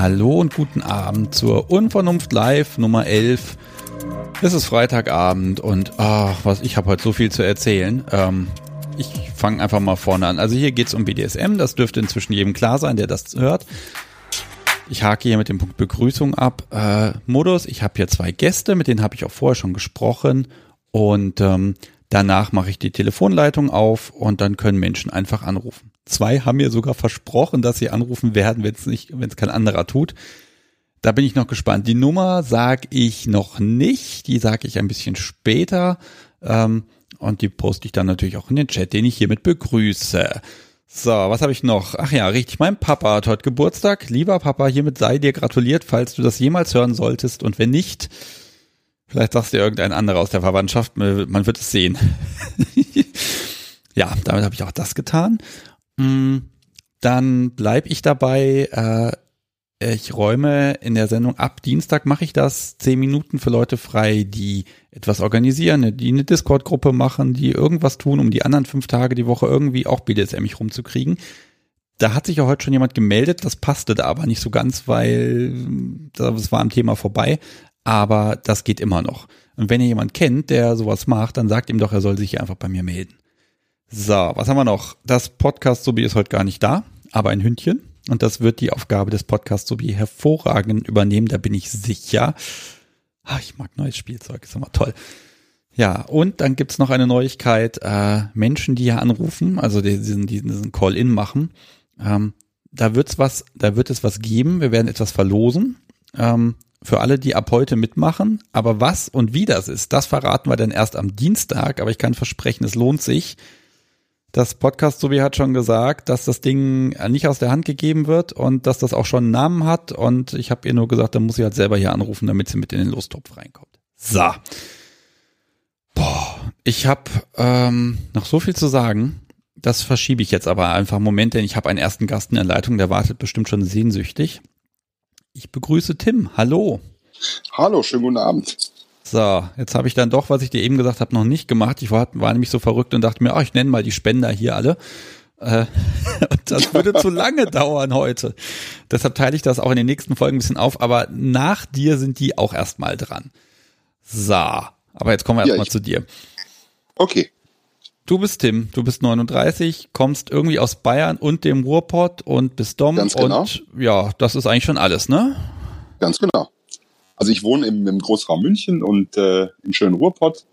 Hallo und guten Abend zur Unvernunft Live Nummer 11. Es ist Freitagabend und ach, was ich habe heute so viel zu erzählen. Ähm, ich fange einfach mal vorne an. Also hier geht es um BDSM, das dürfte inzwischen jedem klar sein, der das hört. Ich hake hier mit dem Punkt Begrüßung ab. Äh, Modus, ich habe hier zwei Gäste, mit denen habe ich auch vorher schon gesprochen und ähm, danach mache ich die Telefonleitung auf und dann können Menschen einfach anrufen. Zwei haben mir sogar versprochen, dass sie anrufen werden, wenn es nicht, wenn es kein anderer tut. Da bin ich noch gespannt. Die Nummer sage ich noch nicht, die sage ich ein bisschen später. Ähm, und die poste ich dann natürlich auch in den Chat, den ich hiermit begrüße. So, was habe ich noch? Ach ja, richtig, mein Papa hat heute Geburtstag. Lieber Papa, hiermit sei dir gratuliert, falls du das jemals hören solltest. Und wenn nicht, vielleicht sagst du irgendein anderer aus der Verwandtschaft, man wird es sehen. ja, damit habe ich auch das getan. Mm, dann bleib ich dabei. Äh, ich räume in der Sendung ab Dienstag mache ich das zehn Minuten für Leute frei, die etwas organisieren, die eine Discord-Gruppe machen, die irgendwas tun, um die anderen fünf Tage die Woche irgendwie auch BDSM mich rumzukriegen. Da hat sich ja heute schon jemand gemeldet, das passte da aber nicht so ganz, weil das war am Thema vorbei. Aber das geht immer noch. Und wenn ihr jemand kennt, der sowas macht, dann sagt ihm doch, er soll sich einfach bei mir melden. So, was haben wir noch? Das Podcast Sobi ist heute gar nicht da, aber ein Hündchen. Und das wird die Aufgabe des Podcasts Sobi hervorragend übernehmen, da bin ich sicher. Ach, ich mag neues Spielzeug, ist immer toll. Ja, und dann gibt's noch eine Neuigkeit, äh, Menschen, die hier anrufen, also diesen, diesen Call-In machen, ähm, da wird's was, da wird es was geben, wir werden etwas verlosen. Ähm, für alle, die ab heute mitmachen. Aber was und wie das ist, das verraten wir dann erst am Dienstag. Aber ich kann versprechen, es lohnt sich. Das Podcast Sobi hat schon gesagt, dass das Ding nicht aus der Hand gegeben wird und dass das auch schon einen Namen hat. Und ich habe ihr nur gesagt, dann muss sie halt selber hier anrufen, damit sie mit in den Lostopf reinkommt. So. Boah, ich habe ähm, noch so viel zu sagen. Das verschiebe ich jetzt aber einfach Moment, denn ich habe einen ersten Gast in der Leitung, der wartet bestimmt schon sehnsüchtig. Ich begrüße Tim. Hallo. Hallo, schönen guten Abend. So, jetzt habe ich dann doch, was ich dir eben gesagt habe, noch nicht gemacht. Ich war, war nämlich so verrückt und dachte mir, oh, ich nenne mal die Spender hier alle. Äh, das würde zu lange dauern heute. Deshalb teile ich das auch in den nächsten Folgen ein bisschen auf, aber nach dir sind die auch erstmal dran. So, aber jetzt kommen wir erstmal ja, zu dir. Okay. Du bist Tim, du bist 39, kommst irgendwie aus Bayern und dem Ruhrpott und bist Dom Ganz genau. und ja, das ist eigentlich schon alles, ne? Ganz genau. Also ich wohne im, im Großraum München und äh, im schönen Ruhrpott,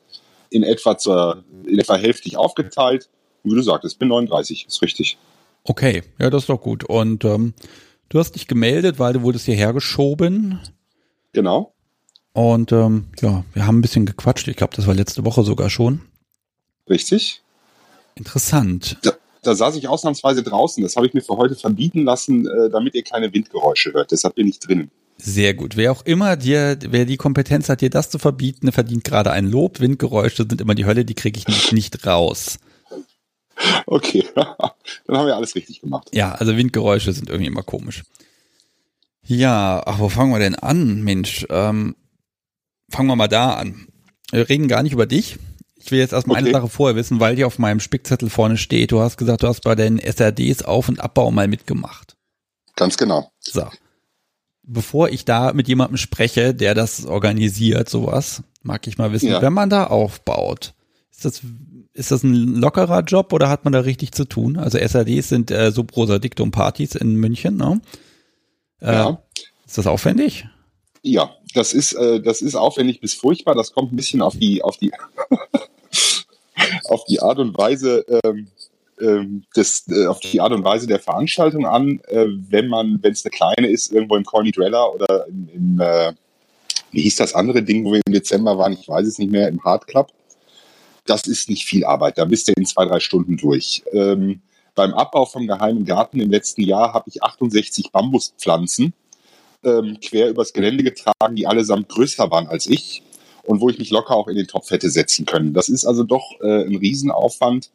in etwa zur, in etwa hälftig aufgeteilt. Und wie du sagtest, bin 39, ist richtig. Okay, ja, das ist doch gut. Und ähm, du hast dich gemeldet, weil du wurdest hierher geschoben. Genau. Und ähm, ja, wir haben ein bisschen gequatscht. Ich glaube, das war letzte Woche sogar schon. Richtig. Interessant. Da, da saß ich ausnahmsweise draußen. Das habe ich mir für heute verbieten lassen, äh, damit ihr keine Windgeräusche hört. Deshalb bin ich drinnen. Sehr gut. Wer auch immer dir, wer die Kompetenz hat, dir das zu verbieten, verdient gerade ein Lob. Windgeräusche sind immer die Hölle, die kriege ich nicht, nicht raus. Okay, dann haben wir alles richtig gemacht. Ja, also Windgeräusche sind irgendwie immer komisch. Ja, ach, wo fangen wir denn an, Mensch? Ähm, fangen wir mal da an. Wir reden gar nicht über dich. Ich will jetzt erstmal okay. eine Sache vorher wissen, weil hier auf meinem Spickzettel vorne steht. Du hast gesagt, du hast bei den SRDs Auf- und Abbau mal mitgemacht. Ganz genau. So bevor ich da mit jemandem spreche, der das organisiert, sowas, mag ich mal wissen, ja. wenn man da aufbaut, ist das, ist das ein lockerer Job oder hat man da richtig zu tun? Also SADs sind äh, Subrosa Dictum Partys in München, ne? Äh, ja. Ist das aufwendig? Ja, das ist, äh, das ist aufwendig bis furchtbar. Das kommt ein bisschen auf die, auf die, auf die Art und Weise, ähm, ähm, das, äh, auf die Art und Weise der Veranstaltung an, äh, wenn man, wenn es eine kleine ist, irgendwo im Corny Dweller oder im, im äh, wie hieß das andere Ding, wo wir im Dezember waren, ich weiß es nicht mehr, im Hard Club. Das ist nicht viel Arbeit, da bist du in zwei, drei Stunden durch. Ähm, beim Abbau vom Geheimen Garten im letzten Jahr habe ich 68 Bambuspflanzen ähm, quer übers Gelände getragen, die allesamt größer waren als ich und wo ich mich locker auch in den Topf hätte setzen können. Das ist also doch äh, ein Riesenaufwand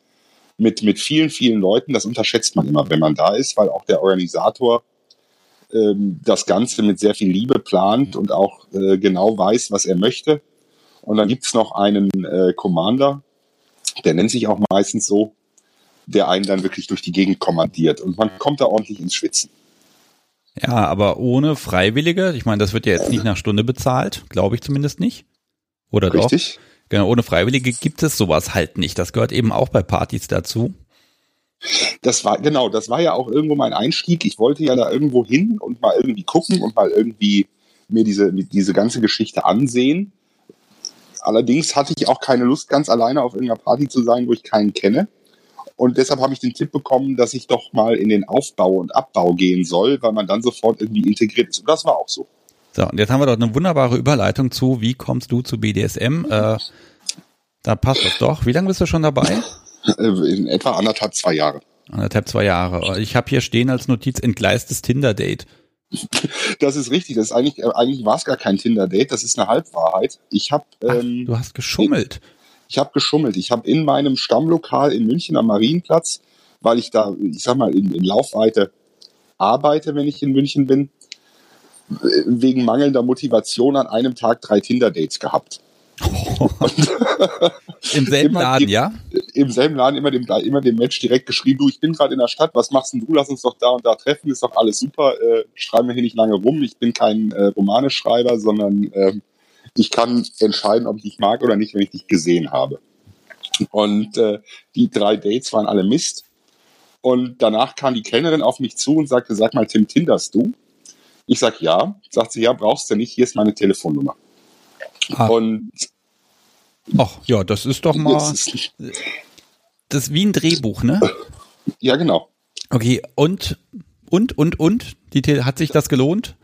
mit, mit vielen, vielen Leuten. Das unterschätzt man immer, wenn man da ist, weil auch der Organisator ähm, das Ganze mit sehr viel Liebe plant und auch äh, genau weiß, was er möchte. Und dann gibt's noch einen äh, Commander, der nennt sich auch meistens so, der einen dann wirklich durch die Gegend kommandiert. Und man kommt da ordentlich ins Schwitzen. Ja, aber ohne Freiwillige, ich meine, das wird ja jetzt nicht nach Stunde bezahlt, glaube ich zumindest nicht. Oder Richtig. doch? Genau, ohne Freiwillige gibt es sowas halt nicht. Das gehört eben auch bei Partys dazu. Das war, genau, das war ja auch irgendwo mein Einstieg. Ich wollte ja da irgendwo hin und mal irgendwie gucken und mal irgendwie mir diese, diese ganze Geschichte ansehen. Allerdings hatte ich auch keine Lust, ganz alleine auf irgendeiner Party zu sein, wo ich keinen kenne. Und deshalb habe ich den Tipp bekommen, dass ich doch mal in den Aufbau und Abbau gehen soll, weil man dann sofort irgendwie integriert ist. Und das war auch so. So, und jetzt haben wir dort eine wunderbare Überleitung zu, wie kommst du zu BDSM? Äh, da passt das doch. Wie lange bist du schon dabei? Äh, in etwa anderthalb, zwei Jahre. Anderthalb, zwei Jahre. Ich habe hier stehen als Notiz entgleistes Tinder-Date. Das ist richtig. Das ist eigentlich, äh, eigentlich war es gar kein Tinder-Date. Das ist eine Halbwahrheit. Ich habe, ähm, du hast geschummelt. Ich, ich habe geschummelt. Ich habe in meinem Stammlokal in München am Marienplatz, weil ich da, ich sag mal, in, in Laufweite arbeite, wenn ich in München bin, wegen mangelnder Motivation an einem Tag drei Tinder-Dates gehabt. Im selben Laden, ja? Im selben Laden immer dem, immer dem Match direkt geschrieben, du, ich bin gerade in der Stadt, was machst denn du? Lass uns doch da und da treffen, ist doch alles super. Äh, schreiben wir hier nicht lange rum. Ich bin kein äh, Romaneschreiber, sondern äh, ich kann entscheiden, ob ich dich mag oder nicht, wenn ich dich gesehen habe. Und äh, die drei Dates waren alle Mist. Und danach kam die Kellnerin auf mich zu und sagte, sag mal, Tim, tinderst du? Ich sag ja. Sagt sie, ja, brauchst du nicht, hier ist meine Telefonnummer. Ah. Und Ach ja, das ist doch mal. Das ist, das ist wie ein Drehbuch, ne? Ja, genau. Okay, und, und, und, und? Die, hat sich das gelohnt?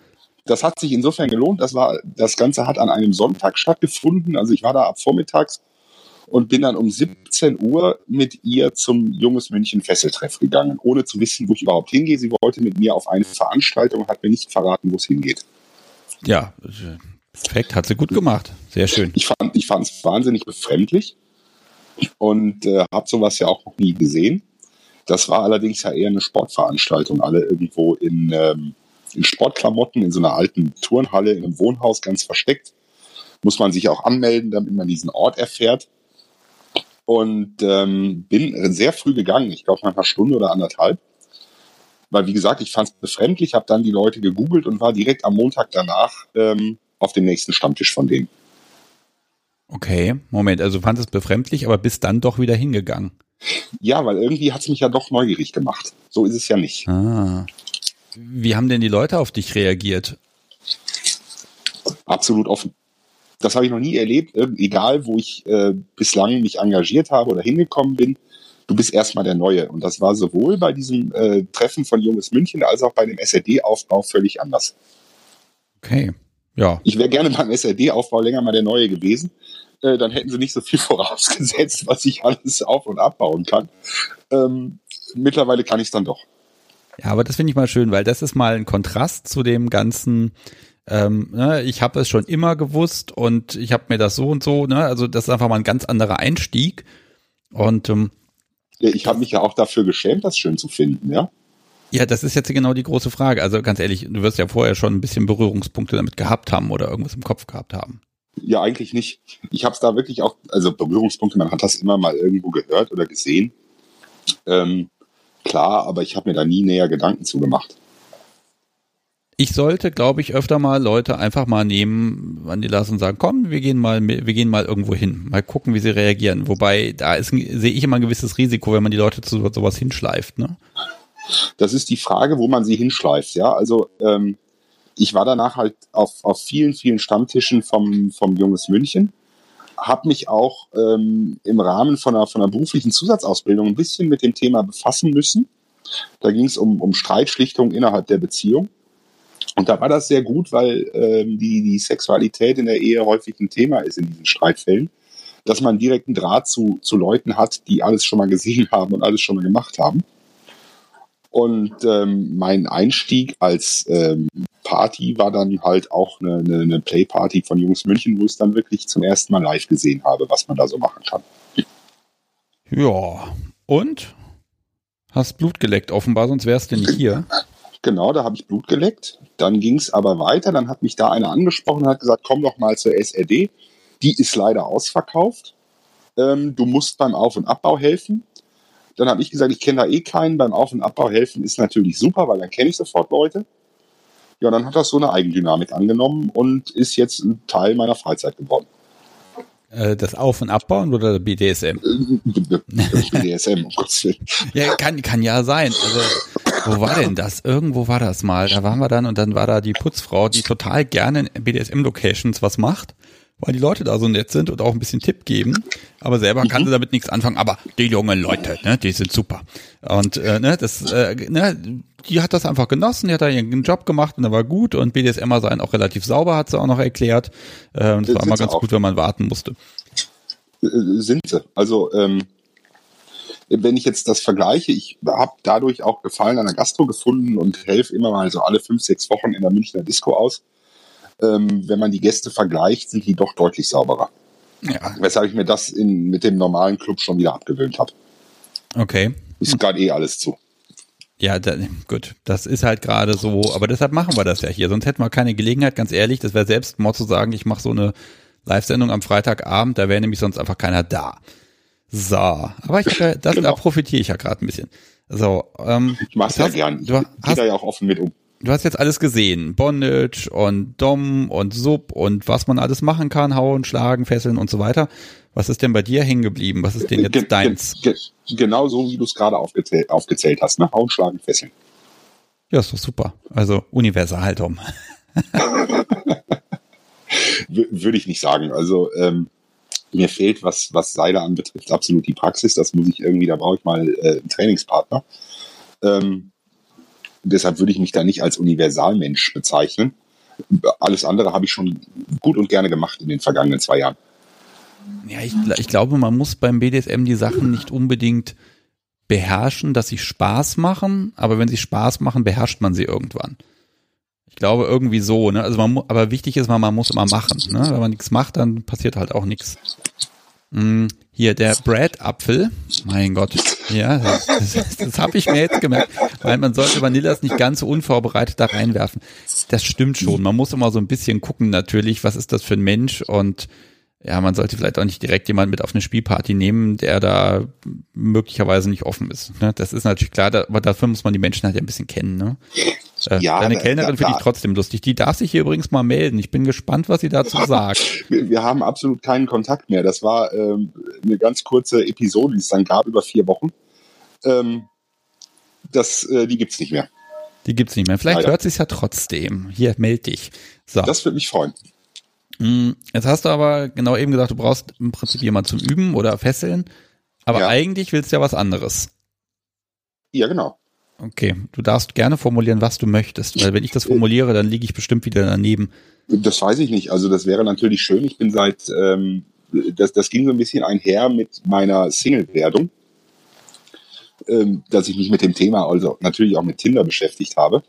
Das hat sich insofern gelohnt. Das war, das Ganze hat an einem Sonntag stattgefunden. Also ich war da ab vormittags und bin dann um 17 Uhr mit ihr zum Junges München Fesseltreff gegangen, ohne zu wissen, wo ich überhaupt hingehe. Sie wollte mit mir auf eine Veranstaltung und hat mir nicht verraten, wo es hingeht. Ja, perfekt, hat sie gut gemacht. Sehr schön. Ich fand ich es wahnsinnig befremdlich und äh, habe sowas ja auch noch nie gesehen. Das war allerdings ja eher eine Sportveranstaltung, alle irgendwo in, ähm, in Sportklamotten, in so einer alten Turnhalle, in einem Wohnhaus ganz versteckt. Muss man sich auch anmelden, damit man diesen Ort erfährt und ähm, bin sehr früh gegangen, ich glaube nach einer Stunde oder anderthalb. Weil, wie gesagt, ich fand es befremdlich, habe dann die Leute gegoogelt und war direkt am Montag danach ähm, auf dem nächsten Stammtisch von denen. Okay, Moment, also fand es befremdlich, aber bist dann doch wieder hingegangen. Ja, weil irgendwie hat es mich ja doch neugierig gemacht. So ist es ja nicht. Ah. Wie haben denn die Leute auf dich reagiert? Absolut offen. Das habe ich noch nie erlebt, egal wo ich äh, bislang mich engagiert habe oder hingekommen bin. Du bist erstmal der Neue. Und das war sowohl bei diesem äh, Treffen von Junges München als auch bei dem SRD-Aufbau völlig anders. Okay, ja. Ich wäre gerne beim SRD-Aufbau länger mal der Neue gewesen. Äh, dann hätten sie nicht so viel vorausgesetzt, was ich alles auf- und abbauen kann. Ähm, mittlerweile kann ich es dann doch. Ja, aber das finde ich mal schön, weil das ist mal ein Kontrast zu dem ganzen ähm, ne, ich habe es schon immer gewusst und ich habe mir das so und so, ne, also das ist einfach mal ein ganz anderer Einstieg. Und ähm, ja, ich habe mich ja auch dafür geschämt, das schön zu finden, ja. Ja, das ist jetzt genau die große Frage. Also ganz ehrlich, du wirst ja vorher schon ein bisschen Berührungspunkte damit gehabt haben oder irgendwas im Kopf gehabt haben. Ja, eigentlich nicht. Ich habe es da wirklich auch, also Berührungspunkte, man hat das immer mal irgendwo gehört oder gesehen. Ähm, klar, aber ich habe mir da nie näher Gedanken zu gemacht ich sollte, glaube ich, öfter mal Leute einfach mal nehmen, an die lassen und sagen, komm, wir gehen mal, wir gehen mal irgendwo hin, mal gucken, wie sie reagieren. Wobei, da ist, sehe ich immer ein gewisses Risiko, wenn man die Leute zu sowas hinschleift, ne? Das ist die Frage, wo man sie hinschleift, ja. Also, ähm, ich war danach halt auf, auf vielen, vielen Stammtischen vom, vom Junges München, habe mich auch ähm, im Rahmen von einer, von einer beruflichen Zusatzausbildung ein bisschen mit dem Thema befassen müssen. Da ging es um, um Streitschlichtung innerhalb der Beziehung. Und da war das sehr gut, weil ähm, die, die Sexualität in der Ehe häufig ein Thema ist in diesen Streitfällen, dass man direkten Draht zu, zu Leuten hat, die alles schon mal gesehen haben und alles schon mal gemacht haben. Und ähm, mein Einstieg als ähm, Party war dann halt auch eine, eine, eine Playparty von Jungs München, wo ich es dann wirklich zum ersten Mal live gesehen habe, was man da so machen kann. Ja, und? Hast Blut geleckt, offenbar, sonst wärst du nicht hier. Genau, da habe ich Blut geleckt. Dann ging es aber weiter. Dann hat mich da einer angesprochen und hat gesagt, komm doch mal zur SRD. Die ist leider ausverkauft. Ähm, du musst beim Auf- und Abbau helfen. Dann habe ich gesagt, ich kenne da eh keinen. Beim Auf- und Abbau helfen ist natürlich super, weil dann kenne ich sofort Leute. Ja, dann hat das so eine Eigendynamik angenommen und ist jetzt ein Teil meiner Freizeit geworden. Äh, das Auf- und Abbauen oder BDSM? BDSM, um Gottes Willen. Ja, kann, kann ja sein. Also, wo war denn das? Irgendwo war das mal. Da waren wir dann und dann war da die Putzfrau, die total gerne in BDSM-Locations was macht, weil die Leute da so nett sind und auch ein bisschen Tipp geben. Aber selber kann sie damit nichts anfangen. Aber die jungen Leute, ne, die sind super. Und äh, ne, das, äh, ne, die hat das einfach genossen, die hat da ihren Job gemacht und der war gut und BDSMer sein auch relativ sauber, hat sie auch noch erklärt. Äh, und das war immer ganz gut, wenn man warten musste. Sind sie. Also ähm, wenn ich jetzt das vergleiche, ich habe dadurch auch Gefallen an der Gastro gefunden und helfe immer mal so alle fünf, sechs Wochen in der Münchner Disco aus. Ähm, wenn man die Gäste vergleicht, sind die doch deutlich sauberer. Ja, Weshalb ich mir das in, mit dem normalen Club schon wieder abgewöhnt habe. okay. Ist gerade eh alles zu. Ja, da, gut, das ist halt gerade so, aber deshalb machen wir das ja hier. Sonst hätten wir keine Gelegenheit, ganz ehrlich, das wäre Selbstmord zu sagen, ich mache so eine Live-Sendung am Freitagabend, da wäre nämlich sonst einfach keiner da. So, aber ich, äh, das, da Genau. profitiere ich ja gerade ein bisschen. So, ähm, Ich mache es du ja hast- gern. Ich Du hast, da ja auch offen mit um. du hast jetzt alles gesehen, Bondage und Dom und Sub und was man alles machen kann, hauen, schlagen, fesseln und so weiter. Was ist denn bei dir hängen geblieben? Was ist denn Ge- jetzt deins? ge- ge- Genau so, wie du es gerade aufgezählt, aufgezählt hast. Ne? Hauen, schlagen, fesseln. Ja, ist doch super. Also universal, Dom. W würde ich nicht sagen. Also ähm, mir fehlt, was, was Seile anbetrifft, absolut die Praxis. Das muss ich irgendwie, da brauche ich mal äh, einen Trainingspartner. Ähm, deshalb würde ich mich da nicht als Universalmensch bezeichnen. Alles andere habe ich schon gut und gerne gemacht in den vergangenen zwei Jahren. Ja, ich, ich glaube, man muss beim BDSM die Sachen nicht unbedingt beherrschen, dass sie Spaß machen, aber wenn sie Spaß machen, beherrscht man sie irgendwann. Glaube irgendwie so, ne? Also man aber wichtig ist, man, man muss immer machen, ne? Wenn man nichts macht, dann passiert halt auch nichts. Mm, Hier der Brad-Apfel, mein Gott, ja, das, das, das habe ich mir jetzt gemerkt, weil man sollte Vanillas nicht ganz so unvorbereitet da reinwerfen. Das stimmt schon. Man muss immer so ein bisschen gucken, natürlich, was ist das für ein Mensch und ja, man sollte vielleicht auch nicht direkt jemanden mit auf eine Spielparty nehmen, der da möglicherweise nicht offen ist. Ne? Das ist natürlich klar, da, aber dafür muss man die Menschen halt ja ein bisschen kennen. Ne? Äh, Ja, deine Kellnerin finde ich trotzdem lustig. Die darf sich hier übrigens mal melden. Ich bin gespannt, was sie dazu sagt. Wir, wir haben absolut keinen Kontakt mehr. Das war ähm, eine ganz kurze Episode, die es dann gab über vier Wochen. Ähm, das, äh, die gibt's nicht mehr. Die gibt's nicht mehr. Vielleicht Leider. hört sie es ja trotzdem. Hier, meld dich. So. Das würde mich freuen. Mm, Jetzt hast du aber genau eben gesagt, du brauchst im Prinzip jemanden zum Üben oder Fesseln. Aber Ja. eigentlich willst du ja was anderes. Ja, genau. Okay, du darfst gerne formulieren, was du möchtest, weil wenn ich das formuliere, dann liege ich bestimmt wieder daneben. Das weiß ich nicht. Also das wäre natürlich schön. Ich bin seit, ähm, das, das ging so ein bisschen einher mit meiner Single-Werdung, ähm, dass ich mich mit dem Thema, also natürlich auch mit Tinder beschäftigt habe.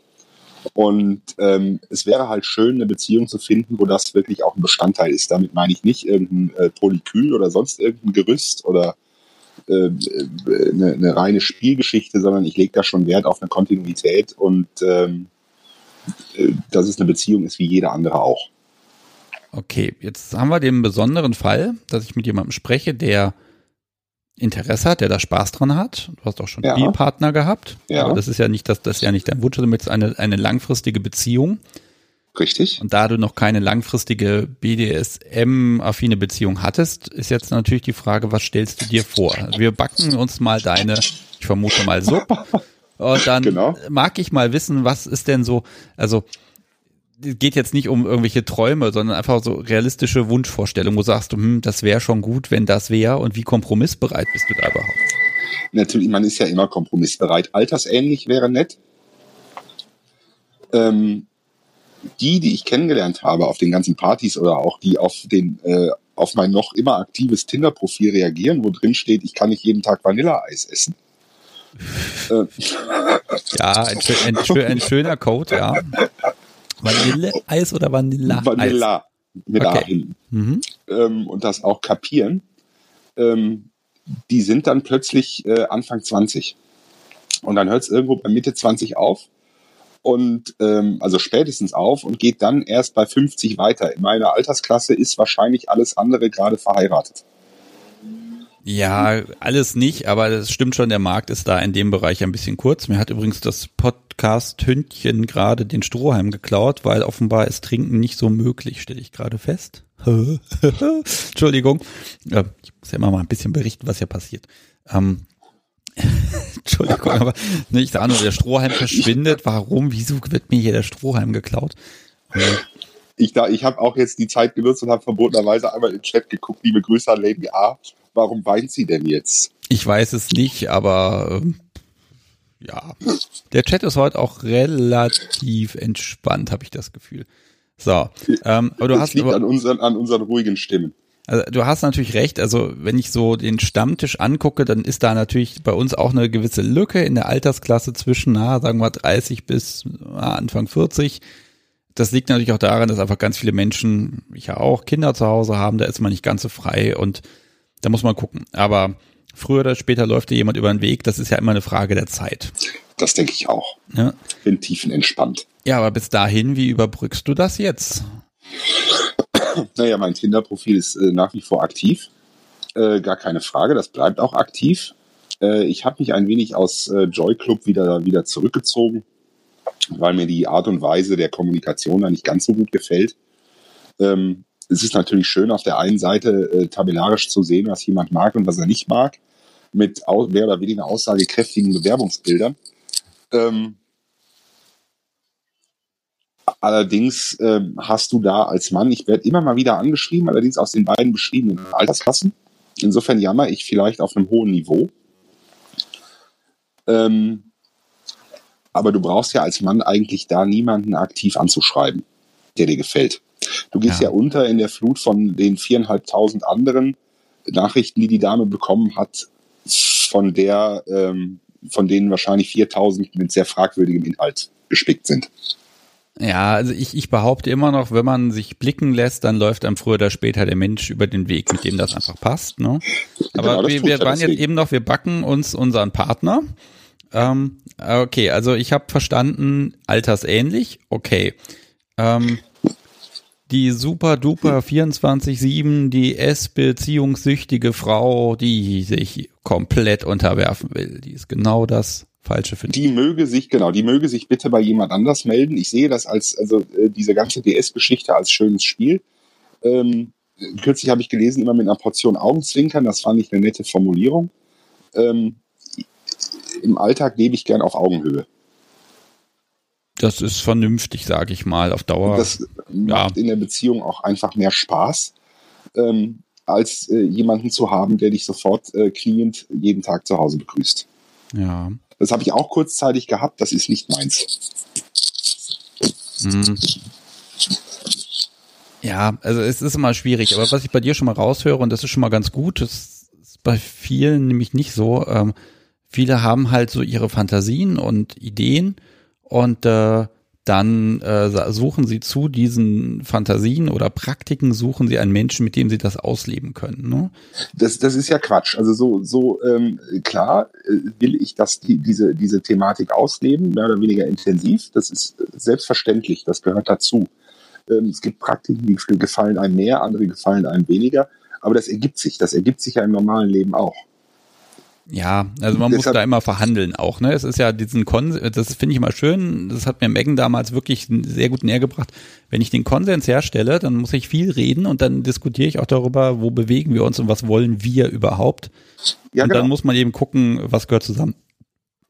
Und ähm, es wäre halt schön, eine Beziehung zu finden, wo das wirklich auch ein Bestandteil ist. Damit meine ich nicht irgendein äh, Polykül oder sonst irgendein Gerüst oder äh, äh, eine, eine reine Spielgeschichte, sondern ich lege da schon Wert auf eine Kontinuität und ähm, äh, dass es eine Beziehung ist wie jede andere auch. Okay, jetzt haben wir den besonderen Fall, dass ich mit jemandem spreche, der Interesse hat, der da Spaß dran hat. Du hast auch schon Ja. Spielpartner gehabt. Ja. Aber das ist ja nicht das, das ist ja nicht dein Wunsch, du möchtest eine, eine langfristige Beziehung. Richtig? Und da du noch keine langfristige BDSM-affine Beziehung hattest, ist jetzt natürlich die Frage, was stellst du dir vor? Wir backen uns mal deine, ich vermute mal Sub. Und dann Genau. mag ich mal wissen, was ist denn so, also es geht jetzt nicht um irgendwelche Träume, sondern einfach so realistische Wunschvorstellungen, wo sagst du, hm, das wäre schon gut, wenn das wäre und wie kompromissbereit bist du da überhaupt? Natürlich, man ist ja immer kompromissbereit. Altersähnlich wäre nett. Ähm, die, die ich kennengelernt habe auf den ganzen Partys oder auch die auf den äh, auf mein noch immer aktives Tinder-Profil reagieren, wo drin steht, ich kann nicht jeden Tag Vanilleeis essen. äh, Ja, ein, ein, ein schöner Code, ja. Vanilleeis oder Vanilleeis? Vanilla mit A Okay. hinten. Mhm. ähm, und das auch kapieren, ähm, die sind dann plötzlich äh, Anfang 20. Und dann hört es irgendwo bei Mitte 20 auf und ähm, also spätestens auf und geht dann erst bei 50 weiter. In meiner Altersklasse ist wahrscheinlich alles andere gerade verheiratet. Ja, alles nicht, aber es stimmt schon, der Markt ist da in dem Bereich ein bisschen kurz. Mir hat übrigens das Podcast-Hündchen gerade den Strohhalm geklaut, weil offenbar ist Trinken nicht so möglich, stelle ich gerade fest. Entschuldigung. Ich muss ja immer mal ein bisschen berichten, was hier passiert. Ähm, Entschuldigung, aber nicht Ahnung, der Strohhalm verschwindet. Warum? Wieso wird mir hier der Strohhalm geklaut? Ich, da, ich habe auch jetzt die Zeit genutzt und habe verbotenerweise einmal im Chat geguckt, liebe Grüße an Lady A. Warum weint sie denn jetzt? Ich weiß es nicht, aber äh, ja. Der Chat ist heute auch relativ entspannt, habe ich das Gefühl. So, ähm, aber du das hast liegt aber, an unseren, an unseren ruhigen Stimmen. Also du hast natürlich recht, also wenn ich so den Stammtisch angucke, dann ist da natürlich bei uns auch eine gewisse Lücke in der Altersklasse zwischen, na, sagen wir 30 bis na, Anfang 40. Das liegt natürlich auch daran, dass einfach ganz viele Menschen, ich ja auch, Kinder zu Hause haben, da ist man nicht ganz so frei und da muss man gucken. Aber früher oder später läuft dir jemand über den Weg, das ist ja immer eine Frage der Zeit. Das denke ich auch. Ja. Bin tiefenentspannt. Ja, aber bis dahin, wie überbrückst du das jetzt? Naja, mein Tinder-Profil ist äh, nach wie vor aktiv. Äh, gar keine Frage, das bleibt auch aktiv. Äh, ich habe mich ein wenig aus äh, Joy Club wieder, wieder zurückgezogen, weil mir die Art und Weise der Kommunikation da nicht ganz so gut gefällt. Ähm, es ist natürlich schön, auf der einen Seite äh, tabellarisch zu sehen, was jemand mag und was er nicht mag, mit mehr oder weniger aussagekräftigen Bewerbungsbildern. Ähm, allerdings ähm, hast du da als Mann, ich werde immer mal wieder angeschrieben, allerdings aus den beiden beschriebenen Alterskassen. Insofern jammer ich vielleicht auf einem hohen Niveau. Ähm, aber du brauchst ja als Mann eigentlich da niemanden aktiv anzuschreiben, der dir gefällt. Du gehst ja. ja unter in der Flut von den viereinhalbtausend anderen Nachrichten, die die Dame bekommen hat, von der, ähm, von denen wahrscheinlich 4000 mit sehr fragwürdigem Inhalt gespickt sind. Ja, also ich, ich behaupte immer noch, wenn man sich blicken lässt, dann läuft einem früher oder später der Mensch über den Weg, mit dem das einfach passt. Ne? Aber genau, wir, wir waren jetzt eben noch, wir backen uns unseren Partner. Ähm, okay, also ich habe verstanden, altersähnlich, okay. Ähm, die super duper 24-7, die S-beziehungssüchtige Frau, die sich komplett unterwerfen will. Die ist genau das Falsche für Die möge sich, genau, die möge sich bitte bei jemand anders melden. Ich sehe das als, also äh, diese ganze DS-Geschichte als schönes Spiel. Ähm, kürzlich habe ich gelesen, immer mit einer Portion Augenzwinkern, das fand ich eine nette Formulierung. Ähm, Im Alltag lebe ich gern auf Augenhöhe. Das ist vernünftig, sage ich mal, auf Dauer. Das macht ja. in der Beziehung auch einfach mehr Spaß, ähm, als äh, jemanden zu haben, der dich sofort äh, kniend jeden Tag zu Hause begrüßt. Ja. Das habe ich auch kurzzeitig gehabt, das ist nicht meins. Mhm. Ja, also es ist immer schwierig, aber was ich bei dir schon mal raushöre, und das ist schon mal ganz gut, das ist bei vielen nämlich nicht so. Ähm, viele haben halt so ihre Fantasien und Ideen und äh, dann äh, suchen sie zu diesen Fantasien oder Praktiken, suchen sie einen Menschen, mit dem sie das ausleben können. Ne? Das, das ist ja Quatsch. Also so, so ähm, klar äh, will ich das, die, diese, diese Thematik ausleben, mehr oder weniger intensiv. Das ist selbstverständlich, das gehört dazu. Ähm, es gibt Praktiken, die gefallen einem mehr, andere gefallen einem weniger. Aber das ergibt sich. Das ergibt sich ja im normalen Leben auch. Ja, also man muss da immer verhandeln auch, ne? Es ist ja diesen Konsens, das finde ich immer schön, das hat mir Megan damals wirklich sehr gut näher gebracht. Wenn ich den Konsens herstelle, dann muss ich viel reden und dann diskutiere ich auch darüber, wo bewegen wir uns und was wollen wir überhaupt. Ja, und genau. dann muss man eben gucken, was gehört zusammen.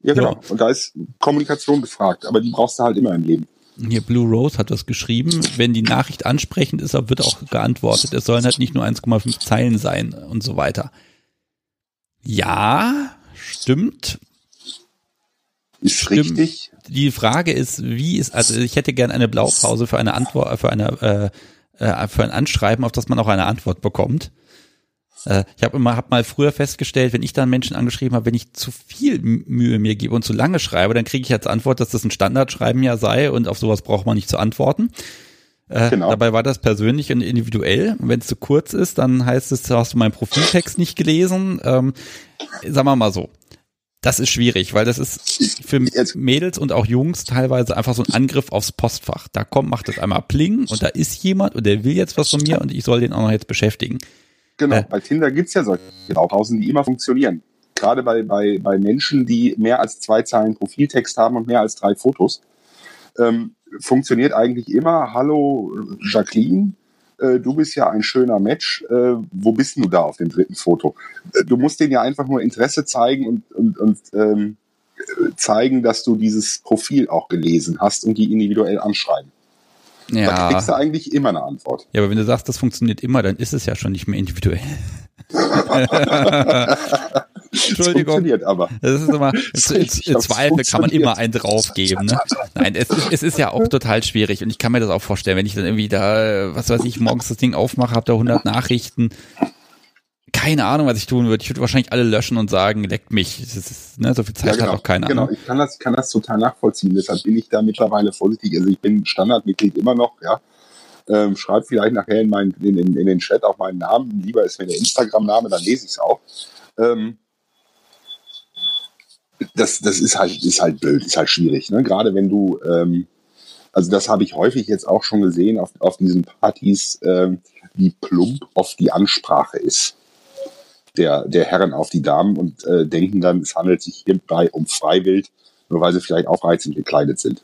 Ja, genau. So. Und da ist Kommunikation gefragt, aber die brauchst du halt immer im Leben. Hier Blue Rose hat das geschrieben. Wenn die Nachricht ansprechend ist, wird auch geantwortet. Es sollen halt nicht nur 1,5 Zeilen sein und so weiter. Ja, stimmt. Ist stimmt. richtig. Die Frage ist, wie ist, also ich hätte gern eine Blaupause für eine Antwort, für eine, äh, äh, für ein Anschreiben, auf das man auch eine Antwort bekommt. Äh, ich habe immer, hab mal früher festgestellt, wenn ich dann Menschen angeschrieben habe, wenn ich zu viel Mühe mir gebe und zu lange schreibe, dann kriege ich als Antwort, dass das ein Standardschreiben ja sei und auf sowas braucht man nicht zu antworten. Äh, genau. Dabei war das persönlich und individuell. Wenn es zu kurz ist, dann heißt es, hast du meinen Profiltext nicht gelesen. Ähm, sagen wir mal so. Das ist schwierig, weil das ist für Mädels und auch Jungs teilweise einfach so ein Angriff aufs Postfach. Da kommt, macht es einmal Pling und da ist jemand und der will jetzt was von mir und ich soll den auch noch jetzt beschäftigen. Genau, Äh. bei Tinder gibt's ja solche Blaupausen, die immer funktionieren. Gerade bei, bei, bei Menschen, die mehr als zwei Zeilen Profiltext haben und mehr als drei Fotos, ähm, funktioniert eigentlich immer, hallo Jacqueline, äh, du bist ja ein schöner Match, äh, wo bist du da auf dem dritten Foto? Äh, du musst denen ja einfach nur Interesse zeigen und, und, und ähm, äh, zeigen, dass du dieses Profil auch gelesen hast und die individuell anschreiben. Da kriegst du Ja. eigentlich immer eine Antwort. ja, aber wenn du sagst, das funktioniert immer, dann ist es ja schon nicht mehr individuell. Entschuldigung. funktioniert aber. Das ist immer, Das das Zweifel kann man immer einen draufgeben. Ne? Nein, es ist, es ist ja auch total schwierig und ich kann mir das auch vorstellen, wenn ich dann irgendwie da, was weiß ich, morgens das Ding aufmache, habe da 100 Nachrichten. Keine Ahnung, was ich tun würde. Ich würde wahrscheinlich alle löschen und sagen, leckt mich. Das ist, ne, so viel Zeit hat auch keiner. Genau, Ne? ich kann das, kann das total nachvollziehen. Deshalb bin ich da mittlerweile vorsichtig. Also ich bin Standardmitglied immer noch, ja. Ähm, schreibe vielleicht nachher in, mein, in, in, in den Chat auch meinen Namen. Lieber ist mir der Instagram-Name, dann lese ich es auch. Ähm, das, das ist halt, ist halt blöd, ist halt schwierig. Ne? Gerade wenn du, ähm, also das habe ich häufig jetzt auch schon gesehen auf, auf diesen Partys, ähm, wie plump oft die Ansprache ist der, der Herren auf die Damen und äh, denken dann, es handelt sich hierbei um Freiwild, nur weil sie vielleicht aufreizend gekleidet sind.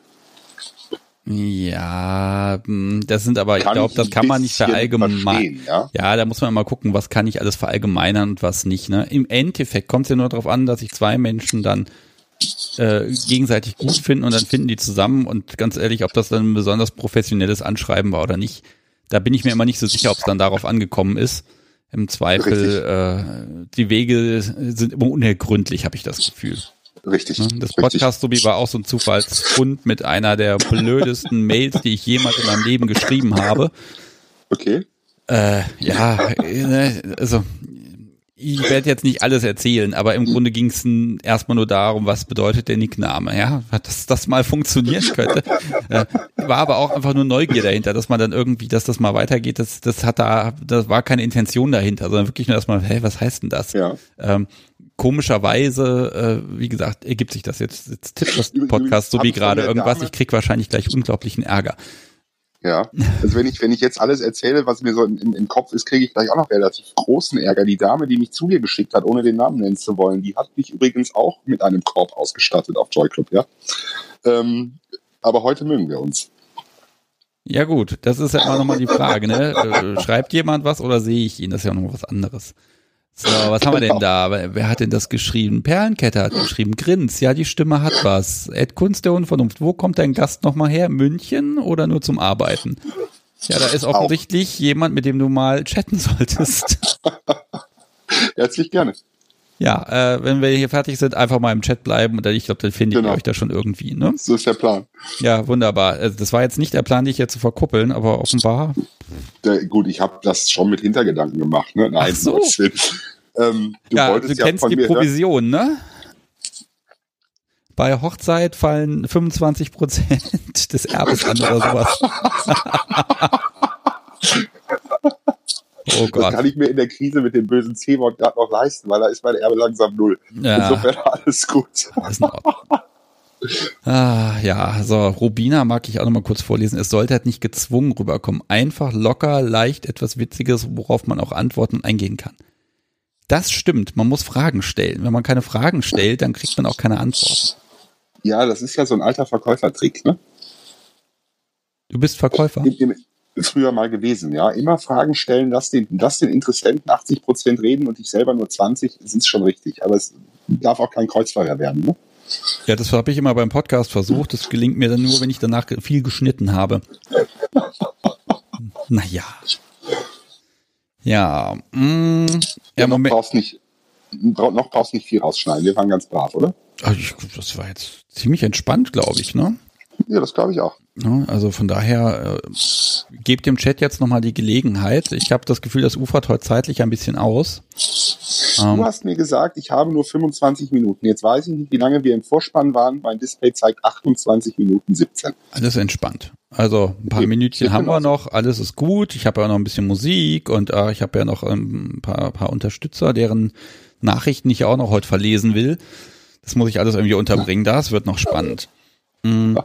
Ja, mh, das sind aber, ich Kann glaube, das kann man nicht verallgemeinern. Ja? Ja, da muss man mal gucken, was kann ich alles verallgemeinern und was nicht. Ne? Im Endeffekt kommt es ja nur darauf an, dass sich zwei Menschen dann äh, gegenseitig gut finden und dann finden die zusammen und ganz ehrlich, ob das dann ein besonders professionelles Anschreiben war oder nicht, da bin ich mir immer nicht so sicher, ob es dann darauf angekommen ist. Im Zweifel, äh, die Wege sind immer unergründlich, habe ich das Gefühl. Richtig. Ne? Das richtig. Podcast Subi war auch so ein Zufallsfund mit einer der blödesten Mails, die ich jemals in meinem Leben geschrieben habe. Okay. Äh, ja, äh, also ich werde jetzt nicht alles erzählen, aber im Grunde ging es erstmal nur darum, was bedeutet der Nickname, ja, dass das mal funktionieren könnte. Äh, war aber auch einfach nur Neugier dahinter, dass man dann irgendwie, dass das mal weitergeht, das, das hat da, das war keine Intention dahinter, sondern wirklich nur erstmal, hey, was heißt denn das? Ja. Ähm, komischerweise, äh, wie gesagt, ergibt sich das jetzt, jetzt tippt das Podcast so wie gerade irgendwas, ich krieg wahrscheinlich gleich unglaublichen Ärger. Ja. Also wenn ich, wenn ich jetzt alles erzähle, was mir so im, im, Kopf ist, kriege ich gleich auch noch relativ großen Ärger. Die Dame, die mich zu dir geschickt hat, ohne den Namen nennen zu wollen, die hat mich übrigens auch mit einem Korb ausgestattet auf Joy Club, ja. Ähm, aber heute mögen wir uns. Ja gut, das ist ja immer nochmal die Frage, ne? Äh, Schreibt jemand was oder sehe ich ihn? Das ist ja noch was anderes. So, was haben wir denn da? Wer hat denn das geschrieben? Perlenkette hat geschrieben. Grins, ja, die Stimme hat was. Ed Kunst der Unvernunft. Wo kommt dein Gast nochmal her? München oder nur zum Arbeiten? Ja, da ist offensichtlich jemand, mit dem du mal chatten solltest. Herzlich gerne. Ja, äh, wenn wir hier fertig sind, einfach mal im Chat bleiben und dann, ich glaube, dann findet Genau. ihr euch da schon irgendwie, ne? So ist der Plan. Ja, wunderbar. Also das war jetzt nicht der Plan, dich jetzt zu verkuppeln, aber offenbar Der, gut, ich habe das schon mit Hintergedanken gemacht. Ne? Nein, Ach so. Ähm, du ja, du ja kennst die hören. Provision, ne? Bei Hochzeit fallen 25 Prozent des Erbes an oder sowas. oh Das Gott. kann ich mir in der Krise mit dem bösen C-Wort gerade noch leisten, weil da ist mein Erbe langsam null. Ja, Insofern alles gut. Ah, ja, so, Rubina mag ich auch noch mal kurz vorlesen. Es sollte halt nicht gezwungen rüberkommen. Einfach, locker, leicht, etwas Witziges, worauf man auch antworten und eingehen kann. Das stimmt, man muss Fragen stellen. Wenn man keine Fragen stellt, dann kriegt man auch keine Antworten. Ja, das ist ja so ein alter Verkäufertrick, ne? Du bist Verkäufer? Im, im, früher mal gewesen, ja. Immer Fragen stellen, lass den, lass den Interessenten 80 Prozent reden und dich selber nur 20, das ist schon richtig. Aber es darf auch kein Kreuzfeuer werden, ne? Ja, das habe ich immer beim Podcast versucht. Das gelingt mir dann nur, wenn ich danach viel geschnitten habe. Naja. Ja, mm, ja, Ja, noch brauchst nicht, noch brauchst nicht viel rausschneiden. Wir waren ganz brav, oder? Ich- Das war jetzt ziemlich entspannt, glaube ich, ne? Ja, das glaube ich auch. Ja, Also von daher, äh, gebt dem Chat jetzt nochmal die Gelegenheit. Ich habe das Gefühl, das ufert heute zeitlich ein bisschen aus. Du Ähm, hast mir gesagt, ich habe nur 25 Minuten. Jetzt weiß ich nicht, wie lange wir im Vorspann waren. Mein Display zeigt 28 Minuten 17. alles entspannt. Also ein paar Geht- Minütchen haben wir noch, alles ist gut. Ich habe ja noch ein bisschen Musik und äh, ich habe ja noch ähm, ein paar, paar Unterstützer, deren Nachrichten ich auch noch heute verlesen will. Das muss ich alles irgendwie unterbringen. Das wird noch spannend. Mm.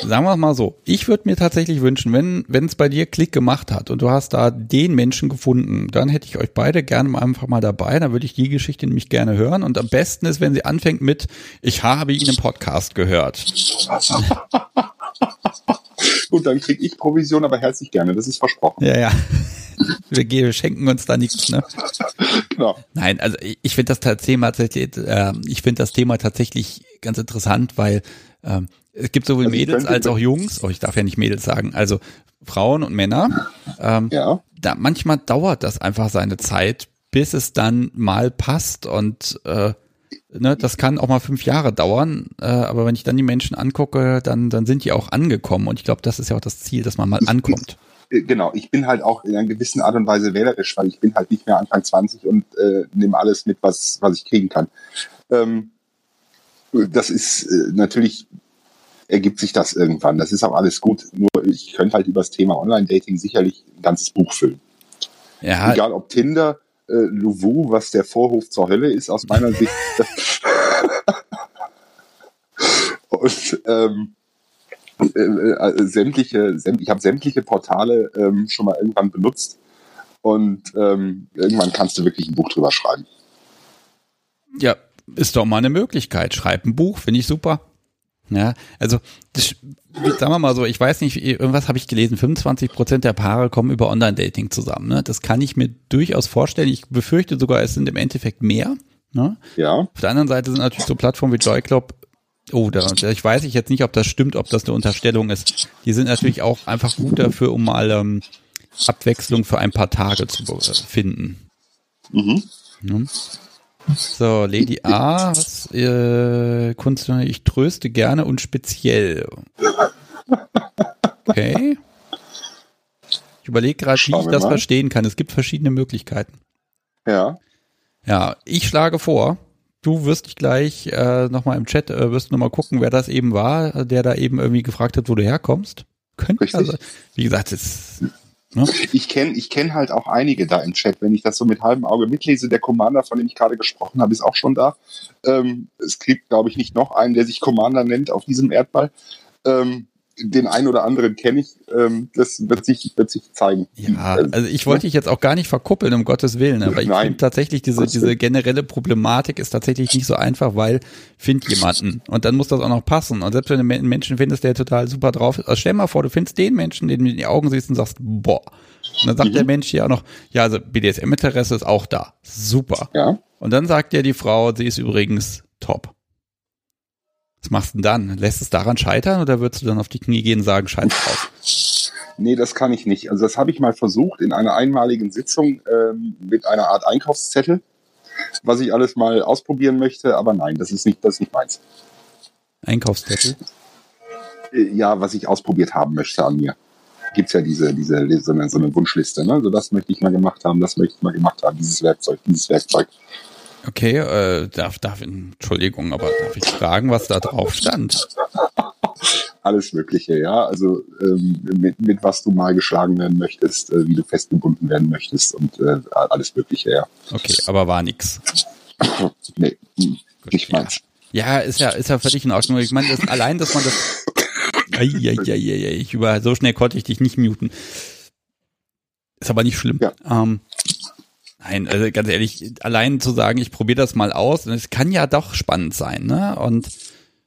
Sagen wir es mal so, ich würde mir tatsächlich wünschen, wenn wenn es bei dir Klick gemacht hat und du hast da den Menschen gefunden, dann hätte ich euch beide gerne einfach mal dabei, dann würde ich die Geschichte nämlich gerne hören und am besten ist, wenn sie anfängt mit ich habe ihn im Podcast gehört. Gut, dann kriege ich Provision, aber herzlich gerne, das ist versprochen. Ja, ja. Wir, wir schenken uns da nichts, ne? Genau. Nein, also ich, ich finde das Thema tatsächlich, äh, ich finde das Thema tatsächlich ganz interessant, weil ähm, es gibt sowohl Also Mädels als auch Jungs, oh, ich darf ja nicht Mädels sagen, also Frauen und Männer. Ähm, Ja. da, manchmal dauert das einfach seine Zeit, bis es dann mal passt und äh, ne, das kann auch mal fünf Jahre dauern, äh, aber wenn ich dann die Menschen angucke, dann, dann sind die auch angekommen und ich glaube, das ist ja auch das Ziel, dass man mal ankommt. Äh, Genau, ich bin halt auch in einer gewissen Art und Weise wählerisch, weil ich bin halt nicht mehr Anfang 20 und äh, nehme alles mit, was, was ich kriegen kann. Ähm, das ist äh, natürlich, ergibt sich das irgendwann. Das ist auch alles gut. Nur ich könnte halt über das Thema Online-Dating sicherlich ein ganzes Buch füllen. Ja, Egal ob Tinder, äh, Louvu, was der Vorhof zur Hölle ist, aus meiner Sicht. und ähm, äh, äh, sämtliche, säm ich habe sämtliche Portale ähm, schon mal irgendwann benutzt und ähm, irgendwann kannst du wirklich ein Buch drüber schreiben. Ja, ist doch mal eine Möglichkeit. Schreib ein Buch, finde ich super. Ja, also das, sagen wir mal so, ich weiß nicht, irgendwas habe ich gelesen, 25 Prozent der Paare kommen über Online-Dating zusammen. Ne? Das kann ich mir durchaus vorstellen. Ich befürchte sogar, es sind im Endeffekt mehr. Ne? Ja, Auf der anderen Seite sind natürlich so Plattformen wie JoyClub, oh, da, ich weiß ich jetzt nicht, ob das stimmt, ob das eine Unterstellung ist. Die sind natürlich auch einfach gut dafür, um mal ähm, Abwechslung für ein paar Tage zu finden. mhm. Ne? So, Lady A, was, äh, Kunst, ich tröste gerne und speziell. Okay. Ich überlege gerade, wie ich das mal. verstehen kann. Es gibt verschiedene Möglichkeiten. ja. Ja, ich schlage vor, du wirst dich gleich äh, nochmal im Chat, äh, wirst nochmal gucken, wer das eben war, der da eben irgendwie gefragt hat, wo du herkommst. Könnte also, wie gesagt, es, ne? Ich kenne ich kenn halt auch einige da im Chat, wenn ich das so mit halbem Auge mitlese. Der Commander, von dem ich gerade gesprochen habe, ist auch schon da. Ähm, es gibt, glaube ich, nicht noch einen, der sich Commander nennt auf diesem Erdball. Ähm, den einen oder anderen kenne ich. Ähm, das wird sich, wird sich zeigen. Ja, also ich wollte dich jetzt auch gar nicht verkuppeln, um Gottes Willen, aber ich finde tatsächlich diese, diese generelle Problematik ist tatsächlich nicht so einfach, weil find jemanden und dann muss das auch noch passen und selbst wenn du einen Menschen findest, der total super drauf ist, also stell mal vor, du findest den Menschen, den du in die Augen siehst und sagst, boah. Und dann sagt Mhm. der Mensch ja auch noch, ja, also BDSM-Interesse ist auch da. Super. Ja. Und dann sagt ja die Frau, sie ist übrigens top. Was machst du denn dann? Lässt es daran scheitern oder würdest du dann auf die Knie gehen und sagen, scheiß drauf? Nee, das kann ich nicht. Also das habe ich mal versucht in einer einmaligen Sitzung ähm, mit einer Art Einkaufszettel, was ich alles mal ausprobieren möchte. Aber nein, das ist nicht, das ist nicht meins. Einkaufszettel. Äh, Ja, was ich ausprobiert haben möchte an mir. Gibt's ja diese, diese so eine, so eine Wunschliste. Ne? So das möchte ich mal gemacht haben, das möchte ich mal gemacht haben, dieses Werkzeug, dieses Werkzeug. Okay, äh, darf, darf, Entschuldigung, aber darf ich fragen, was da drauf stand? Alles Mögliche, ja. Also ähm, mit, mit was du mal geschlagen werden möchtest, äh, wie du festgebunden werden möchtest und äh, alles Mögliche, ja. Okay, aber war nix. Nee, hm, nicht ja. meins. Ja, ist ja, ist ja völlig in Ordnung. Ich meine, das, allein, dass man das. Eieieiei, ich über, so schnell konnte ich dich nicht muten. Ist aber nicht schlimm. Ja. Ähm, nein, also ganz ehrlich, allein zu sagen, ich probiere das mal aus, es kann ja doch spannend sein, ne? Und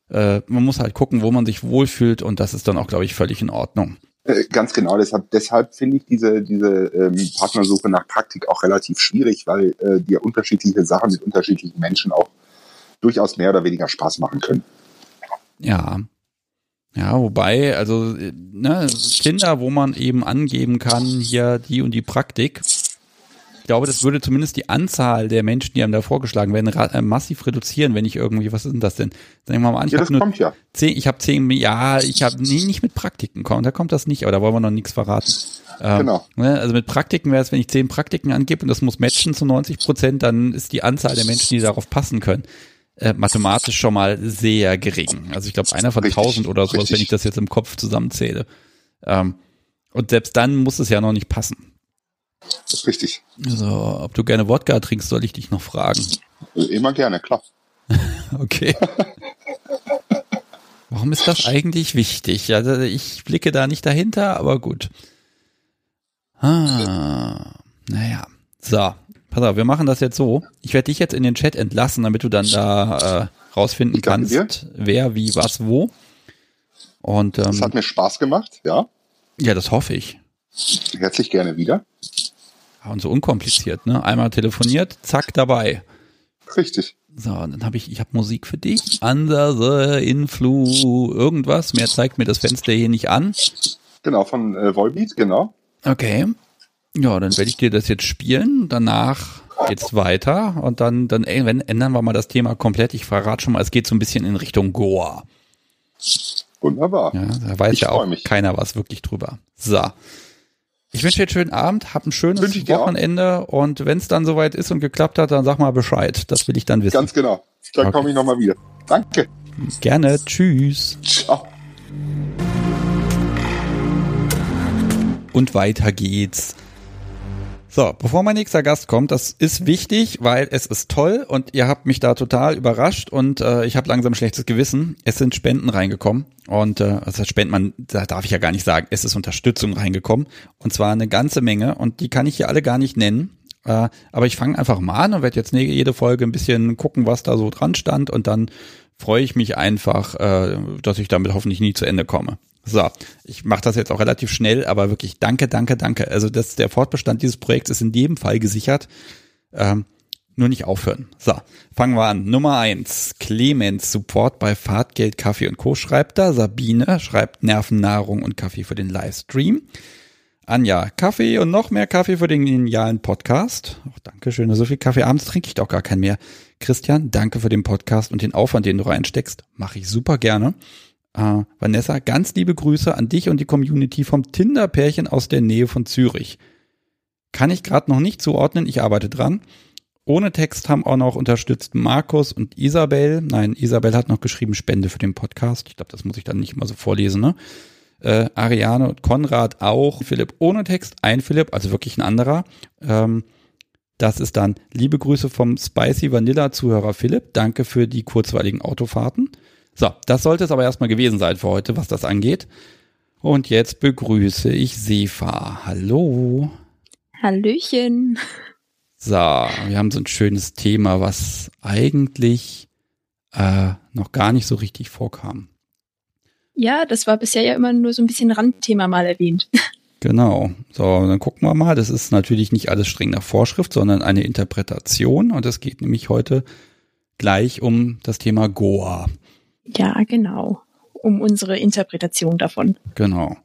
äh, man muss halt gucken, wo man sich wohlfühlt und das ist dann auch, glaube ich, völlig in Ordnung. Äh, Ganz genau, deshalb, deshalb finde ich diese, diese ähm, Partnersuche nach Praktik auch relativ schwierig, weil äh, dir unterschiedliche Sachen mit unterschiedlichen Menschen auch durchaus mehr oder weniger Spaß machen können. Ja. Ja, wobei, also, äh, ne, Tinder, wo man eben angeben kann, hier die und die Praktik. Ich glaube, das würde zumindest die Anzahl der Menschen, die einem da vorgeschlagen werden, äh, massiv reduzieren, wenn ich irgendwie, was ist denn das denn? Sagen wir mal an, ich Ja, habe nur kommt ja. zehn, ich habe zehn, ja, ich habe nee, nicht mit Praktiken kommen, da kommt das nicht, aber da wollen wir noch nichts verraten. Ähm, Genau. Ne, also mit Praktiken wäre es, wenn ich zehn Praktiken angebe und das muss matchen zu 90 Prozent, dann ist die Anzahl der Menschen, die darauf passen können, äh, mathematisch schon mal sehr gering. Also ich glaube einer von Richtig, 1000 oder sowas, richtig. wenn ich das jetzt im Kopf zusammenzähle. Ähm, und selbst dann muss es ja noch nicht passen. Das ist richtig. Also, ob du gerne Wodka trinkst, soll ich dich noch fragen. Äh, Immer gerne, klar. Okay. Warum ist das eigentlich wichtig? Also ich blicke da nicht dahinter, aber gut. Ah, naja. So, pass auf, wir machen das jetzt so. Ich werde dich jetzt in den Chat entlassen, damit du dann da äh, rausfinden kannst, dir. wer, wie, was, wo. Und Das ähm, hat mir Spaß gemacht, ja. ja, das hoffe ich. Herzlich gerne wieder. Ja, Und so unkompliziert, ne? Einmal telefoniert, zack, dabei. Richtig. So, und dann habe ich, ich habe Musik für dich. Under the Influ, irgendwas. Mehr zeigt mir das Fenster hier nicht an. Genau, von äh, Volbeat, genau. Okay. Ja, dann werde ich dir das jetzt spielen. Danach geht's weiter und dann, dann wenn, ändern wir mal das Thema komplett. Ich verrate schon mal, es geht so ein bisschen in Richtung Goa. Wunderbar. Ja, da weiß Ich ja auch keiner was wirklich drüber. So. Ich wünsche dir einen schönen Abend, hab ein schönes auch. Wochenende und wenn es dann soweit ist und geklappt hat, dann sag mal Bescheid. Das will ich dann wissen. Ganz genau. Dann Okay. komme ich nochmal wieder. Danke. Gerne. Tschüss. Ciao. Und weiter geht's. So, bevor mein nächster Gast kommt, das ist wichtig, weil es ist toll und ihr habt mich da total überrascht und äh, ich habe langsam schlechtes Gewissen. Es sind Spenden reingekommen und äh, also Spenden, man, da darf ich ja gar nicht sagen, es ist Unterstützung reingekommen und zwar eine ganze Menge und die kann ich hier alle gar nicht nennen. Äh, aber ich fange einfach mal an und werde jetzt ne- jede Folge ein bisschen gucken, was da so dran stand und dann freue ich mich einfach, äh, dass ich damit hoffentlich nie zu Ende komme. So, ich mache das jetzt auch relativ schnell, aber wirklich danke, danke, danke. Also das, der Fortbestand dieses Projekts ist in jedem Fall gesichert. Ähm, nur nicht aufhören. So, fangen wir an. Nummer eins, Clemens Support bei Fahrtgeld, Kaffee und Co. schreibt da. Sabine schreibt Nervennahrung und Kaffee für den Livestream. Anja, Kaffee und noch mehr Kaffee für den genialen Podcast. Oh, danke schön. So viel Kaffee abends trinke ich doch gar keinen mehr. Christian, danke für den Podcast und den Aufwand, den du reinsteckst. Mache ich super gerne. Äh, Vanessa, ganz liebe Grüße an dich und die Community vom Tinder-Pärchen aus der Nähe von Zürich. Kann ich gerade noch nicht zuordnen, ich arbeite dran. Ohne Text haben auch noch unterstützt Markus und Isabel. Nein, Isabel hat noch geschrieben Spende für den Podcast. Ich glaube, das muss ich dann nicht immer so vorlesen, ne? Äh, Ariane und Konrad auch. Philipp ohne Text, ein Philipp, also wirklich ein anderer. Ähm, das ist dann liebe Grüße vom Spicy Vanilla Zuhörer Philipp. Danke für die kurzweiligen Autofahrten. So, das sollte es aber erstmal gewesen sein für heute, was das angeht. Und jetzt begrüße ich Sefa. Hallo. Hallöchen. So, wir haben so ein schönes Thema, was eigentlich äh, noch gar nicht so richtig vorkam. Ja, das war bisher ja immer nur so ein bisschen Randthema mal erwähnt. Genau. So, dann gucken wir mal. Das ist natürlich nicht alles streng nach Vorschrift, sondern eine Interpretation. Und es geht nämlich heute gleich um das Thema Goa. Ja, genau. Um unsere Interpretation davon. Genau.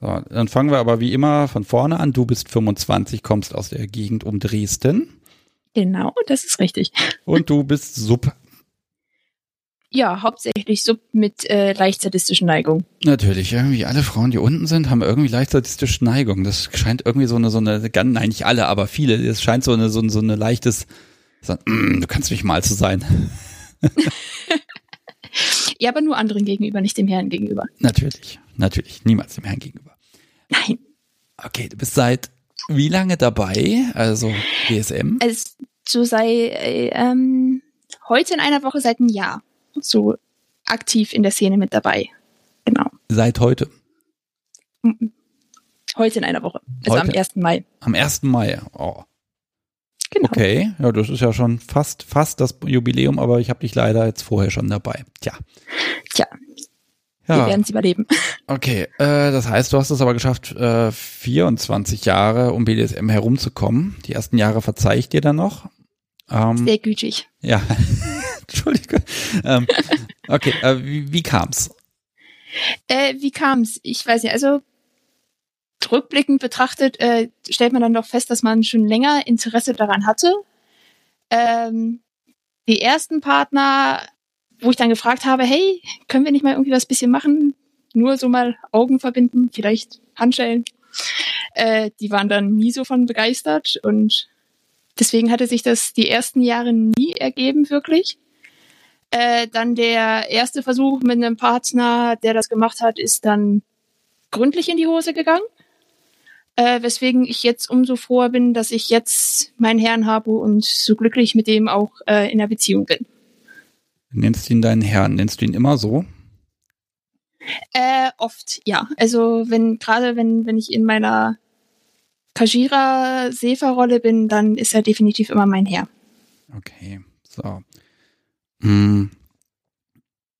So, dann fangen wir aber wie immer von vorne an. Du bist 25, kommst aus der Gegend um Dresden Genau, das ist richtig. und du bist Sub. Ja, hauptsächlich Sub mit äh, leicht sadistischen Neigung. Natürlich, irgendwie alle Frauen, die unten sind, haben irgendwie leicht sadistische Neigung. Das scheint irgendwie so eine, so eine, nein, nicht alle, aber viele. Es scheint so eine, so, so eine leichtes, so, mm, du kannst mich mal zu sein. Ja, aber nur anderen gegenüber, nicht dem Herrn gegenüber. Natürlich, natürlich, niemals dem Herrn gegenüber. Nein. Okay, du bist seit wie lange dabei? Also DSM? Also so sei äh, ähm, heute in einer Woche seit einem Jahr so aktiv in der Szene mit dabei. Genau. Seit heute. Heute in einer Woche. Also am Heute? 1. Mai. Am 1. Mai. Oh, Genau. okay. Ja, das ist ja schon fast, fast das Jubiläum, aber ich habe dich leider jetzt vorher schon dabei. Tja. Tja, wir Ja, werden es überleben. okay. Äh, das heißt, du hast es aber geschafft, äh, 24 Jahre um BDSM herumzukommen. Die ersten Jahre verzeih ich dir dann noch. Ähm, Sehr gütig. ja, Entschuldige. Ähm, okay, äh, wie, wie kam's? Äh, wie kam's? Ich weiß nicht, also rückblickend betrachtet äh, stellt man dann doch fest, dass man schon länger Interesse daran hatte. Ähm, die ersten Partner, wo ich dann gefragt habe, hey, können wir nicht mal irgendwie was bisschen machen? Nur so mal Augen verbinden, vielleicht Handschellen. Äh, die waren dann nie so von begeistert und deswegen hatte sich das die ersten Jahre nie ergeben, wirklich. Äh, dann der erste Versuch mit einem Partner, der das gemacht hat, ist dann gründlich in die Hose gegangen. Äh, weswegen ich jetzt umso froher bin, dass ich jetzt meinen Herrn habe und so glücklich mit dem auch äh, in der Beziehung bin. Du nennst ihn deinen Herrn. Nennst du ihn immer so? Äh, oft, ja. Also wenn gerade wenn wenn ich in meiner Kajira Sefa-Rolle bin, dann ist er definitiv immer mein Herr. Okay, so. Hm.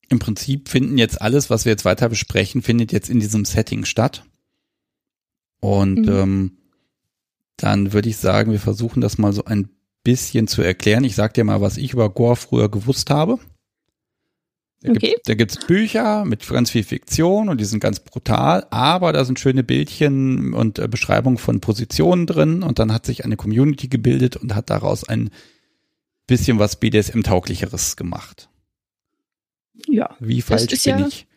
Im Prinzip finden jetzt alles, was wir jetzt weiter besprechen, findet jetzt in diesem Setting statt. Und mhm. ähm, dann würde ich sagen, wir versuchen das mal so ein bisschen zu erklären. Ich sag dir mal, was ich über Gore früher gewusst habe. Da, okay. gibt, da gibt's Bücher mit ganz viel Fiktion und die sind ganz brutal, aber da sind schöne Bildchen und äh, Beschreibungen von Positionen drin und dann hat sich eine Community gebildet und hat daraus ein bisschen was BDSM-tauglicheres gemacht. Ja. Wie falsch bin ja, ich?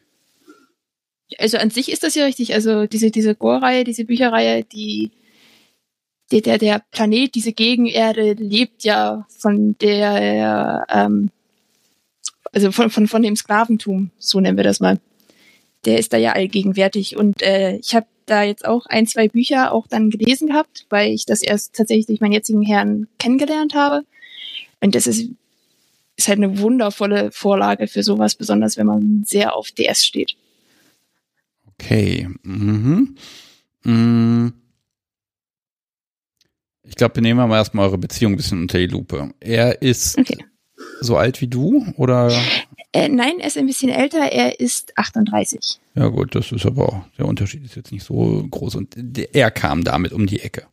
Also an sich ist das ja richtig. Also diese, diese Gore-Reihe, diese Bücherreihe, die, der, der, der Planet, diese Gegenerde lebt ja von der, ähm, also von, von, von dem Sklaventum, so nennen wir das mal. Der ist da ja allgegenwärtig. Und äh, ich habe da jetzt auch ein, zwei Bücher auch dann gelesen gehabt, weil ich das erst tatsächlich durch meinen jetzigen Herrn kennengelernt habe. Und das ist, ist halt eine wundervolle Vorlage für sowas, besonders wenn man sehr auf DS steht. Okay. Mhm. Mhm. Ich glaube, wir nehmen mal erstmal eure Beziehung ein bisschen unter die Lupe. Er ist okay so alt wie du oder? Äh, nein, er ist ein bisschen älter. Er ist 38. Ja gut, das ist aber auch, der Unterschied ist jetzt nicht so groß und er kam damit um die Ecke.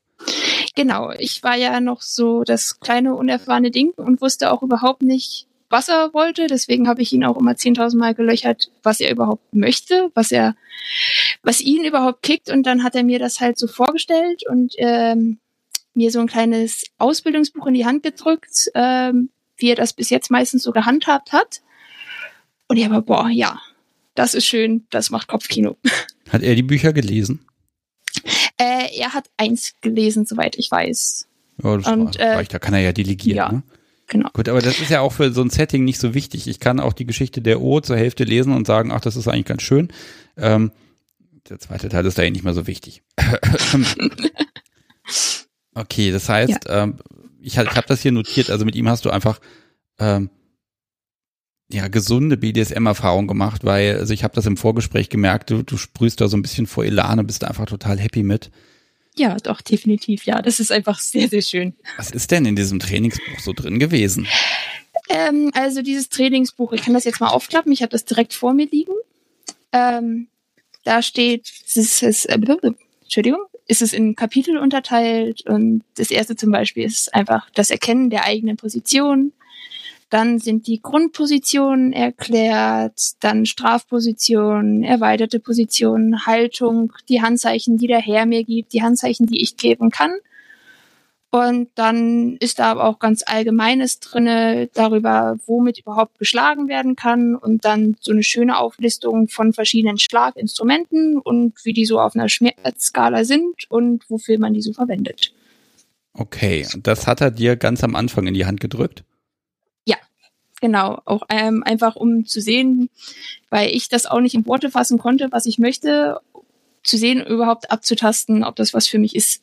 Genau, ich war ja noch so das kleine unerfahrene Ding und wusste auch überhaupt nicht, was er wollte. Deswegen habe ich ihn auch immer 10.000 Mal gelöchert, was er überhaupt möchte, was er, was ihn überhaupt kickt. Und dann hat er mir das halt so vorgestellt und ähm, mir so ein kleines Ausbildungsbuch in die Hand gedrückt, ähm, wie er das bis jetzt meistens so gehandhabt hat. Und ich habe, boah, ja, das ist schön, das macht Kopfkino. Hat er die Bücher gelesen? Äh, er hat eins gelesen, soweit ich weiß. Ja, das Und, reicht, äh, da kann er ja delegieren. Ja, ne? Genau. Gut, aber das ist ja auch für so ein Setting nicht so wichtig. Ich kann auch die Geschichte der O zur Hälfte lesen und sagen, ach, das ist eigentlich ganz schön. Ähm, der zweite Teil ist da ja nicht mehr so wichtig. okay, das heißt, ja. ähm, ich, ich habe das hier notiert, also mit ihm hast du einfach ähm, ja gesunde BDSM-Erfahrung gemacht, weil also ich habe das im Vorgespräch gemerkt, du, du sprühst da so ein bisschen vor Elan und bist da einfach total happy mit. Ja, doch, definitiv, ja. Das ist einfach sehr, sehr schön. Was ist denn in diesem Trainingsbuch so drin gewesen? Ähm, also dieses Trainingsbuch, ich kann das jetzt mal aufklappen, ich habe das direkt vor mir liegen. Ähm, da steht, es ist, äh, Entschuldigung, ist es in Kapitel unterteilt und das erste zum Beispiel ist einfach das Erkennen der eigenen Position. Dann sind die Grundpositionen erklärt, dann Strafpositionen, erweiterte Positionen, Haltung, die Handzeichen, die der Herr mir gibt, die Handzeichen, die ich geben kann. Und dann ist da aber auch ganz Allgemeines drinne darüber, womit überhaupt geschlagen werden kann und dann so eine schöne Auflistung von verschiedenen Schlaginstrumenten und wie die so auf einer Schmerzskala sind und wofür man die so verwendet. Okay, das hat er dir ganz am Anfang in die Hand gedrückt? Genau. Auch ähm, einfach um zu sehen, weil ich das auch nicht in Worte fassen konnte, was ich möchte, zu sehen, überhaupt abzutasten, ob das was für mich ist.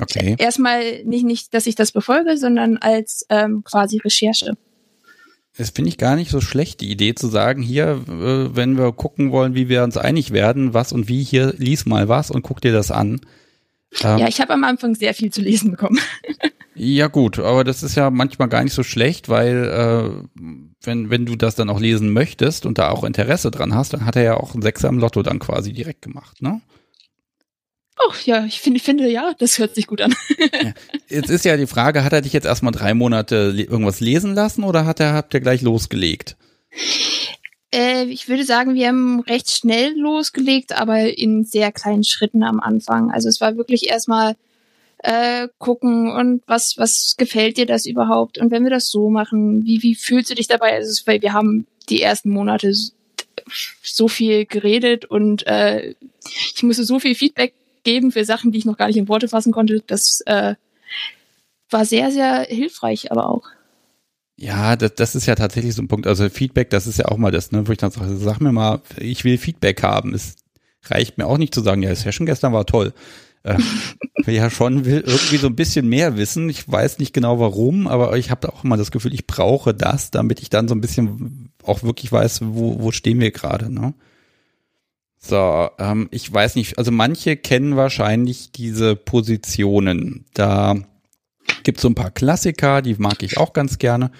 Okay. Erstmal nicht, nicht, dass ich das befolge, sondern als ähm, quasi Recherche. Das finde ich gar nicht so schlecht, die Idee zu sagen, hier, äh, wenn wir gucken wollen, wie wir uns einig werden, was und wie, hier, lies mal was und guck dir das an. Ähm, ja, ich habe am Anfang sehr viel zu lesen bekommen. ja gut, aber das ist ja manchmal gar nicht so schlecht, weil äh, wenn, wenn du das dann auch lesen möchtest und da auch Interesse dran hast, dann hat er ja auch ein Sechser im Lotto dann quasi direkt gemacht, ne? Ach ja, ich finde, finde ja, das hört sich gut an. ja. Jetzt ist ja die Frage, hat er dich jetzt erstmal drei Monate irgendwas lesen lassen oder hat er, habt ihr gleich losgelegt? Äh, ich würde sagen, wir haben recht schnell losgelegt, aber in sehr kleinen Schritten am Anfang. Also es war wirklich erstmal äh, gucken und was, was gefällt dir das überhaupt? Und wenn wir das so machen, wie, wie fühlst du dich dabei? Also, weil wir haben die ersten Monate so viel geredet und äh, ich musste so viel Feedback geben für Sachen, die ich noch gar nicht in Worte fassen konnte. Das äh, war sehr, sehr hilfreich, aber auch. Ja, das, das ist ja tatsächlich so ein Punkt. Also Feedback, das ist ja auch mal das, ne, wo ich dann sage, sag mir mal, ich will Feedback haben. Es reicht mir auch nicht zu sagen, ja, die Session gestern war toll. Äh, ja schon will irgendwie so ein bisschen mehr wissen. Ich weiß nicht genau warum, aber ich habe auch immer das Gefühl, ich brauche das, damit ich dann so ein bisschen auch wirklich weiß, wo, wo stehen wir gerade. Ne? So, ähm, ich weiß nicht, also manche kennen wahrscheinlich diese Positionen. Da gibt es so ein paar Klassiker, die mag ich auch ganz gerne.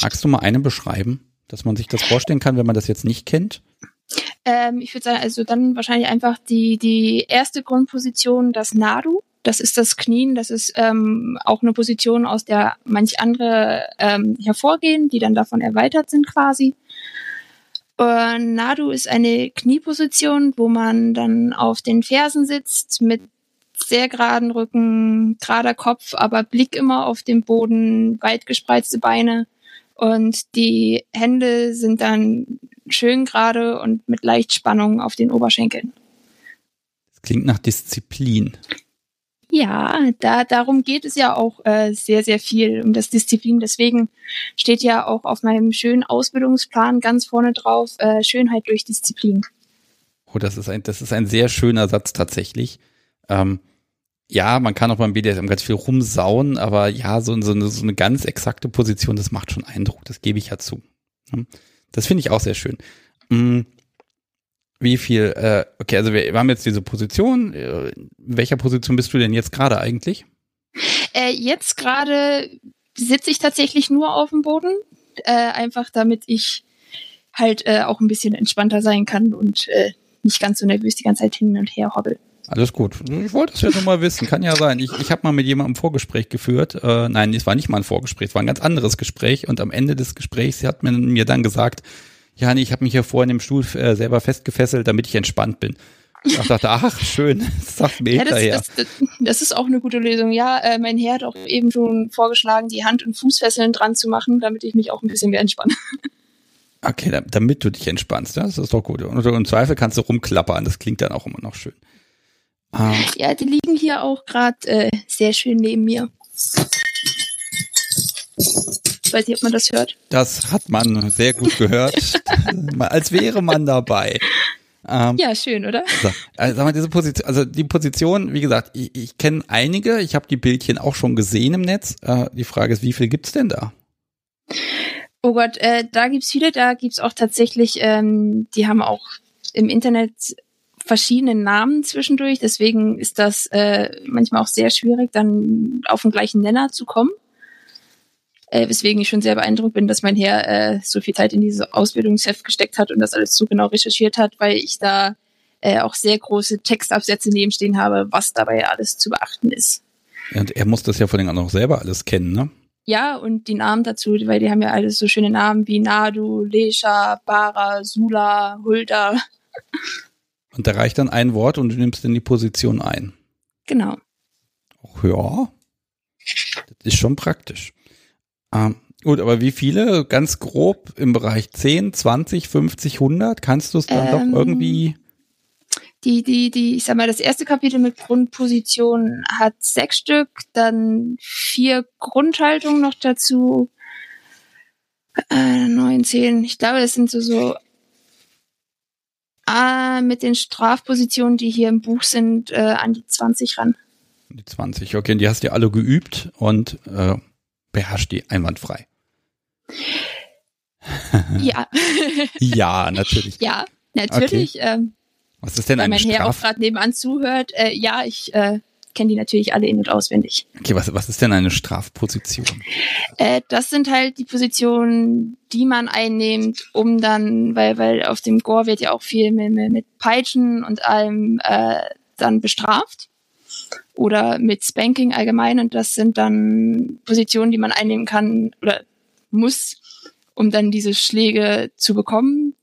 Magst du mal eine beschreiben, dass man sich das vorstellen kann, wenn man das jetzt nicht kennt? Ähm, ich würde sagen, also dann wahrscheinlich einfach die, die erste Grundposition, das Nadu. Das ist das Knien. Das ist ähm, auch eine Position, aus der manch andere ähm, hervorgehen, die dann davon erweitert sind quasi. Äh, Nadu ist eine Knieposition, wo man dann auf den Fersen sitzt mit sehr geraden Rücken, gerader Kopf, aber Blick immer auf den Boden, weit gespreizte Beine und die Hände sind dann schön gerade und mit leicht Spannung auf den Oberschenkeln. Das klingt nach Disziplin. Ja, da darum geht es ja auch äh, sehr sehr viel um das Disziplin. Deswegen steht ja auch auf meinem schönen Ausbildungsplan ganz vorne drauf äh, Schönheit durch Disziplin. Oh, das ist ein das ist ein sehr schöner Satz tatsächlich. Ähm, ja, man kann auch beim BDSM ganz viel rumsauen, aber ja, so, so, eine, so eine ganz exakte Position, das macht schon Eindruck, das gebe ich ja zu. Das finde ich auch sehr schön. Hm, wie viel, äh, okay, also wir, wir haben jetzt diese Position. Äh, in welcher Position bist du denn jetzt gerade eigentlich? Äh, jetzt gerade sitze ich tatsächlich nur auf dem Boden, äh, einfach damit ich halt äh, auch ein bisschen entspannter sein kann und äh, nicht ganz so nervös die ganze Zeit hin und her hobbel. Alles gut. Ich wollte es ja nur mal wissen. Kann ja sein. Ich, ich habe mal mit jemandem ein Vorgespräch geführt. Äh, nein, es war nicht mal ein Vorgespräch, es war ein ganz anderes Gespräch. Und am Ende des Gesprächs hat man mir dann gesagt, ja, nee, ich habe mich hier vorhin im Stuhl äh, selber festgefesselt, damit ich entspannt bin. Ich dachte, ach, schön, das sagt mir Ja, das, hinterher. das, das, das ist auch eine gute Lösung. Ja, äh, mein Herr hat auch eben schon vorgeschlagen, die Hand- und Fußfesseln dran zu machen, damit ich mich auch ein bisschen mehr entspanne. Okay, da- damit du dich entspannst, das ist doch gut. Und im Zweifel kannst du rumklappern, das klingt dann auch immer noch schön. Ähm, Ja, die liegen hier auch gerade äh, sehr schön neben mir. Ich weiß nicht, ob man das hört. das hat man sehr gut gehört, als wäre man dabei. Ähm, Ja, schön, oder? So, also, sag mal, diese Position, also die Position, wie gesagt, ich, ich kenne einige, ich habe die Bildchen auch schon gesehen im Netz. Äh, die Frage ist, wie viel gibt's denn da? Oh Gott, äh, da gibt's viele, da gibt's auch tatsächlich, ähm, die haben auch im Internet verschiedene Namen zwischendurch, deswegen ist das äh, manchmal auch sehr schwierig, dann auf den gleichen Nenner zu kommen. Äh, weswegen ich schon sehr beeindruckt bin, dass mein Herr äh, so viel Zeit in dieses Ausbildungsheft gesteckt hat und das alles so genau recherchiert hat, weil ich da äh, auch sehr große Textabsätze nebenstehen habe, was dabei alles zu beachten ist. Und er muss das ja vor allem auch selber alles kennen, ne? Ja, und die Namen dazu, weil die haben ja alles so schöne Namen wie Nadu, Lesha, Bara, Sula, Hulda. Und da reicht dann ein Wort und du nimmst dann die Position ein. Genau. Ach ja, das ist schon praktisch. Ähm, gut, aber wie viele? Ganz grob im Bereich 10, 20, 50, 100? Kannst du es dann Ähm, doch irgendwie? Die, die, die, ich sag mal, das erste Kapitel mit Grundposition hat sechs Stück, dann vier Grundhaltungen noch dazu. Äh, neun, zehn. Ich glaube, das sind so, so äh, mit den Strafpositionen, die hier im Buch sind, äh, an die 20 ran. Die 20, okay, und die hast du ja alle geübt und äh, beherrscht die einwandfrei. Ja. Ja, natürlich. ja, natürlich. Ähm, Was ist denn eine mein Herr auch gerade nebenan zuhört. Äh, ja, ich äh, kenne die natürlich alle in- und auswendig. Okay, was, was ist denn eine Strafposition? Äh, das sind halt die Positionen, die man einnimmt, um dann, weil, weil auf dem Gore wird ja auch viel mit, mit, Peitschen und allem äh, dann bestraft. Oder mit Spanking allgemein. Und das sind dann Positionen, die man einnehmen kann oder muss, um dann diese Schläge zu bekommen,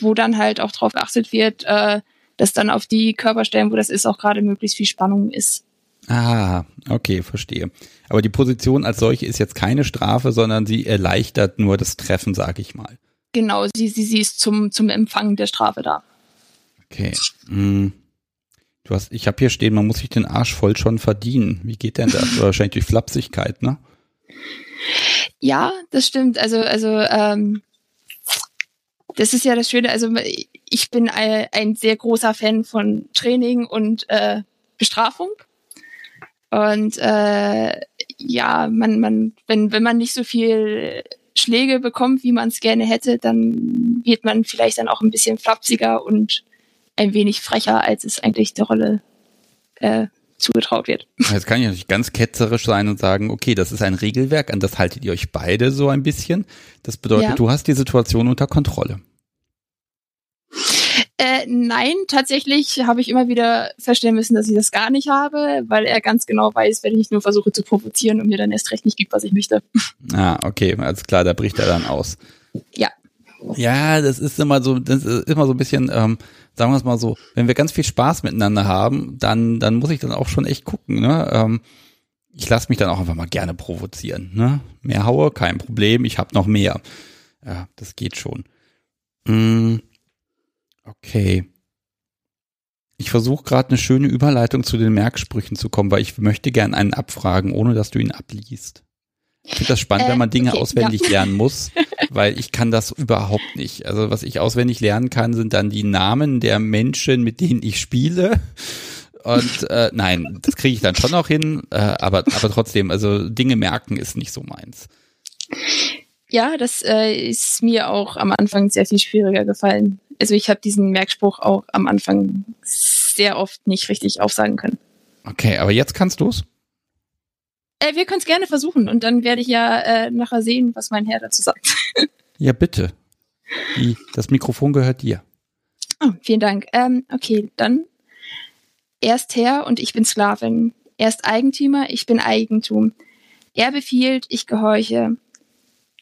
wo dann halt auch darauf geachtet wird, äh, dass dann auf die Körperstellen, wo das ist, auch gerade möglichst viel Spannung ist. Ah, okay, verstehe. Aber die Position als solche ist jetzt keine Strafe, sondern sie erleichtert nur das Treffen, sag ich mal. Genau, sie, sie, sie ist zum, zum Empfang der Strafe da. Okay. Hm. Du hast, ich habe hier stehen, man muss sich den Arsch voll schon verdienen. Wie geht denn das? Wahrscheinlich durch Flapsigkeit, ne? Ja, das stimmt. Also, also ähm, das ist ja das Schöne. Also ich bin ein, sehr großer Fan von Training und äh, Bestrafung. Und äh, ja, man, man, wenn, wenn man nicht so viel Schläge bekommt, wie man es gerne hätte, dann wird man vielleicht dann auch ein bisschen flapsiger und ein wenig frecher, als es eigentlich der Rolle äh, zugetraut wird. Jetzt kann ich natürlich ganz ketzerisch sein und sagen, okay, das ist ein Regelwerk, an das haltet ihr euch beide so ein bisschen. Das bedeutet, ja. du hast die Situation unter Kontrolle. Äh, nein, tatsächlich habe ich immer wieder feststellen müssen, dass ich das gar nicht habe, weil er ganz genau weiß, wenn ich nur versuche zu provozieren und mir dann erst recht nicht gibt, was ich möchte. Ah, okay, alles klar, da bricht er dann aus. Ja. Ja, das ist immer so, das ist immer so ein bisschen, ähm, sagen wir es mal so, wenn wir ganz viel Spaß miteinander haben, dann, dann muss ich dann auch schon echt gucken, ne? Ähm, ich lasse mich dann auch einfach mal gerne provozieren, ne? Mehr haue, kein Problem, ich habe noch mehr. Ja, das geht schon. Mm. Okay. Ich versuche gerade eine schöne Überleitung zu den Merksprüchen zu kommen, weil ich möchte gern einen abfragen, ohne dass du ihn abliest. Ich finde das spannend, äh, wenn man Dinge okay, auswendig ja. lernen muss, weil ich kann das überhaupt nicht. Also was ich auswendig lernen kann, sind dann die Namen der Menschen, mit denen ich spiele. Und äh, nein, das kriege ich dann schon noch hin, äh, aber, aber trotzdem, also Dinge merken ist nicht so meins. Ja, das äh, ist mir auch am Anfang sehr viel schwieriger gefallen also ich habe diesen Merkspruch auch am Anfang sehr oft nicht richtig aufsagen können. Okay, aber jetzt kannst du's? Äh, wir können es gerne versuchen und dann werde ich ja äh, nachher sehen, was mein Herr dazu sagt. ja, bitte. Die, das Mikrofon gehört dir. Oh, vielen Dank. Ähm, okay, dann erst Herr und ich bin Sklavin. Erst Eigentümer, ich bin Eigentum. Er befiehlt, ich gehorche.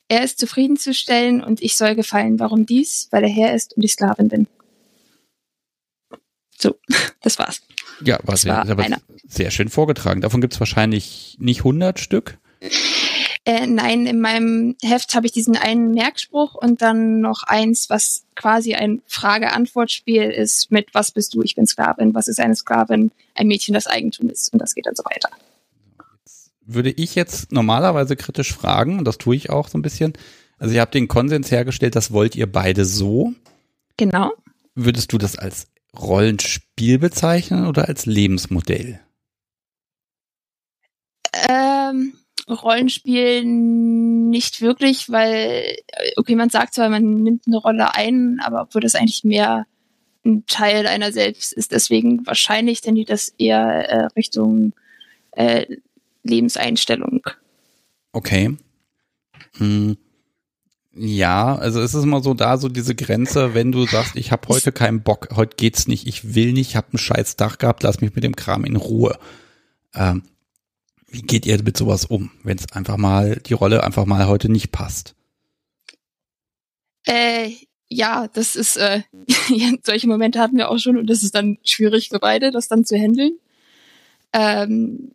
Er ist zufriedenzustellen und ich soll gefallen. Warum dies? Weil er Herr ist und ich Sklavin bin. So, das war's. Ja, war, das sehr, war aber sehr schön vorgetragen. Davon gibt's wahrscheinlich nicht 100 Stück. Äh, nein, in meinem Heft habe ich diesen einen Merkspruch und dann noch eins, was quasi ein Frage-Antwort-Spiel ist mit Was bist du? Ich bin Sklavin. Was ist eine Sklavin? Ein Mädchen, das Eigentum ist. Und das geht dann so weiter würde ich jetzt normalerweise kritisch fragen, und das tue ich auch so ein bisschen. Also ihr habt den Konsens hergestellt, das wollt ihr beide so. Genau. Würdest du das als Rollenspiel bezeichnen oder als Lebensmodell? Ähm, Rollenspiel nicht wirklich, weil, okay, man sagt zwar, man nimmt eine Rolle ein, aber obwohl das eigentlich mehr ein Teil einer selbst ist, deswegen wahrscheinlich tendiert das eher äh, Richtung äh, Lebenseinstellung. Okay. Hm. Ja, also es ist immer so da, so diese Grenze, wenn du sagst, ich habe heute keinen Bock, heute geht's nicht, ich will nicht, ich habe einen scheiß Dach gehabt, lass mich mit dem Kram in Ruhe. Ähm, wie geht ihr mit sowas um, wenn es einfach mal, die Rolle einfach mal heute nicht passt? Äh, ja, das ist, äh, solche Momente hatten wir auch schon und das ist dann schwierig für beide, das dann zu handeln. Ähm,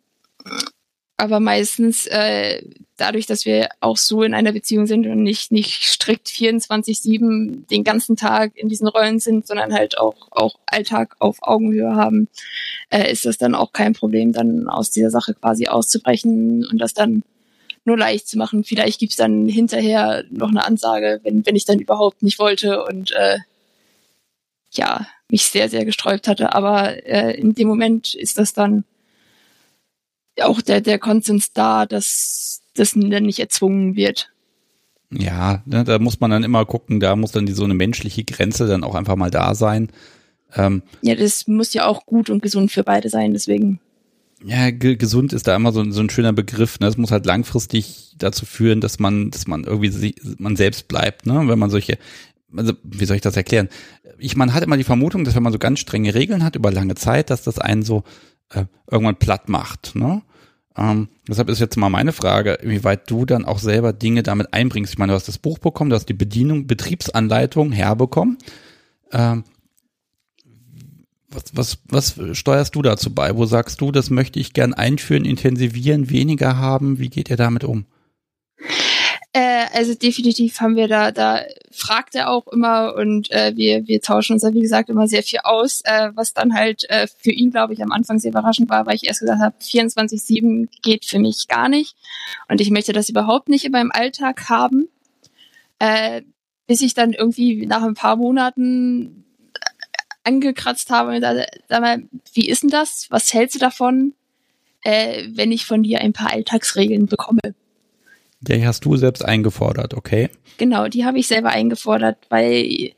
aber meistens äh, dadurch, dass wir auch so in einer Beziehung sind und nicht, nicht strikt 24-7 den ganzen Tag in diesen Rollen sind, sondern halt auch, auch Alltag auf Augenhöhe haben, äh, ist das dann auch kein Problem, dann aus dieser Sache quasi auszubrechen und das dann nur leicht zu machen. Vielleicht gibt's dann hinterher noch eine Ansage, wenn, wenn ich dann überhaupt nicht wollte und äh, ja, mich sehr, sehr gesträubt hatte. Aber äh, in dem Moment ist das dann auch der, der Konsens da, dass das dann nicht erzwungen wird. Ja, ne, da muss man dann immer gucken, da muss dann die, so eine menschliche Grenze dann auch einfach mal da sein. Ähm, ja, das muss ja auch gut und gesund für beide sein, deswegen. Ja, gesund ist da immer so, so ein schöner Begriff. Ne? Das muss halt langfristig dazu führen, dass man, dass man irgendwie man selbst bleibt, ne? Wenn man solche, also wie soll ich das erklären? Ich, man hat immer die Vermutung, dass wenn man so ganz strenge Regeln hat über lange Zeit, dass das einen so äh, irgendwann platt macht. Ne? Ähm, deshalb ist jetzt mal meine Frage, inwieweit du dann auch selber Dinge damit einbringst. Ich meine, du hast das Buch bekommen, du hast die Bedienung, Betriebsanleitung herbekommen. Ähm, was, was, was steuerst du dazu bei? Wo sagst du, das möchte ich gern einführen, intensivieren, weniger haben? Wie geht ihr damit um? Äh, also definitiv haben wir da, da fragt er auch immer und äh, wir, wir tauschen uns da wie gesagt immer sehr viel aus, äh, was dann halt äh, für ihn, glaube ich, am Anfang sehr überraschend war, weil ich erst gesagt habe, 24-7 geht für mich gar nicht und ich möchte das überhaupt nicht in meinem Alltag haben. Äh, bis ich dann irgendwie nach ein paar Monaten angekratzt habe und da, sag mal, wie ist denn das? Was hältst du davon, äh, wenn ich von dir ein paar Alltagsregeln bekomme? Die hast du selbst eingefordert, okay? Genau, die habe ich selber eingefordert, weil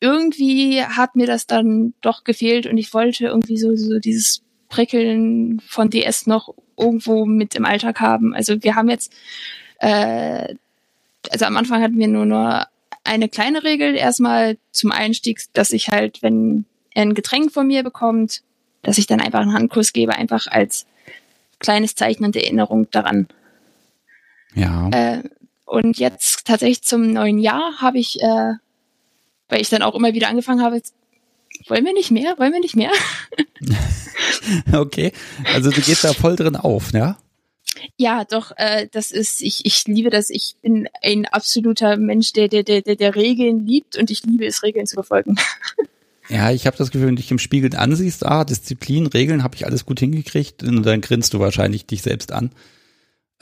irgendwie hat mir das dann doch gefehlt und ich wollte irgendwie so, so dieses Prickeln von DS noch irgendwo mit im Alltag haben. Also wir haben jetzt, äh, also am Anfang hatten wir nur nur eine kleine Regel erstmal zum Einstieg, dass ich halt, wenn er ein Getränk von mir bekommt, dass ich dann einfach einen Handkuss gebe, einfach als kleines Zeichen und Erinnerung daran. Ja. Äh, und jetzt tatsächlich zum neuen Jahr habe ich, äh, weil ich dann auch immer wieder angefangen habe, wollen wir nicht mehr? Wollen wir nicht mehr? okay. Also du gehst da voll drin auf, ja? Ja, doch, äh, das ist, ich, ich liebe das. Ich bin ein absoluter Mensch, der, der, der, der Regeln liebt und ich liebe es, Regeln zu befolgen. Ja, ich habe das Gefühl, wenn du dich im Spiegel ansiehst, ah, Disziplin, Regeln, habe ich alles gut hingekriegt, und dann grinst du wahrscheinlich dich selbst an.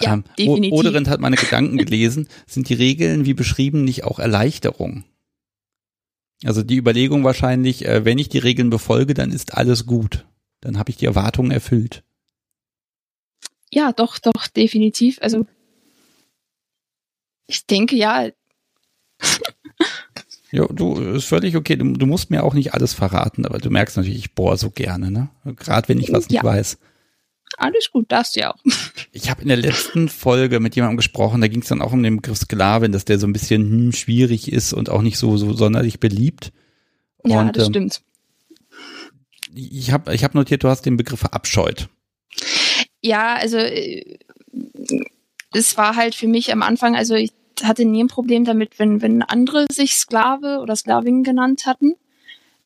Ja, ähm, definitiv. Oderind hat meine Gedanken gelesen. Sind die Regeln wie beschrieben nicht auch Erleichterung? Also die Überlegung wahrscheinlich, äh, wenn ich die Regeln befolge, dann ist alles gut. Dann habe ich die Erwartungen erfüllt. Ja, doch, doch, definitiv. Also ich denke ja. ja, du ist völlig okay. Du, du, musst mir auch nicht alles verraten, aber du merkst natürlich, ich bohr so gerne, ne? Gerade wenn ich was ja. nicht weiß. Alles gut, darfst du ja auch. Ich habe in der letzten Folge mit jemandem gesprochen, da ging es dann auch um den Begriff Sklavin, dass der so ein bisschen hm, schwierig ist und auch nicht so, so sonderlich beliebt. Ja, und, das ähm, stimmt. Ich habe ich hab notiert, du hast den Begriff verabscheut. Ja, also äh, es war halt für mich am Anfang, also ich hatte nie ein Problem damit, wenn, wenn andere sich Sklave oder Sklavin genannt hatten.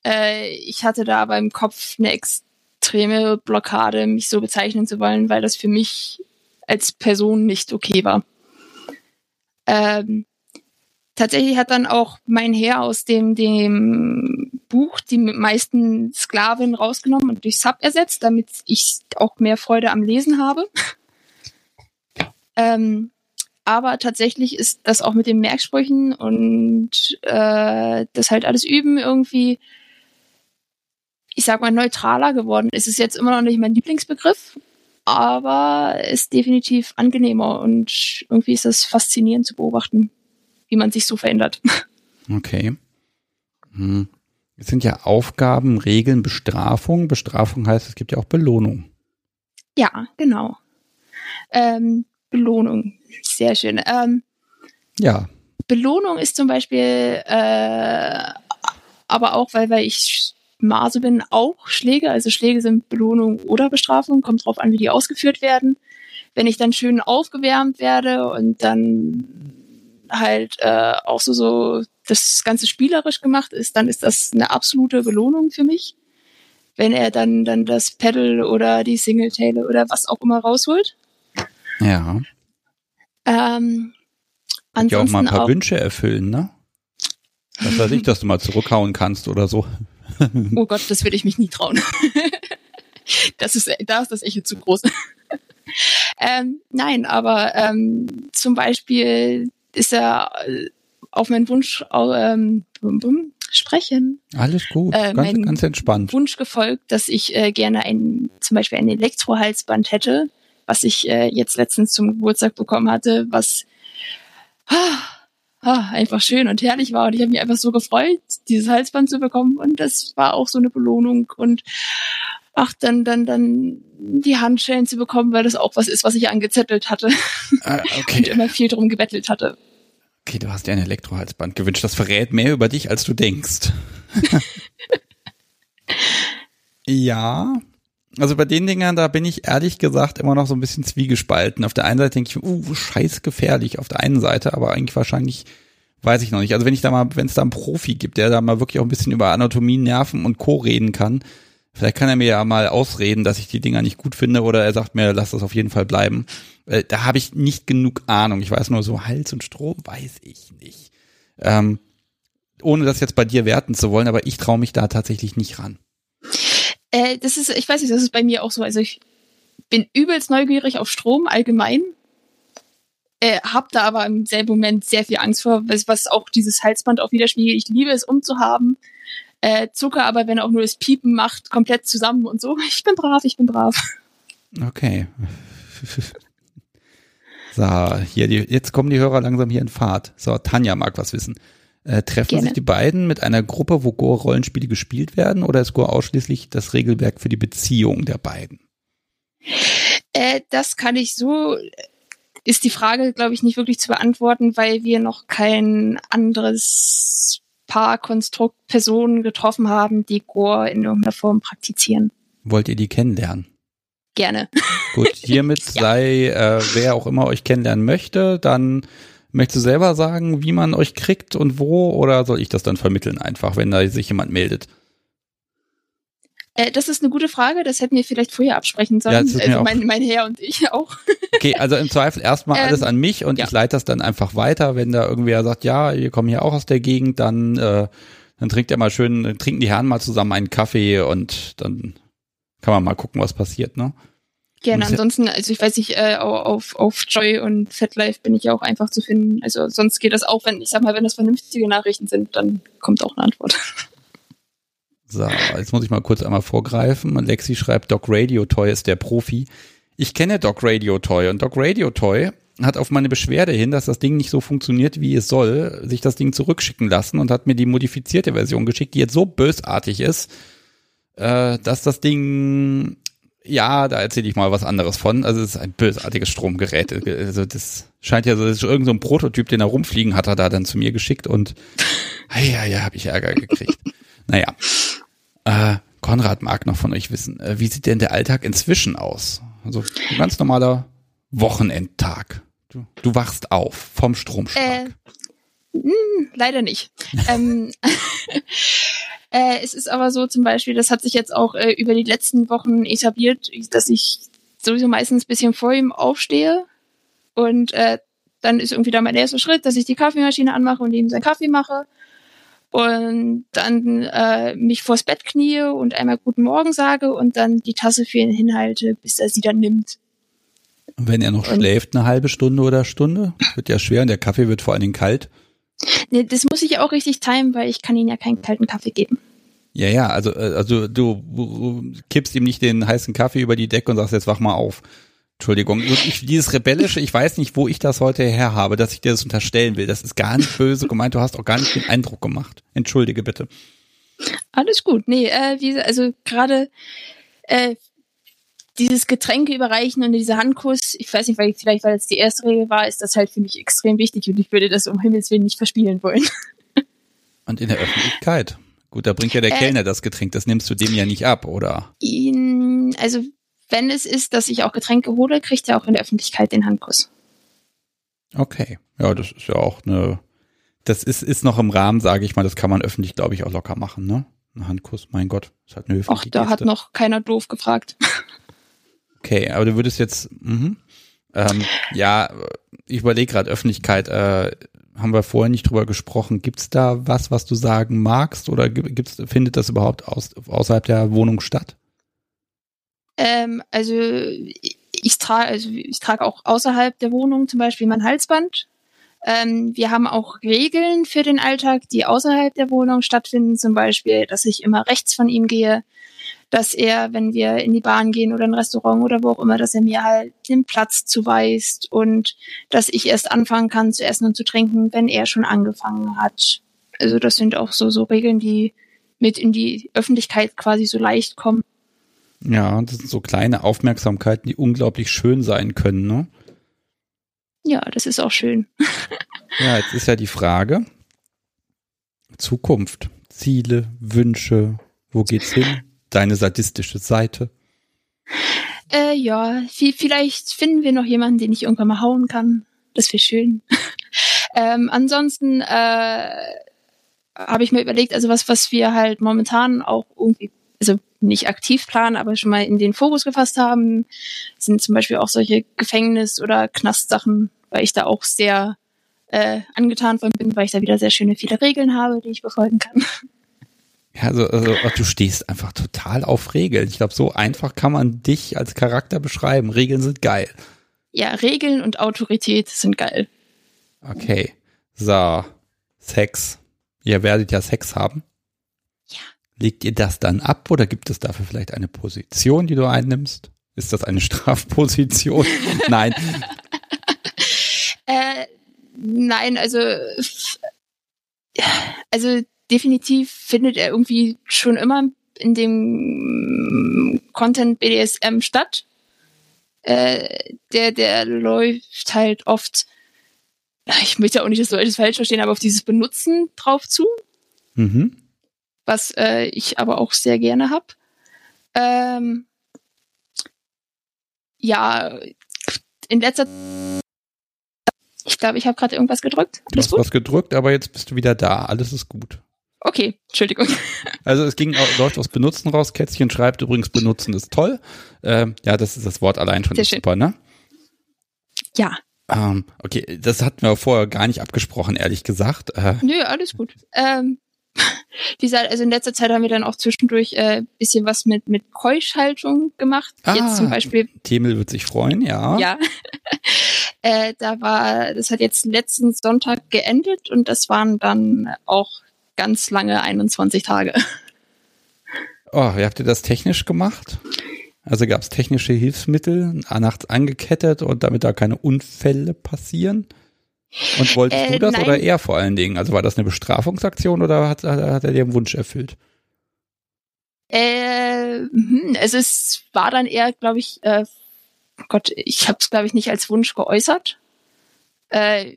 Äh, ich hatte da aber im Kopf eine ex extreme Blockade, mich so bezeichnen zu wollen, weil das für mich als Person nicht okay war. Ähm, tatsächlich hat dann auch mein Herr aus dem, dem Buch die meisten Sklaven rausgenommen und durch Sub ersetzt, damit ich auch mehr Freude am Lesen habe. ähm, aber tatsächlich ist das auch mit den Merksprüchen und äh, das halt alles üben irgendwie ich sag mal, neutraler geworden. Es ist jetzt immer noch nicht mein Lieblingsbegriff, aber ist definitiv angenehmer und irgendwie ist es faszinierend zu beobachten, wie man sich so verändert. Okay. Hm. Es sind ja Aufgaben, Regeln, Bestrafung. Bestrafung heißt, es gibt ja auch Belohnung. Ja, genau. Ähm, Belohnung, sehr schön. Ähm, ja. Belohnung ist zum Beispiel, äh, aber auch, weil, weil ich Maße bin, auch Schläge. Also Schläge sind Belohnung oder Bestrafung, kommt drauf an, wie die ausgeführt werden. Wenn ich dann schön aufgewärmt werde und dann halt äh, auch so, so das Ganze spielerisch gemacht ist, dann ist das eine absolute Belohnung für mich. Wenn er dann, dann das Pedal oder die Singletail oder was auch immer rausholt. Ja. Ähm, ansonsten ja auch mal ein paar auch, Wünsche erfüllen, ne? Was weiß ich, dass du mal zurückhauen kannst oder so. oh Gott, das würde ich mich nie trauen. das ist, da ist das Echo zu groß. ähm, nein, aber ähm, zum Beispiel ist er äh, auf meinen Wunsch ähm, bum, bum, sprechen. Alles gut, äh, ganz, ganz entspannt. Wunsch gefolgt, dass ich äh, gerne ein, zum Beispiel ein Elektrohalsband hätte, was ich äh, jetzt letztens zum Geburtstag bekommen hatte, was ah, ah, einfach schön und herrlich war. Und ich habe mich einfach so gefreut, dieses Halsband zu bekommen. Und das war auch so eine Belohnung. Und ach, dann, dann, dann die Handschellen zu bekommen, weil das auch was ist, was ich angezettelt hatte. Ah, okay. und immer viel drum gebettelt hatte. Okay, du hast dir ein Elektrohalsband gewünscht. Das verrät mehr über dich, als du denkst. ja, also bei den Dingern, da bin ich ehrlich gesagt immer noch so ein bisschen zwiegespalten. Auf der einen Seite denke ich, uh, scheiß gefährlich auf der einen Seite, aber eigentlich wahrscheinlich weiß ich noch nicht. Also wenn ich da mal, wenn es da einen Profi gibt, der da mal wirklich auch ein bisschen über Anatomie, Nerven und Co. reden kann, vielleicht kann er mir ja mal ausreden, dass ich die Dinger nicht gut finde oder er sagt mir, lass das auf jeden Fall bleiben. Äh, da habe ich nicht genug Ahnung. Ich weiß nur so, Hals und Strom weiß ich nicht. Ähm, ohne das jetzt bei dir werten zu wollen, aber ich traue mich da tatsächlich nicht ran. Äh, das ist, ich weiß nicht, das ist bei mir auch so. Also ich bin übelst neugierig auf Strom allgemein. Äh, hab da aber im selben Moment sehr viel Angst vor, was, was auch dieses Halsband auch widerspiegelt. Ich liebe es umzuhaben. Äh, Zucker aber, wenn er auch nur das Piepen macht, komplett zusammen und so. Ich bin brav, ich bin brav. Okay. So, hier die, jetzt kommen die Hörer langsam hier in Fahrt. So, Tanja mag was wissen. Äh, treffen Gerne. sich die beiden mit einer Gruppe, wo Gore-Rollenspiele gespielt werden, oder ist Gore ausschließlich das Regelwerk für die Beziehung der beiden? Äh, das kann ich so, ist die Frage, glaube ich, nicht wirklich zu beantworten, weil wir noch kein anderes Paarkonstrukt Personen getroffen haben, die Gore in irgendeiner Form praktizieren. Wollt ihr die kennenlernen? Gerne. Gut, hiermit sei, äh, wer auch immer euch kennenlernen möchte, dann möchtest du selber sagen, wie man euch kriegt und wo, oder soll ich das dann vermitteln einfach, wenn da sich jemand meldet? Äh, das ist eine gute Frage, das hätten wir vielleicht vorher absprechen sollen. Ja, also mein, mein Herr und ich auch. Okay, also im Zweifel erstmal Ähm, alles an mich und ja. ich leite das dann einfach weiter. Wenn da irgendwer sagt, ja, wir kommen hier auch aus der Gegend, dann, äh, dann trinkt er mal schön, trinken die Herren mal zusammen einen Kaffee und dann kann man mal gucken, was passiert, ne? Gerne. Ansonsten, also ich weiß nicht, äh, au- auf, auf Joy und FetLife bin ich ja auch einfach zu finden. Also sonst geht das auch, wenn, ich sag mal, wenn das vernünftige Nachrichten sind, dann kommt auch eine Antwort. So, jetzt muss ich mal kurz einmal vorgreifen. Lexi schreibt, Doc Radio Toy ist der Profi. Ich kenne Doc Radio Toy und Doc Radio Toy hat auf meine Beschwerde hin, dass das Ding nicht so funktioniert, wie es soll, sich das Ding zurückschicken lassen und hat mir die modifizierte Version geschickt, die jetzt so bösartig ist, äh, dass das Ding, ja, da erzähle ich mal was anderes von. Also es ist ein bösartiges Stromgerät. Also das scheint ja so, das ist irgend so ein Prototyp, den er rumfliegen hat, er da dann zu mir geschickt und ja, ja, habe ich Ärger gekriegt. naja. Äh, Konrad mag noch von euch wissen, äh, wie sieht denn der Alltag inzwischen aus? Also ein ganz normaler Wochenendtag. Du, du wachst auf vom Stromschlag. Äh, hm, leider nicht. ähm, äh, es ist aber so zum Beispiel, das hat sich jetzt auch äh, über die letzten Wochen etabliert, dass ich sowieso meistens ein bisschen vor ihm aufstehe und äh, dann ist irgendwie da mein erster Schritt, dass ich die Kaffeemaschine anmache und ihm seinen Kaffee mache und dann äh, mich vors Bett knie und einmal guten Morgen sage und dann die Tasse für ihn hinhalte, bis er sie dann nimmt. Und wenn er noch und- schläft, eine halbe Stunde oder Stunde, wird ja schwer und der Kaffee wird vor allen Dingen kalt. Nee, das muss ich auch richtig timen, weil ich kann ihm ja keinen kalten Kaffee geben. Ja, ja, also, äh, also du, kippst ihm nicht den heißen Kaffee über die Decke und sagst, jetzt wach mal auf. Entschuldigung, ich, dieses Rebellische, ich weiß nicht, wo ich das heute her habe, dass ich dir das unterstellen will. Das ist gar nicht böse gemeint, du hast auch gar nicht den Eindruck gemacht. Entschuldige bitte. Alles gut. Nee, äh, wie, also gerade äh, dieses Getränke überreichen und dieser Handkuss, ich weiß nicht, weil vielleicht, weil es die erste Regel war, ist das halt für mich extrem wichtig und ich würde das um Himmels Willen nicht verspielen wollen. Und in der Öffentlichkeit. Gut, da bringt ja der Äh. Kellner das Getränk, das nimmst du dem ja nicht ab, oder? Ihn, also wenn es ist, dass ich auch Getränke hole, kriegt er auch in der Öffentlichkeit den Handkuss. Okay. Ja, das ist ja auch eine, das ist, ist noch im Rahmen, sage ich mal, das kann man öffentlich, glaube ich, auch locker machen, ne? Ein Handkuss, mein Gott, ist halt eine höfliche Auch da hat Geste. noch keiner doof gefragt. Okay, aber du würdest jetzt, mhm. ähm, ja, ich überlege gerade Öffentlichkeit, äh, haben wir vorher nicht drüber gesprochen. Gibt's da was, was du sagen magst oder gi- gibt's, findet das überhaupt aus, außerhalb der Wohnung statt? Ähm, also ich, ich trage, also ich trage auch außerhalb der Wohnung zum Beispiel mein Halsband. Ähm, wir haben auch Regeln für den Alltag, die außerhalb der Wohnung stattfinden. Zum Beispiel, dass ich immer rechts von ihm gehe, dass er, wenn wir in die Bahn gehen oder ein Restaurant oder wo auch immer, dass er mir halt den Platz zuweist und dass ich erst anfangen kann zu essen und zu trinken, wenn er schon angefangen hat. Also das sind auch so, so Regeln, die mit in die Öffentlichkeit quasi so leicht kommen. Ja, das sind so kleine Aufmerksamkeiten, die unglaublich schön sein können, ne? Ja, das ist auch schön. Ja, jetzt ist ja die Frage, Zukunft, Ziele, Wünsche, wo geht's hin? Deine sadistische Seite. Äh, ja, vi- vielleicht finden wir noch jemanden, den ich irgendwann mal hauen kann. Das wäre schön. ähm, ansonsten äh, habe ich mir überlegt, also was, was wir halt momentan auch irgendwie, also nicht aktiv planen, aber schon mal in den Fokus gefasst haben, sind zum Beispiel auch solche Gefängnis- oder Knastsachen, weil ich da auch sehr äh, angetan von bin, weil ich da wieder sehr schöne viele Regeln habe, die ich befolgen kann. Ja, also, also du stehst einfach total auf Regeln. Ich glaube, so einfach kann man dich als Charakter beschreiben. Regeln sind geil. Ja, Regeln und Autorität sind geil. Okay. So, Sex. Ihr werdet ja Sex haben. Ja. Legt ihr das dann ab oder gibt es dafür vielleicht eine Position, die du einnimmst? Ist das eine Strafposition? Nein. Äh, nein, also, also definitiv findet er irgendwie schon immer in dem Content BDSM statt. Äh, der, der läuft halt oft, ich möchte auch nicht, dass Leute es falsch verstehen, aber auf dieses Benutzen drauf zu. Mhm. Was äh, ich aber auch sehr gerne hab. Ähm, ja, in letzter ich glaube, ich habe gerade irgendwas gedrückt. Du hast was gedrückt, aber jetzt bist du wieder da. Alles ist gut. Okay, Entschuldigung. Also es ging läuft aus Benutzen raus. Kätzchen schreibt übrigens Benutzen ist toll. Ähm, ja, das ist das Wort allein schon super, ne? Ja, Ähm, okay, das hatten wir vorher gar nicht abgesprochen, ehrlich gesagt. Äh, nö, alles gut. Ähm, wie gesagt, also in letzter Zeit haben wir dann auch zwischendurch äh, bisschen was mit mit Keuschhaltung gemacht. Ah. Jetzt zum Beispiel, Themel wird sich freuen, ja. ja. äh, da war, das hat jetzt letzten Sonntag geendet und das waren dann auch ganz lange 21 Tage. Oh, wie habt ihr das technisch gemacht? Also gab es technische Hilfsmittel, nachts angekettet und damit da keine Unfälle passieren? Und wolltest Äh, du das nein. oder er vor allen Dingen? Also war das eine Bestrafungsaktion oder hat, hat, hat er dir einen Wunsch erfüllt? Äh, hm, es war dann eher, glaube ich, äh, Gott, ich habe es, glaube ich, nicht als Wunsch geäußert. Äh,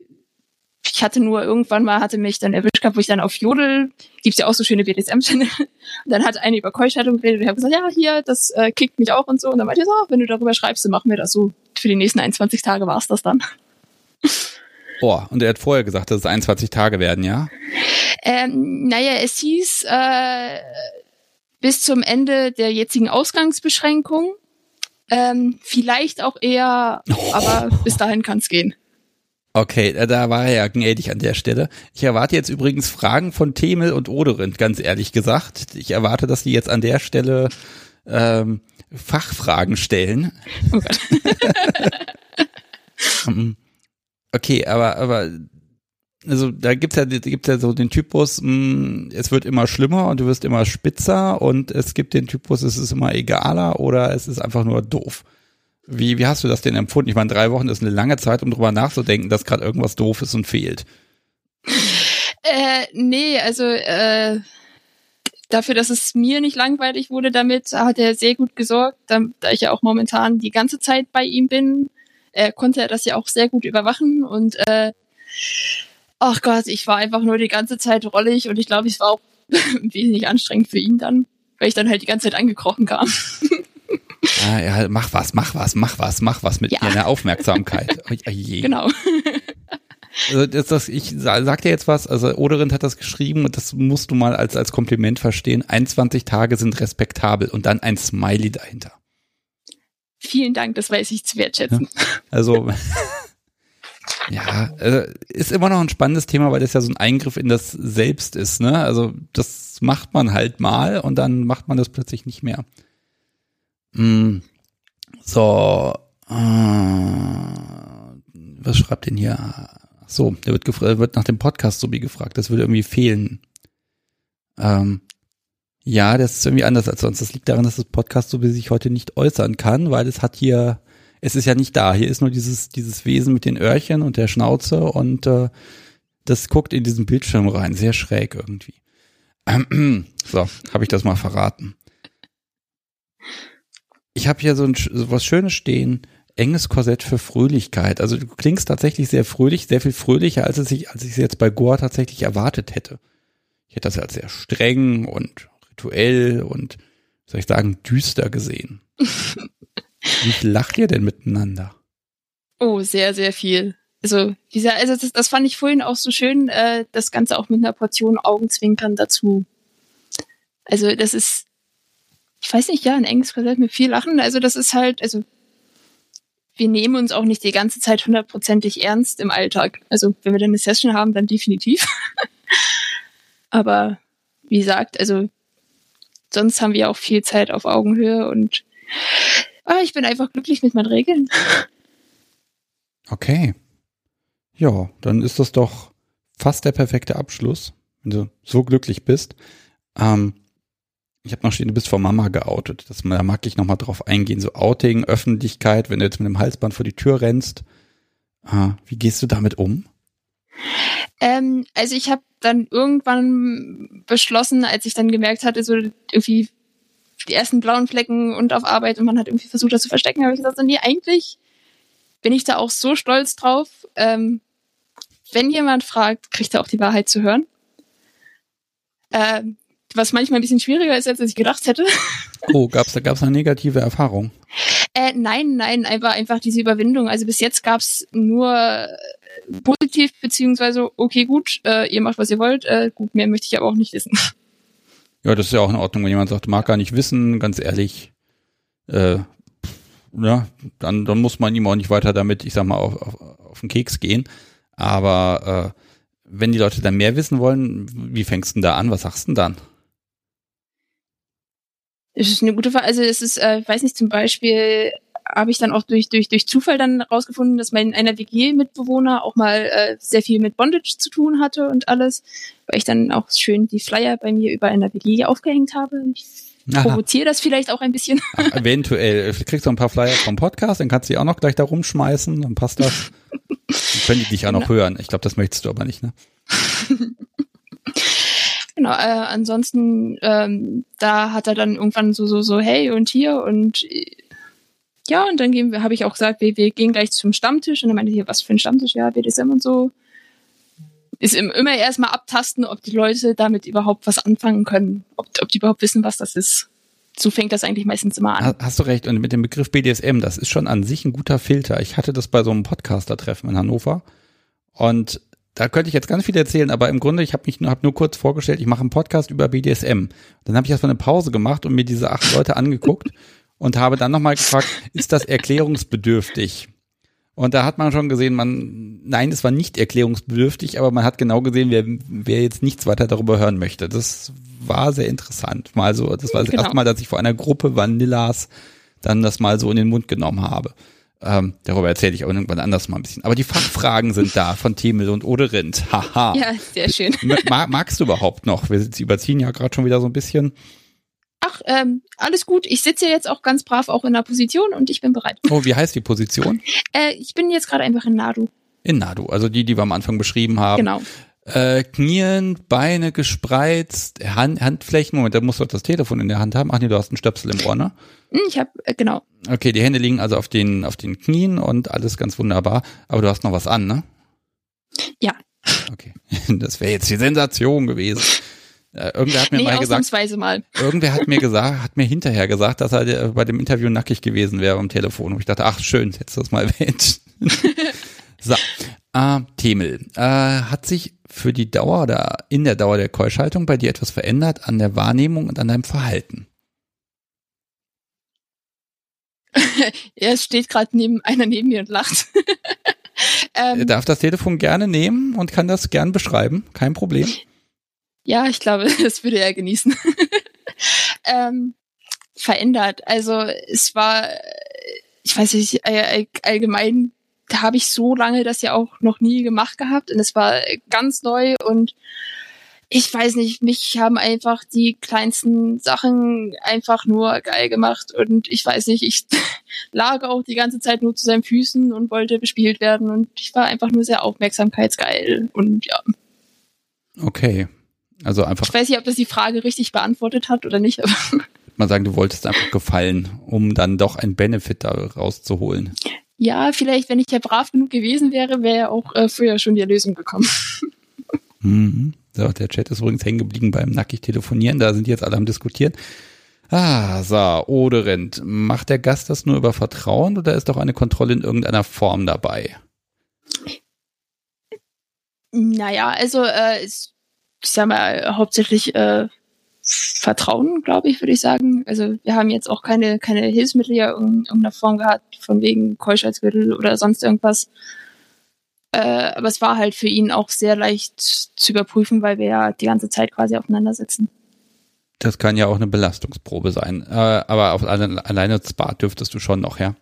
ich hatte nur irgendwann mal, hatte mich dann erwischt gehabt, wo ich dann auf Jodel, gibt's ja auch so schöne BDSM-Channel, und dann hat eine über Keuschhaltung geredet und ich habe gesagt, ja, hier, das äh, kickt mich auch und so. Und dann meinte ich so, ah, wenn du darüber schreibst, dann machen wir das so. Für die nächsten 21 Tage war's das dann. Oh, und er hat vorher gesagt, dass es 21 Tage werden, ja? Ähm, naja, es hieß äh, bis zum Ende der jetzigen Ausgangsbeschränkung. Ähm, vielleicht auch eher, aber bis dahin kann's gehen. Okay, äh, da war er ja gnädig an der Stelle. Ich erwarte jetzt übrigens Fragen von Themel und Oderind, ganz ehrlich gesagt. Ich erwarte, dass die jetzt an der Stelle ähm, Fachfragen stellen. Oh Gott. Mhm. Okay, aber, aber, also da gibt's ja, gibt's ja so den Typus, mh, es wird immer schlimmer und du wirst immer spitzer und es gibt den Typus, es ist immer egaler oder es ist einfach nur doof. Wie, wie hast du das denn empfunden? Ich meine, drei Wochen ist eine lange Zeit, um drüber nachzudenken, dass gerade irgendwas doof ist und fehlt. Äh, nee, also äh, dafür, dass es mir nicht langweilig wurde damit, hat er sehr gut gesorgt, da, da ich ja auch momentan die ganze Zeit bei ihm bin, äh, konnte er das ja auch sehr gut überwachen und äh, ach Gott, ich war einfach nur die ganze Zeit rollig und ich glaube, es war auch wesentlich anstrengend für ihn dann, weil ich dann halt die ganze Zeit angekrochen kam. Ah, ja, mach was, mach was, mach was, mach was mit Ja. deiner Aufmerksamkeit. Oh, je. genau. Also das, das, ich sa- sag dir jetzt was, also Oderind hat das geschrieben und das musst du mal als, als Kompliment verstehen. 21 Tage sind respektabel und dann ein Smiley dahinter. Vielen Dank, das weiß ich zu wertschätzen. Also ja, also ist immer noch ein spannendes Thema, weil das ja so ein Eingriff in das Selbst ist, ne? Also das macht man halt mal und dann macht man das plötzlich nicht mehr. Mm, so, äh, was schreibt denn hier? So, der wird, wird nach dem Podcast wie gefragt. Das würde irgendwie fehlen. Ähm, ja, das ist irgendwie anders als sonst. Das liegt daran, dass das Podcast wie sich heute nicht äußern kann, weil es hat hier, es ist ja nicht da. Hier ist nur dieses, dieses Wesen mit den Öhrchen und der Schnauze und äh, das guckt in diesen Bildschirm rein. Sehr schräg irgendwie. So, habe ich das mal verraten. Ich habe hier so, ein, so was Schönes stehen. Enges Korsett für Fröhlichkeit. Also du klingst tatsächlich sehr fröhlich, sehr viel fröhlicher, als es ich, als ich es jetzt bei Gore tatsächlich erwartet hätte. Ich hätte das als sehr streng und rituell und, wie soll ich sagen, düster gesehen. Wie lacht ihr denn miteinander? Oh, sehr, sehr viel. Also, dieser, also das, das fand ich vorhin auch so schön, äh, das Ganze auch mit einer Portion Augenzwinkern dazu. Also, das ist, ich weiß nicht, ja, ein enges Korsett mit viel Lachen. Also, das ist halt, also, wir nehmen uns auch nicht die ganze Zeit hundertprozentig ernst im Alltag. Also, wenn wir dann eine Session haben, dann definitiv. Aber, wie gesagt, also, sonst haben wir auch viel Zeit auf Augenhöhe und ah, ich bin einfach glücklich mit meinen Regeln. Okay. Ja, dann ist das doch fast der perfekte Abschluss, wenn du so glücklich bist. Ähm, ich habe noch stehen, du bist vor Mama geoutet. Das, da mag ich noch mal drauf eingehen. So Outing, Öffentlichkeit, wenn du jetzt mit dem Halsband vor die Tür rennst. Ah, wie gehst du damit um? Ähm, also ich habe dann irgendwann beschlossen, als ich dann gemerkt hatte, so irgendwie die ersten blauen Flecken und auf Arbeit und man hat irgendwie versucht, das zu verstecken, habe ich gesagt, so, nee, eigentlich bin ich da auch so stolz drauf. Ähm, wenn jemand fragt, kriegt er auch die Wahrheit zu hören. Ähm, was manchmal ein bisschen schwieriger ist, als ich gedacht hätte. Oh, gab's da gab's eine negative Erfahrung? Äh, nein, nein, einfach einfach diese Überwindung. Also bis jetzt gab's nur äh, positiv beziehungsweise okay gut, äh, ihr macht was ihr wollt. Äh, gut, mehr möchte ich aber auch nicht wissen. Ja, das ist ja auch in Ordnung, wenn jemand sagt, mag gar nicht wissen, ganz ehrlich. Äh, ja, dann dann muss man ihm auch nicht weiter damit, ich sag mal, auf, auf, auf den Keks gehen. Aber äh, wenn die Leute dann mehr wissen wollen, wie fängst du denn da an? Was sagst du denn dann? Das ist eine gute Frage. Also es ist, äh, ich weiß nicht, zum Beispiel habe ich dann auch durch, durch, durch Zufall dann rausgefunden, dass mein einer WG-Mitbewohner auch mal äh, sehr viel mit Bondage zu tun hatte und alles, weil ich dann auch schön die Flyer bei mir über einer WG aufgehängt habe. Ich provoziere das vielleicht auch ein bisschen. Ach, eventuell. Du kriegst du ein paar Flyer vom Podcast, dann kannst du die auch noch gleich da rumschmeißen, dann passt das. Dann können die dich auch noch genau. hören. Ich glaube, das möchtest du aber nicht, ne? Genau, äh, ansonsten, ähm, da hat er dann irgendwann so, so, so, hey und hier und ja, und dann habe ich auch gesagt, wir, wir gehen gleich zum Stammtisch und dann meinte hier, was für ein Stammtisch, ja, BDSM und so. Ist immer erstmal abtasten, ob die Leute damit überhaupt was anfangen können, ob, ob die überhaupt wissen, was das ist. So fängt das eigentlich meistens immer an. Hast du recht. Und mit dem Begriff BDSM, das ist schon an sich ein guter Filter. Ich hatte das bei so einem Podcaster-Treffen in Hannover. Und da könnte ich jetzt ganz viel erzählen, aber im Grunde, ich habe mich nur, hab nur kurz vorgestellt, ich mache einen Podcast über BDSM. Dann habe ich erstmal eine Pause gemacht und mir diese acht Leute angeguckt und habe dann nochmal gefragt, ist das erklärungsbedürftig? Und da hat man schon gesehen, man, nein, es war nicht erklärungsbedürftig, aber man hat genau gesehen, wer, wer jetzt nichts weiter darüber hören möchte. Das war sehr interessant. Mal so, das war das genau. erste Mal, dass ich vor einer Gruppe Vanillas dann das mal so in den Mund genommen habe. Ähm, darüber erzähle ich auch irgendwann anders mal ein bisschen. Aber die Fachfragen sind da von Themel und Oderind. Haha. Ja, sehr schön. Mag, magst du überhaupt noch? Wir überziehen ja gerade schon wieder so ein bisschen. Ach, ähm, alles gut. Ich sitze jetzt auch ganz brav auch in der Position und ich bin bereit. Oh, wie heißt die Position? Äh, ich bin jetzt gerade einfach in Nadu. In Nadu, also die, die wir am Anfang beschrieben haben. Genau. Äh, Knien, Beine gespreizt, Hand, Handflächen. Moment, da musst du das Telefon in der Hand haben. Ach nee, du hast einen Stöpsel im Ohr, ne? Hm, ich habe äh, genau. Okay, die Hände liegen also auf den auf den Knien und alles ganz wunderbar. Aber du hast noch was an, ne? Ja. Okay, das wäre jetzt die Sensation gewesen. Äh, irgendwer hat mir nee, mal gesagt, mal. irgendwer hat mir gesagt, hat mir hinterher gesagt, dass er bei dem Interview nackig gewesen wäre am Telefon. Und ich dachte, ach schön, du das mal erwähnt. So, äh, Themel, äh, hat sich für die Dauer oder in der Dauer der Keuschhaltung bei dir etwas verändert an der Wahrnehmung und an deinem Verhalten? er steht gerade neben einer neben mir und lacht. ähm, er darf das Telefon gerne nehmen und kann das gern beschreiben, kein Problem. Ja, ich glaube, das würde er genießen. ähm, verändert. Also es war, ich weiß nicht, allgemein da habe ich so lange das ja auch noch nie gemacht gehabt und es war ganz neu und ich weiß nicht, mich haben einfach die kleinsten Sachen einfach nur geil gemacht und ich weiß nicht, ich lag auch die ganze Zeit nur zu seinen Füßen und wollte bespielt werden und ich war einfach nur sehr aufmerksamkeitsgeil und ja. Okay. Also einfach. Ich weiß nicht, ob das die Frage richtig beantwortet hat oder nicht, aber. Man sagen, du wolltest einfach gefallen, um dann doch ein Benefit da rauszuholen. Ja, vielleicht, wenn ich ja brav genug gewesen wäre, wäre ja auch äh, früher schon die Erlösung gekommen. Mhm. So, der Chat ist übrigens hängen geblieben beim nackig telefonieren. Da sind jetzt alle am diskutieren. Ah, so, Oderend. Macht der Gast das nur über Vertrauen oder ist doch eine Kontrolle in irgendeiner Form dabei? Naja, also äh, ich sag mal, hauptsächlich äh, Vertrauen, glaube ich, würde ich sagen. Also wir haben jetzt auch keine, keine Hilfsmittel ja in irgendeiner Form gehabt, von wegen Keuschheitsgürtel oder sonst irgendwas. Äh, aber es war halt für ihn auch sehr leicht zu überprüfen, weil wir ja die ganze Zeit quasi aufeinander sitzen. Das kann ja auch eine Belastungsprobe sein. Äh, aber auf alle, alleine Spa dürftest du schon noch, ja?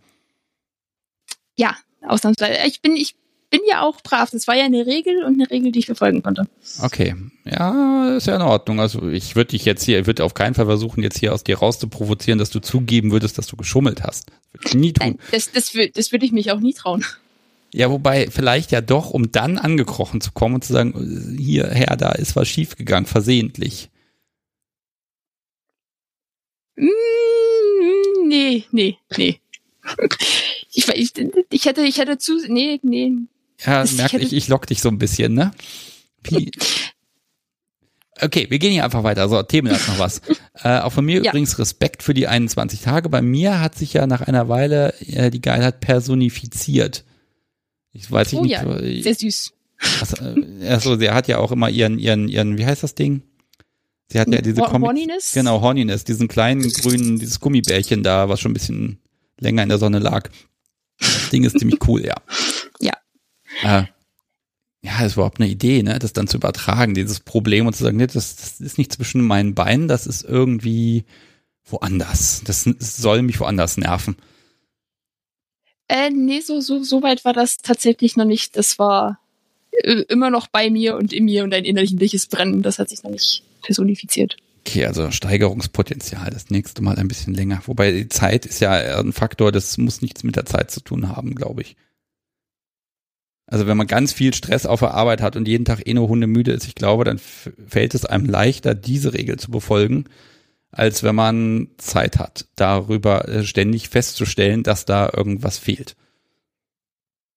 Ja, ausnahmsweise. Ich bin, ich bin ja auch brav. Das war ja eine Regel und eine Regel, die ich befolgen konnte. Okay. Ja, ist ja in Ordnung. Also ich würde dich jetzt hier, ich würde auf keinen Fall versuchen, jetzt hier aus dir rauszuprovozieren, dass du zugeben würdest, dass du geschummelt hast. Das würde ich nie tun. Nein, das, das, das würde ich mich auch nie trauen. Ja, wobei vielleicht ja doch, um dann angekrochen zu kommen und zu sagen, hier, Herr, da ist was schiefgegangen, versehentlich. Mm, nee, nee, nee. Ich, ich, ich hätte, ich hätte zu, nee, nee. Ja, Das- merke ich ich, ich lock dich so ein bisschen, ne? Wie, Okay, wir gehen hier einfach weiter. So, Themen hat noch was. Äh, auch von mir Ja. übrigens Respekt für die 21 Tage. Bei mir hat sich ja nach einer Weile äh, die Geilheit personifiziert. Ich weiß Oh nicht, ja, Sehr süß. äh, also sie hat ja auch immer ihren, ihren, ihren, wie heißt das Ding? Sie hat ja diese Comic, Horniness? genau, Horniness, diesen kleinen grünen, dieses Gummibärchen da, was schon ein bisschen länger in der Sonne lag. Das Ding ist ziemlich cool, ja. Ja. Äh, ja, das ist überhaupt eine Idee, ne, das dann zu übertragen, dieses Problem und zu sagen, nee, das, das ist nicht zwischen meinen Beinen, das ist irgendwie woanders. Das soll mich woanders nerven. Äh, nee, so, so, so weit war das tatsächlich noch nicht. Das war äh, immer noch bei mir und in mir und ein innerliches Brennen. Das hat sich noch nicht personifiziert. Okay, also Steigerungspotenzial das nächste Mal ein bisschen länger. Wobei die Zeit ist ja ein Faktor, das muss nichts mit der Zeit zu tun haben, glaube ich. Also wenn man ganz viel Stress auf der Arbeit hat und jeden Tag eh nur hundemüde ist, ich glaube, dann fällt es einem leichter, diese Regel zu befolgen, als wenn man Zeit hat, darüber äh, ständig festzustellen, dass da irgendwas fehlt.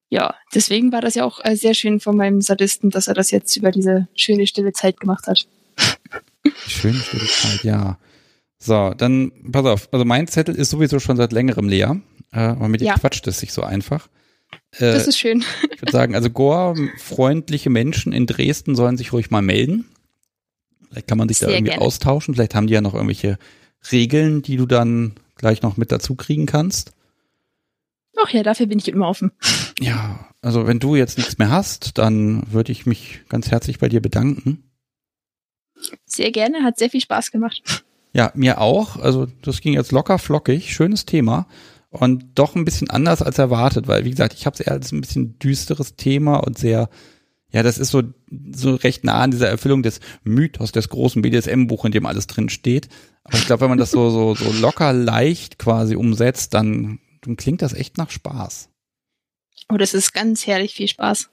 Ja, deswegen war das ja auch äh, sehr schön von meinem Sadisten, dass er das jetzt über diese schöne stille Zeit gemacht hat. Schöne stille Zeit, ja. So, dann pass auf. Also mein Zettel ist sowieso schon seit längerem leer. Äh, aber mit dir Ja. quatscht es sich so einfach. Äh, Das ist schön. Ich würde sagen, also Gore-freundliche Menschen in Dresden sollen sich ruhig mal melden. Vielleicht kann man sich da Sehr irgendwie gerne. austauschen. Vielleicht haben die ja noch irgendwelche Regeln, die du dann gleich noch mit dazu kriegen kannst. Ach ja, dafür bin ich immer offen. Ja, also wenn du jetzt nichts mehr hast, dann würde ich mich ganz herzlich bei dir bedanken. Sehr gerne, hat sehr viel Spaß gemacht. Ja, mir auch. Also das ging jetzt locker flockig, schönes Thema und doch ein bisschen anders als erwartet, weil wie gesagt, ich habe es eher als ein bisschen düsteres Thema und sehr, ja, das ist so so recht nah an dieser Erfüllung des Mythos des großen BDSM-Buch, in dem alles drin steht. Aber ich glaube, wenn man das so so so locker leicht quasi umsetzt, dann, dann klingt das echt nach Spaß. Oh, das ist ganz herrlich viel Spaß.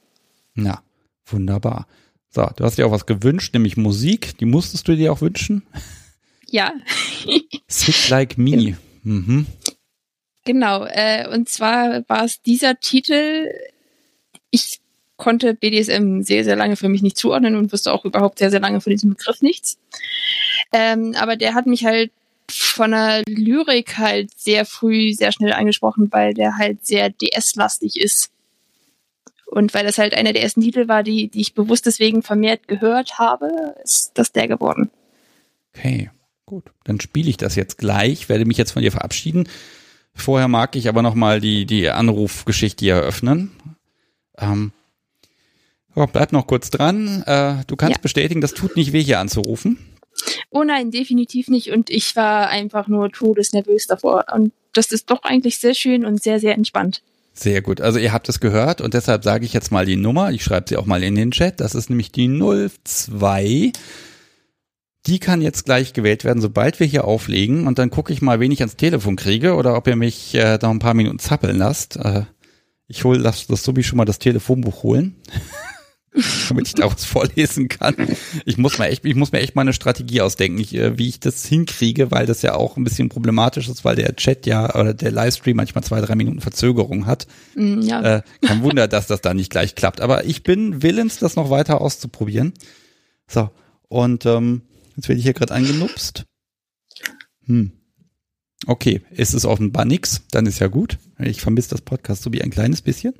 Ja, wunderbar. So, du hast dir auch was gewünscht, nämlich Musik. Die musstest du dir auch wünschen. Ja, Sit Like Me. Mhm. Genau. Äh, und zwar war es dieser Titel. Ich konnte BDSM sehr, sehr lange für mich nicht zuordnen und wusste auch überhaupt sehr, sehr lange von diesem Begriff nichts. Ähm, aber der hat mich halt von der Lyrik halt sehr früh, sehr schnell angesprochen, weil der halt sehr DS-lastig ist. Und weil das halt einer der ersten Titel war, die, die ich bewusst deswegen vermehrt gehört habe, ist das der geworden. Okay, gut. Dann spiele ich das jetzt gleich, werde mich jetzt von dir verabschieden. Vorher mag ich aber nochmal die, die Anrufgeschichte hier eröffnen. Ähm, ja, bleib noch kurz dran. Äh, du kannst Ja. bestätigen, das tut nicht weh, hier anzurufen. Oh nein, definitiv nicht. Und ich war einfach nur todesnervös davor. Und das ist doch eigentlich sehr schön und sehr, sehr entspannt. Sehr gut. Also ihr habt es gehört und deshalb sage ich jetzt mal die Nummer. Ich schreibe sie auch mal in den Chat. Das ist nämlich die 02. Die kann jetzt gleich gewählt werden, sobald wir hier auflegen. Und dann gucke ich mal, wen ich ans Telefon kriege oder ob ihr mich äh, da ein paar Minuten zappeln lasst. Äh, ich hole das, das Subi schon mal das Telefonbuch holen. damit ich da was vorlesen kann. Ich muss mir echt, ich muss mir echt mal eine Strategie ausdenken, ich, äh, wie ich das hinkriege, weil das ja auch ein bisschen problematisch ist, weil der Chat ja oder der Livestream manchmal zwei, drei Minuten Verzögerung hat. Mm, ja. Äh, kein Wunder, dass das da nicht gleich klappt. Aber ich bin willens, das noch weiter auszuprobieren. So, und ähm, jetzt werde ich hier gerade angenupst. Hm. Okay, ist es offenbar nix, dann ist ja gut. Ich vermisse das Podcast so wie ein kleines bisschen.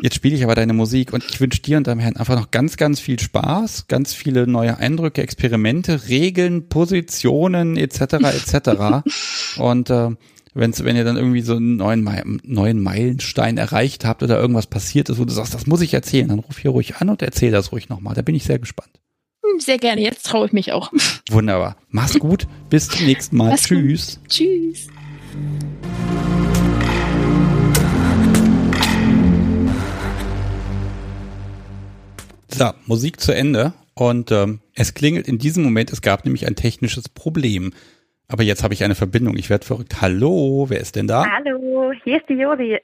Jetzt spiele ich aber deine Musik und ich wünsche dir und deinem Herrn einfach noch ganz, ganz viel Spaß, ganz viele neue Eindrücke, Experimente, Regeln, Positionen etc. etc. und äh, wenn's, wenn ihr dann irgendwie so einen neuen, neuen Meilenstein erreicht habt oder irgendwas passiert ist, wo du sagst, das muss ich erzählen, dann ruf hier ruhig an und erzähl das ruhig nochmal. Da bin ich sehr gespannt. Hm, Sehr gerne. Jetzt traue ich mich auch. Wunderbar. Mach's gut. Bis zum nächsten Mal. Mach's gut. Tschüss. Tschüss. So, Musik zu Ende. Und ähm, es klingelt in diesem Moment, es gab nämlich ein technisches Problem. Aber jetzt habe ich eine Verbindung. Ich werde verrückt. Hallo, wer ist denn da? Hallo, hier ist die Jodi.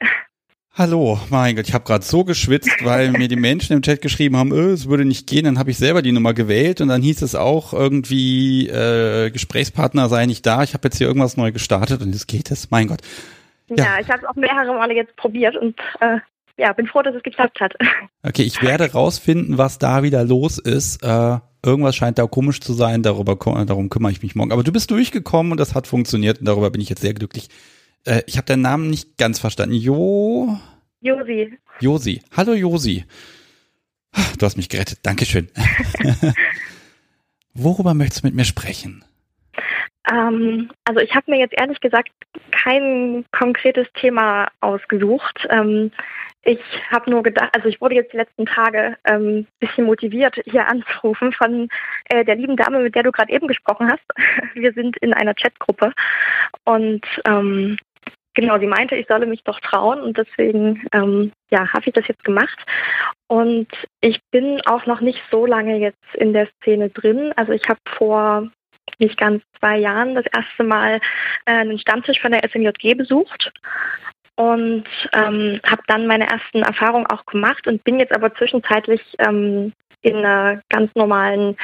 Hallo, mein Gott, ich habe gerade so geschwitzt, weil mir die Menschen im Chat geschrieben haben, äh, es würde nicht gehen. Dann habe ich selber die Nummer gewählt und dann hieß es auch irgendwie, äh, Gesprächspartner sei nicht da. Ich habe jetzt hier irgendwas neu gestartet und jetzt geht es. Mein Gott. Ja, ja ich habe es auch mehrere Male jetzt probiert und äh, ja, bin froh, dass es geklappt hat. Okay, ich werde rausfinden, was da wieder los ist. Äh, irgendwas scheint da komisch zu sein. Darüber, darum kümmere ich mich morgen. Aber du bist durchgekommen und das hat funktioniert und darüber bin ich jetzt sehr glücklich. Äh, ich habe deinen Namen nicht ganz verstanden. Jo. Josi. Josi. Hallo Josi. Du hast mich gerettet. Dankeschön. Worüber möchtest du mit mir sprechen? Ähm, also ich habe mir jetzt ehrlich gesagt kein konkretes Thema ausgesucht. Ähm, ich habe nur gedacht, also ich wurde jetzt die letzten Tage ein ähm, bisschen motiviert, hier anzurufen von äh, der lieben Dame, mit der du gerade eben gesprochen hast. Wir sind in einer Chatgruppe und ähm, genau, sie meinte, ich solle mich doch trauen und deswegen ähm, ja, habe ich das jetzt gemacht. Und ich bin auch noch nicht so lange jetzt in der Szene drin. Also ich habe vor nicht ganz zwei Jahren das erste Mal äh, einen Stammtisch von der SMJG besucht und ähm, habe dann meine ersten Erfahrungen auch gemacht und bin jetzt aber zwischenzeitlich ähm, in einer ganz normalen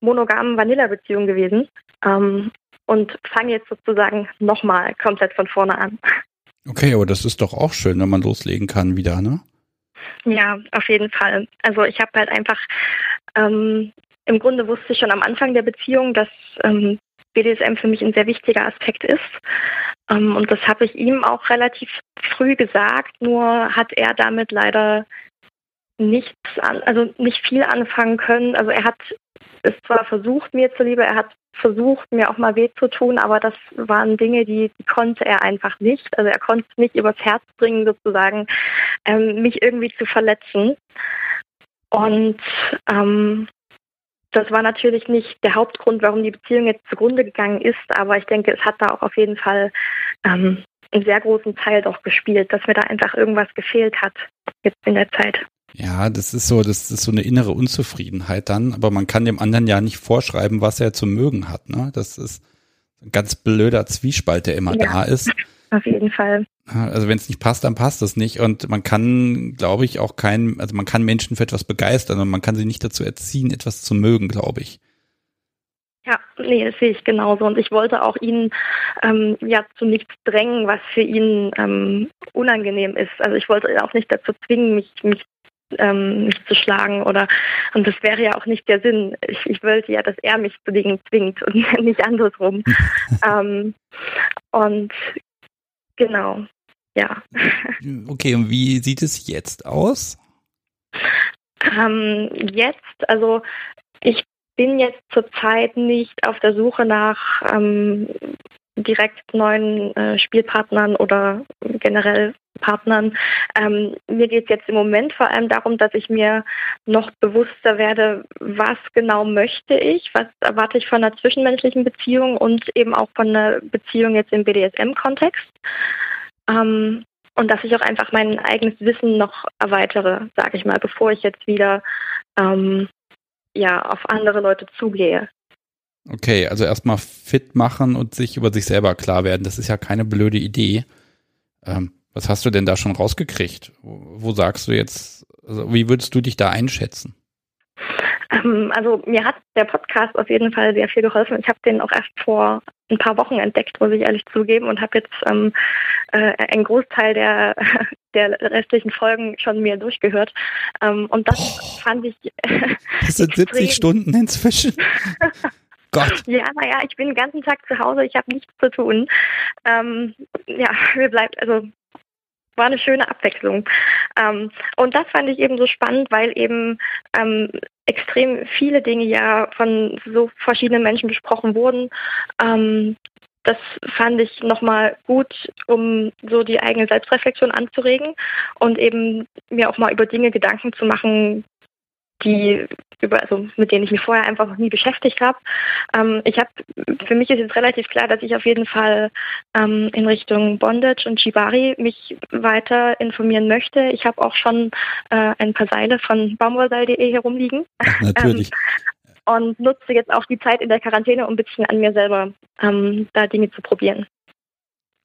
monogamen Vanilla-Beziehung gewesen ähm, und fange jetzt sozusagen nochmal komplett von vorne an. Okay, aber das ist doch auch schön, wenn man loslegen kann wieder, ne? Ja, auf jeden Fall. Also ich habe halt einfach, ähm, im Grunde wusste ich schon am Anfang der Beziehung, dass ähm, BDSM für mich ein sehr wichtiger Aspekt ist. Ähm, und das habe ich ihm auch relativ früh gesagt, nur hat er damit leider nichts an, also nicht viel anfangen können. Also er hat es zwar versucht, mir zuliebe, er hat versucht, mir auch mal weh zu tun, aber das waren Dinge, die, die konnte er einfach nicht. Also er konnte es nicht übers Herz bringen, sozusagen, ähm, mich irgendwie zu verletzen. Und ähm, das war natürlich nicht der Hauptgrund, warum die Beziehung jetzt zugrunde gegangen ist, aber ich denke, es hat da auch auf jeden Fall ähm, einen sehr großen Teil doch gespielt, dass mir da einfach irgendwas gefehlt hat jetzt in der Zeit. Ja, das ist so, das ist so eine innere Unzufriedenheit dann, aber man kann dem anderen ja nicht vorschreiben, was er zu mögen hat. Ne? Das ist ein ganz blöder Zwiespalt, der immer ja, da ist. Auf jeden Fall. Also wenn es nicht passt, dann passt es nicht. Und man kann, glaube ich, auch keinen, also man kann Menschen für etwas begeistern und man kann sie nicht dazu erziehen, etwas zu mögen, glaube ich. Ja, nee, das sehe ich genauso. Und ich wollte auch ihn ähm, ja zu nichts drängen, was für ihn ähm, unangenehm ist. Also ich wollte ihn auch nicht dazu zwingen, mich, mich ähm, mich zu schlagen oder und das wäre ja auch nicht der Sinn. Ich, ich wollte ja, dass er mich zu Dingen zwingt und nicht andersrum. ähm, und genau, ja. Okay, und wie sieht es jetzt aus? Ähm, jetzt, also ich bin jetzt zurzeit nicht auf der Suche nach ähm, direkt neuen äh, Spielpartnern oder generell Partnern. Ähm, mir geht es jetzt im Moment vor allem darum, dass ich mir noch bewusster werde, was genau möchte ich, was erwarte ich von einer zwischenmenschlichen Beziehung und eben auch von einer Beziehung jetzt im BDSM-Kontext. Ähm, und dass ich auch einfach mein eigenes Wissen noch erweitere, sage ich mal, bevor ich jetzt wieder ähm, ja, auf andere Leute zugehe. Okay, also erstmal fit machen und sich über sich selber klar werden. Das ist ja keine blöde Idee. Ähm, was hast du denn da schon rausgekriegt? Wo, sagst du jetzt, also wie würdest du dich da einschätzen? Ähm, also mir hat der Podcast auf jeden Fall sehr viel geholfen. Ich habe den auch erst vor ein paar Wochen entdeckt, muss ich ehrlich zugeben, und habe jetzt ähm, äh, einen Großteil der, der restlichen Folgen schon mir durchgehört. Ähm, und das oh, fand ich. das sind 70 Stunden inzwischen. Gott. Ja, naja, ich bin den ganzen Tag zu Hause, ich habe nichts zu tun. Ähm, ja, mir bleibt, also war eine schöne Abwechslung. Ähm, und das fand ich eben so spannend, weil eben ähm, extrem viele Dinge ja von so verschiedenen Menschen besprochen wurden. Ähm, das fand ich nochmal gut, um so die eigene Selbstreflexion anzuregen und eben mir auch mal über Dinge Gedanken zu machen, die über, also mit denen ich mich vorher einfach noch nie beschäftigt habe. Ähm, ich habe, für mich ist jetzt relativ klar, dass ich auf jeden Fall ähm, in Richtung Bondage und Shibari mich weiter informieren möchte. Ich habe auch schon äh, ein paar Seile von baumwollseil.de herumliegen. Ach, natürlich. Ähm, und nutze jetzt auch die Zeit in der Quarantäne, um ein bisschen an mir selber ähm, da Dinge zu probieren.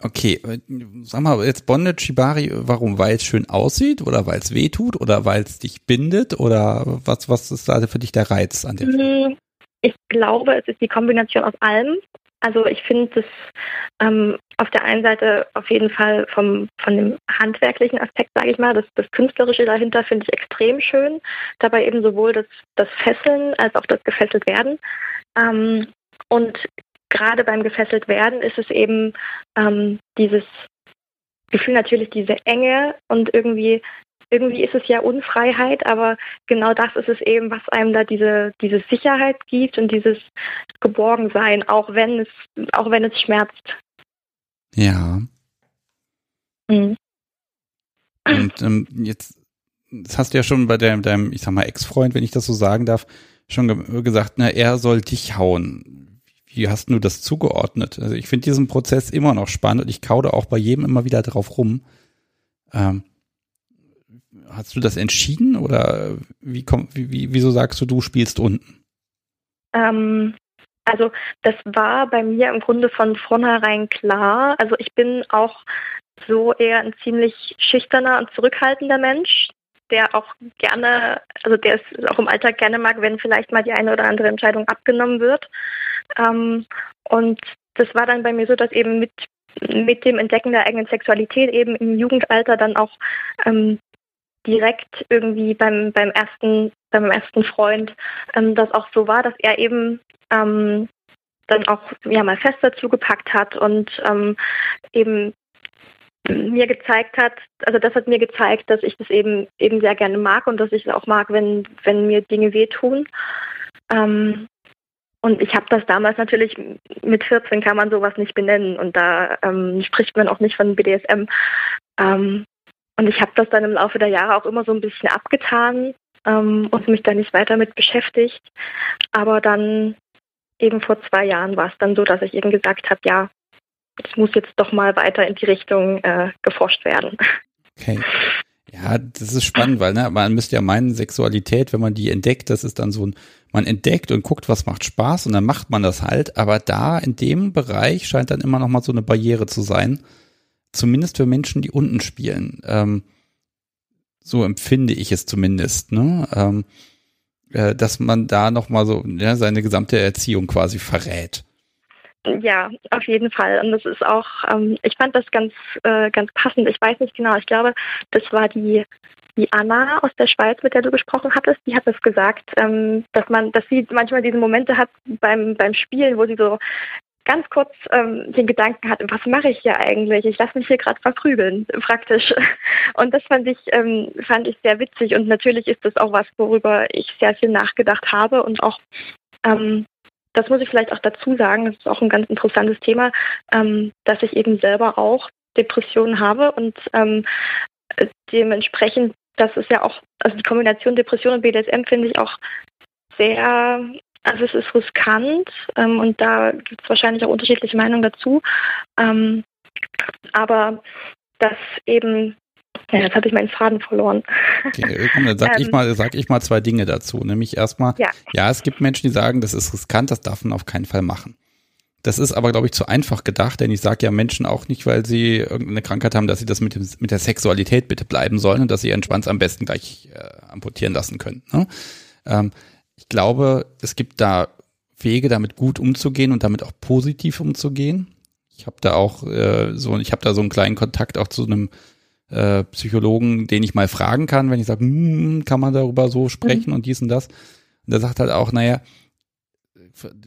Okay, äh, sag mal, jetzt Bondage Shibari, warum? Weil es schön aussieht oder weil es weh tut oder weil es dich bindet oder was, was ist da für dich der Reiz an dem? Hm, ich glaube, es ist die Kombination aus allem. Also ich finde es ähm, auf der einen Seite auf jeden Fall vom, von dem handwerklichen Aspekt, sage ich mal, das, das Künstlerische dahinter finde ich extrem schön. Dabei eben sowohl das, das Fesseln als auch das gefesselt werden. Ähm, und gerade beim gefesselt werden ist es eben ähm, dieses Gefühl natürlich diese Enge und irgendwie irgendwie ist es ja Unfreiheit, aber genau das ist es eben, was einem da diese diese Sicherheit gibt und dieses Geborgensein, auch wenn es auch wenn es schmerzt. Ja. Mhm. Und ähm, jetzt das hast du ja schon bei deinem, deinem ich sag mal Ex-Freund, wenn ich das so sagen darf, schon ge gesagt, na er soll dich hauen. Wie hast du das zugeordnet? Also ich finde diesen Prozess immer noch spannend und ich kaude auch bei jedem immer wieder drauf rum. Ähm, hast du das entschieden oder wie kommt, wie, wie, wieso sagst du, du spielst unten? Ähm, also das war bei mir im Grunde von vornherein klar. Also ich bin auch so eher ein ziemlich schüchterner und zurückhaltender Mensch, der auch gerne, also der es auch im Alltag gerne mag, wenn vielleicht mal die eine oder andere Entscheidung abgenommen wird. Ähm, und das war dann bei mir so, dass eben mit, mit dem Entdecken der eigenen Sexualität eben im Jugendalter dann auch ähm, direkt irgendwie beim, beim ersten, beim ersten Freund ähm, das auch so war, dass er eben ähm, dann auch ja mal fest dazu gepackt hat und ähm, eben mir gezeigt hat, also das hat mir gezeigt, dass ich das eben eben sehr gerne mag und dass ich es auch mag, wenn wenn mir Dinge wehtun. Ähm, und ich habe das damals natürlich, mit 14 kann man sowas nicht benennen und da ähm, spricht man auch nicht von BDSM. Ähm, und ich habe das dann im Laufe der Jahre auch immer so ein bisschen abgetan ähm, und mich da nicht weiter mit beschäftigt. Aber dann eben vor zwei Jahren war es dann so, dass ich eben gesagt habe, ja, es muss jetzt doch mal weiter in die Richtung äh, geforscht werden. Okay. Ja, das ist spannend, weil ne, man müsste ja meinen, Sexualität, wenn man die entdeckt, das ist dann so ein, man entdeckt und guckt, was macht Spaß und dann macht man das halt. Aber da in dem Bereich scheint dann immer noch mal so eine Barriere zu sein. Zumindest für Menschen, die unten spielen. Ähm, so empfinde ich es zumindest, ne? Ähm, äh, dass man da noch mal so ja, seine gesamte Erziehung quasi verrät. Ja, auf jeden Fall. Und das ist auch, ähm, ich fand das ganz, äh, ganz passend. Ich weiß nicht genau, ich glaube, das war die, die Anna aus der Schweiz, mit der du gesprochen hattest, die hat das gesagt, ähm, dass man, dass sie manchmal diese Momente hat beim, beim Spielen, wo sie so ganz kurz ähm, den Gedanken hat, was mache ich hier eigentlich? Ich lasse mich hier gerade verprügeln, praktisch. Und das fand ich, ähm, fand ich sehr witzig. Und natürlich ist das auch was, worüber ich sehr viel nachgedacht habe und auch ähm, das muss ich vielleicht auch dazu sagen, das ist auch ein ganz interessantes Thema, ähm, dass ich eben selber auch Depressionen habe und ähm, dementsprechend, das ist ja auch, also die Kombination Depression und BDSM finde ich auch sehr, also es ist riskant ähm, und da gibt es wahrscheinlich auch unterschiedliche Meinungen dazu. Ähm, aber dass eben ja, jetzt habe ich meinen Faden verloren. Okay, komm, dann sag, ähm, ich mal, sag ich mal zwei Dinge dazu. Nämlich erstmal, ja. ja, es gibt Menschen, die sagen, das ist riskant, das darf man auf keinen Fall machen. Das ist aber, glaube ich, zu einfach gedacht, denn ich sage ja Menschen auch nicht, weil sie irgendeine Krankheit haben, dass sie das mit, dem, mit der Sexualität bitte bleiben sollen und dass sie ihren Schwanz am besten gleich äh, amputieren lassen können. Ne? Ähm, ich glaube, es gibt da Wege, damit gut umzugehen und damit auch positiv umzugehen. Ich habe da auch äh, so, ich habe da so einen kleinen Kontakt auch zu einem äh, Psychologen, den ich mal fragen kann, wenn ich sage, hm, kann man darüber so sprechen mhm. und dies und das. Und der sagt halt auch, naja,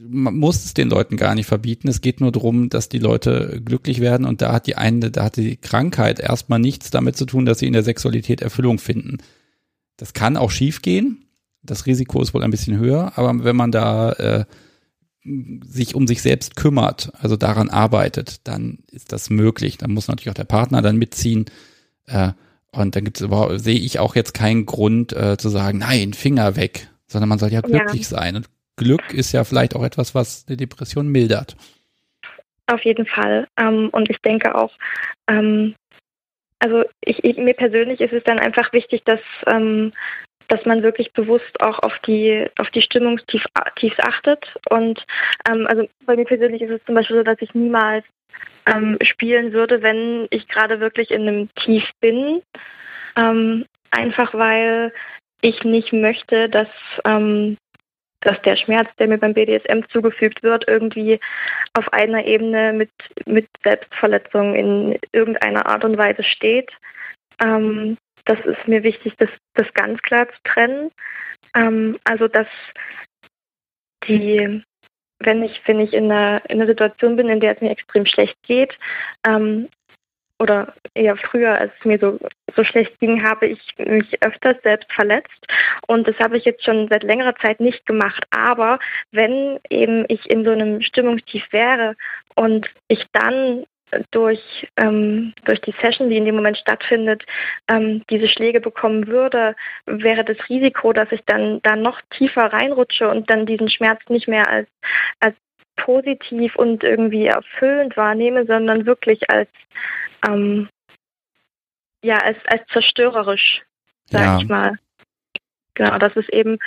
man muss es den Leuten gar nicht verbieten. Es geht nur darum, dass die Leute glücklich werden und da hat die eine, da hat die Krankheit erstmal nichts damit zu tun, dass sie in der Sexualität Erfüllung finden. Das kann auch schief gehen. Das Risiko ist wohl ein bisschen höher, aber wenn man da äh, sich um sich selbst kümmert, also daran arbeitet, dann ist das möglich. Dann muss natürlich auch der Partner dann mitziehen. Äh, und dann gibt es überhaupt, sehe ich auch jetzt keinen Grund äh, zu sagen, nein, Finger weg, sondern man soll ja glücklich ja. sein. Und Glück ist ja vielleicht auch etwas, was eine Depression mildert. Auf jeden Fall. Ähm, und ich denke auch, ähm, also ich, ich, mir persönlich ist es dann einfach wichtig, dass, ähm, dass man wirklich bewusst auch auf die auf die Stimmungstiefs achtet. Und ähm, also bei mir persönlich ist es zum Beispiel so, dass ich niemals ähm, spielen würde, wenn ich gerade wirklich in einem Tief bin. Ähm, einfach weil ich nicht möchte, dass, ähm, dass der Schmerz, der mir beim BDSM zugefügt wird, irgendwie auf einer Ebene mit, mit Selbstverletzung in irgendeiner Art und Weise steht. Ähm, das ist mir wichtig, das, das ganz klar zu trennen. Ähm, also dass die, wenn ich, wenn ich in einer, in einer Situation bin, in der es mir extrem schlecht geht, ähm, oder eher früher, als es mir so, so schlecht ging, habe ich mich öfters selbst verletzt. Und das habe ich jetzt schon seit längerer Zeit nicht gemacht. Aber wenn eben ich in so einem Stimmungstief wäre und ich dann durch, ähm, durch die Session, die in dem Moment stattfindet, ähm, diese Schläge bekommen würde, wäre das Risiko, dass ich dann da noch tiefer reinrutsche und dann diesen Schmerz nicht mehr als, als positiv und irgendwie erfüllend wahrnehme, sondern wirklich als ähm, ja als, als zerstörerisch, sag ja. ich mal. Genau, das ist eben,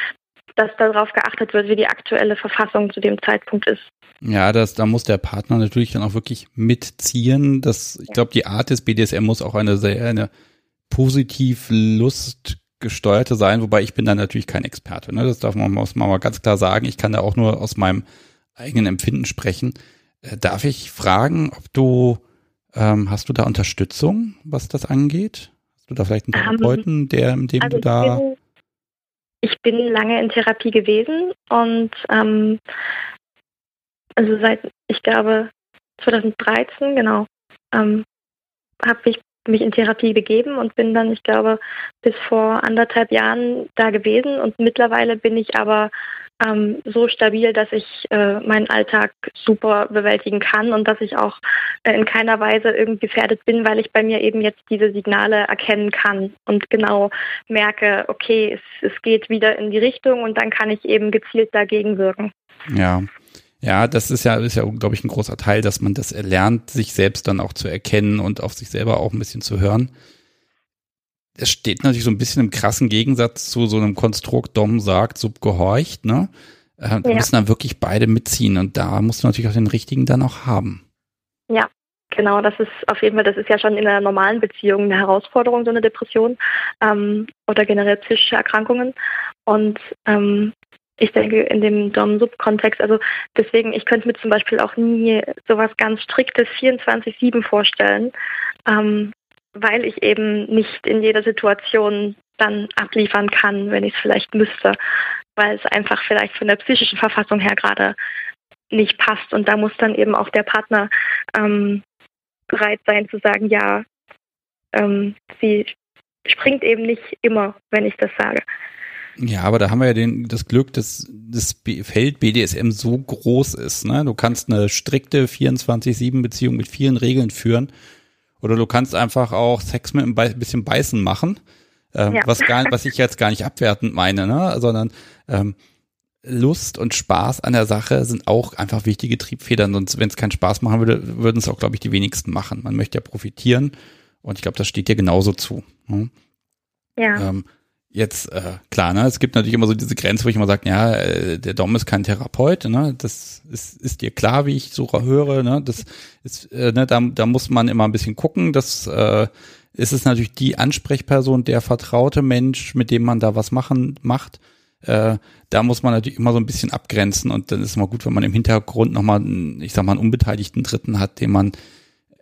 dass darauf geachtet wird, wie die aktuelle Verfassung zu dem Zeitpunkt ist. Ja, das, da muss der Partner natürlich dann auch wirklich mitziehen. Das, ich glaube, die Art des BDSM muss auch eine sehr eine positiv lustgesteuerte sein, wobei ich bin da natürlich kein Experte. Ne? Das darf man, muss man mal ganz klar sagen. Ich kann da auch nur aus meinem eigenen Empfinden sprechen. Äh, darf ich fragen, ob du ähm, hast du da Unterstützung, was das angeht? Hast du da vielleicht einen ähm, Therapeuten, der, in dem also du da. Ich bin, lange in Therapie gewesen und ähm, also seit, ich glaube, 2013, genau, ähm, habe ich mich in Therapie begeben und bin dann, ich glaube, bis vor anderthalb Jahren da gewesen. Und mittlerweile bin ich aber ähm, so stabil, dass ich äh, meinen Alltag super bewältigen kann und dass ich auch äh, in keiner Weise irgendwie gefährdet bin, weil ich bei mir eben jetzt diese Signale erkennen kann und genau merke, okay, es, es geht wieder in die Richtung und dann kann ich eben gezielt dagegen wirken. Ja. Ja, das ist ja, ist ja, glaube ich, ein großer Teil, dass man das erlernt, sich selbst dann auch zu erkennen und auf sich selber auch ein bisschen zu hören es steht natürlich so ein bisschen im krassen Gegensatz zu so einem Konstrukt, Dom sagt, Sub gehorcht, ne? Äh, da ja. müssen dann wirklich beide mitziehen und da musst du natürlich auch den richtigen dann auch haben. Ja, genau, das ist auf jeden Fall, das ist ja schon in einer normalen Beziehung eine Herausforderung, so eine Depression ähm, oder generell psychische Erkrankungen. Und ähm, ich denke, in dem Dom-Sub-Kontext, also deswegen, ich könnte mir zum Beispiel auch nie sowas ganz striktes 24-7 vorstellen. Ähm, weil ich eben nicht in jeder Situation dann abliefern kann, wenn ich es vielleicht müsste, weil es einfach vielleicht von der psychischen Verfassung her gerade nicht passt. Und da muss dann eben auch der Partner ähm, bereit sein zu sagen, ja, ähm, sie springt eben nicht immer, wenn ich das sage. Ja, aber da haben wir ja den, das Glück, dass das Feld BDSM so groß ist. Ne? Du kannst eine strikte 24-7-Beziehung mit vielen Regeln führen oder du kannst einfach auch Sex mit ein bisschen Beißen machen, äh, ja. was, gar, was ich jetzt gar nicht abwertend meine, ne? sondern ähm, Lust und Spaß an der Sache sind auch einfach wichtige Triebfedern. Sonst, wenn es keinen Spaß machen würde, würden es auch, glaube ich, die wenigsten machen. Man möchte ja profitieren und ich glaube, das steht dir genauso zu. Ne? Ja. Ähm, Jetzt, äh, klar, ne, es gibt natürlich immer so diese Grenze, wo ich immer sage, ja, äh, der Dom ist kein Therapeut, ne, das ist, ist dir klar, wie ich so höre, ne, das ist, äh, ne, da, da muss man immer ein bisschen gucken, das äh, ist es natürlich die Ansprechperson, der vertraute Mensch, mit dem man da was machen, macht, äh, da muss man natürlich immer so ein bisschen abgrenzen und dann ist es mal gut, wenn man im Hintergrund nochmal, ich sag mal, einen unbeteiligten Dritten hat, den man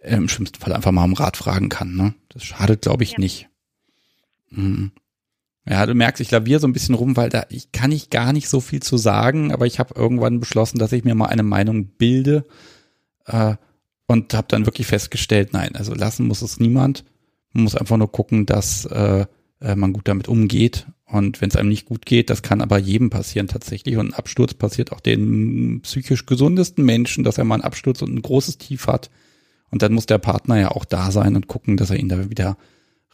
äh, im schlimmsten Fall einfach mal um Rat fragen kann, ne, das schadet, glaube ich, ja. nicht. Mhm. Ja, du merkst, ich laviere so ein bisschen rum, weil da ich kann ich gar nicht so viel zu sagen, aber ich habe irgendwann beschlossen, dass ich mir mal eine Meinung bilde äh, und habe dann wirklich festgestellt, nein, also lassen muss es niemand. Man muss einfach nur gucken, dass äh, äh man gut damit umgeht. Und wenn es einem nicht gut geht, das kann aber jedem passieren tatsächlich. Und ein Absturz passiert auch den psychisch gesundesten Menschen, dass er mal einen Absturz und ein großes Tief hat. Und dann muss der Partner ja auch da sein und gucken, dass er ihn da wieder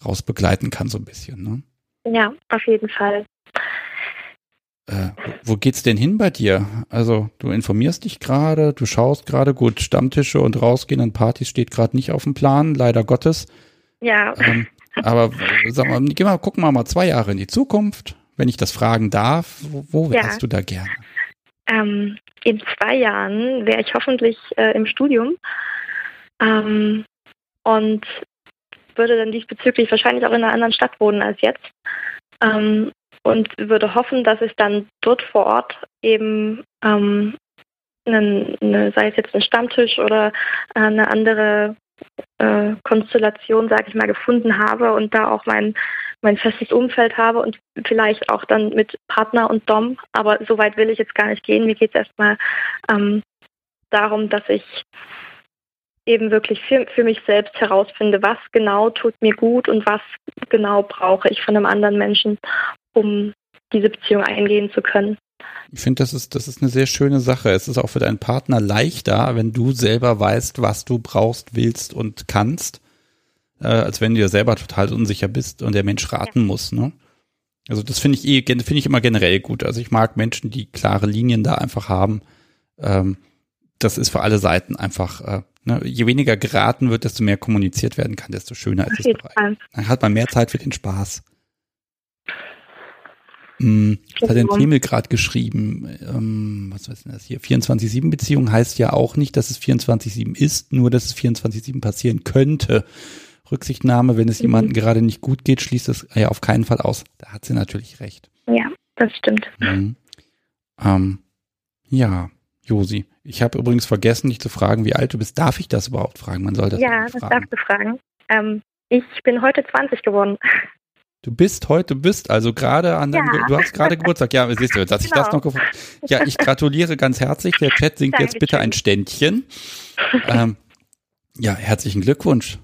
raus begleiten kann, so ein bisschen. Ne? Ja, auf jeden Fall. Äh, wo geht's denn hin bei dir? Also, du informierst dich gerade, du schaust gerade, gut, Stammtische und rausgehen an Partys steht gerade nicht auf dem Plan, leider Gottes. Ja. Ähm, aber sag mal, geh mal, gucken wir mal zwei Jahre in die Zukunft, wenn ich das fragen darf. Wo, wo wärst ja. du da gerne? Ähm, in zwei Jahren wäre ich hoffentlich äh, im Studium Ähm, und würde dann diesbezüglich wahrscheinlich auch in einer anderen Stadt wohnen als jetzt. Ähm, und würde hoffen, dass es dann dort vor Ort eben ähm, einen, eine, sei es jetzt ein Stammtisch oder eine andere äh, Konstellation, sage ich mal, gefunden habe und da auch mein, mein festes Umfeld habe und vielleicht auch dann mit Partner und Dom. Aber so weit will ich jetzt gar nicht gehen. Mir geht es erstmal ähm, darum, dass ich eben wirklich für, für mich selbst herausfinde, was genau tut mir gut und was genau brauche ich von einem anderen Menschen, um diese Beziehung eingehen zu können. Ich finde, das ist, das ist eine sehr schöne Sache. Es ist auch für deinen Partner leichter, wenn du selber weißt, was du brauchst, willst und kannst, äh, als wenn du dir selber total unsicher bist und der Mensch raten ja. muss. Ne? Also das finde ich eh, finde ich immer generell gut. Also ich mag Menschen, die klare Linien da einfach haben. Ähm, das ist für alle Seiten einfach, äh, ne, je weniger geraten wird, desto mehr kommuniziert werden kann, desto schöner ist es. Dann hat man mehr Zeit für den Spaß. Hm, was hat denn Themel gerade geschrieben? Ähm, was ist denn das hier? 24-7-Beziehung heißt ja auch nicht, dass es 24-7 ist, nur dass es 24-7 passieren könnte. Rücksichtnahme, wenn es mhm. jemandem gerade nicht gut geht, schließt es ja auf keinen Fall aus. Da hat sie natürlich recht. Ja, das stimmt. Mhm. Ähm, ja, Josi. Ich habe übrigens vergessen, dich zu fragen, wie alt du bist. Darf ich das überhaupt fragen? Man soll das Ja, das darfst du fragen. Ähm, ich bin heute 20 geworden. Du bist heute, du bist also gerade an deinem, ja. du hast gerade Geburtstag. Ja, siehst du, dass genau. ich das noch gefunden Ja, ich gratuliere ganz herzlich. Der Chat singt Dankeschön. jetzt bitte ein Ständchen. ähm, ja, herzlichen Glückwunsch.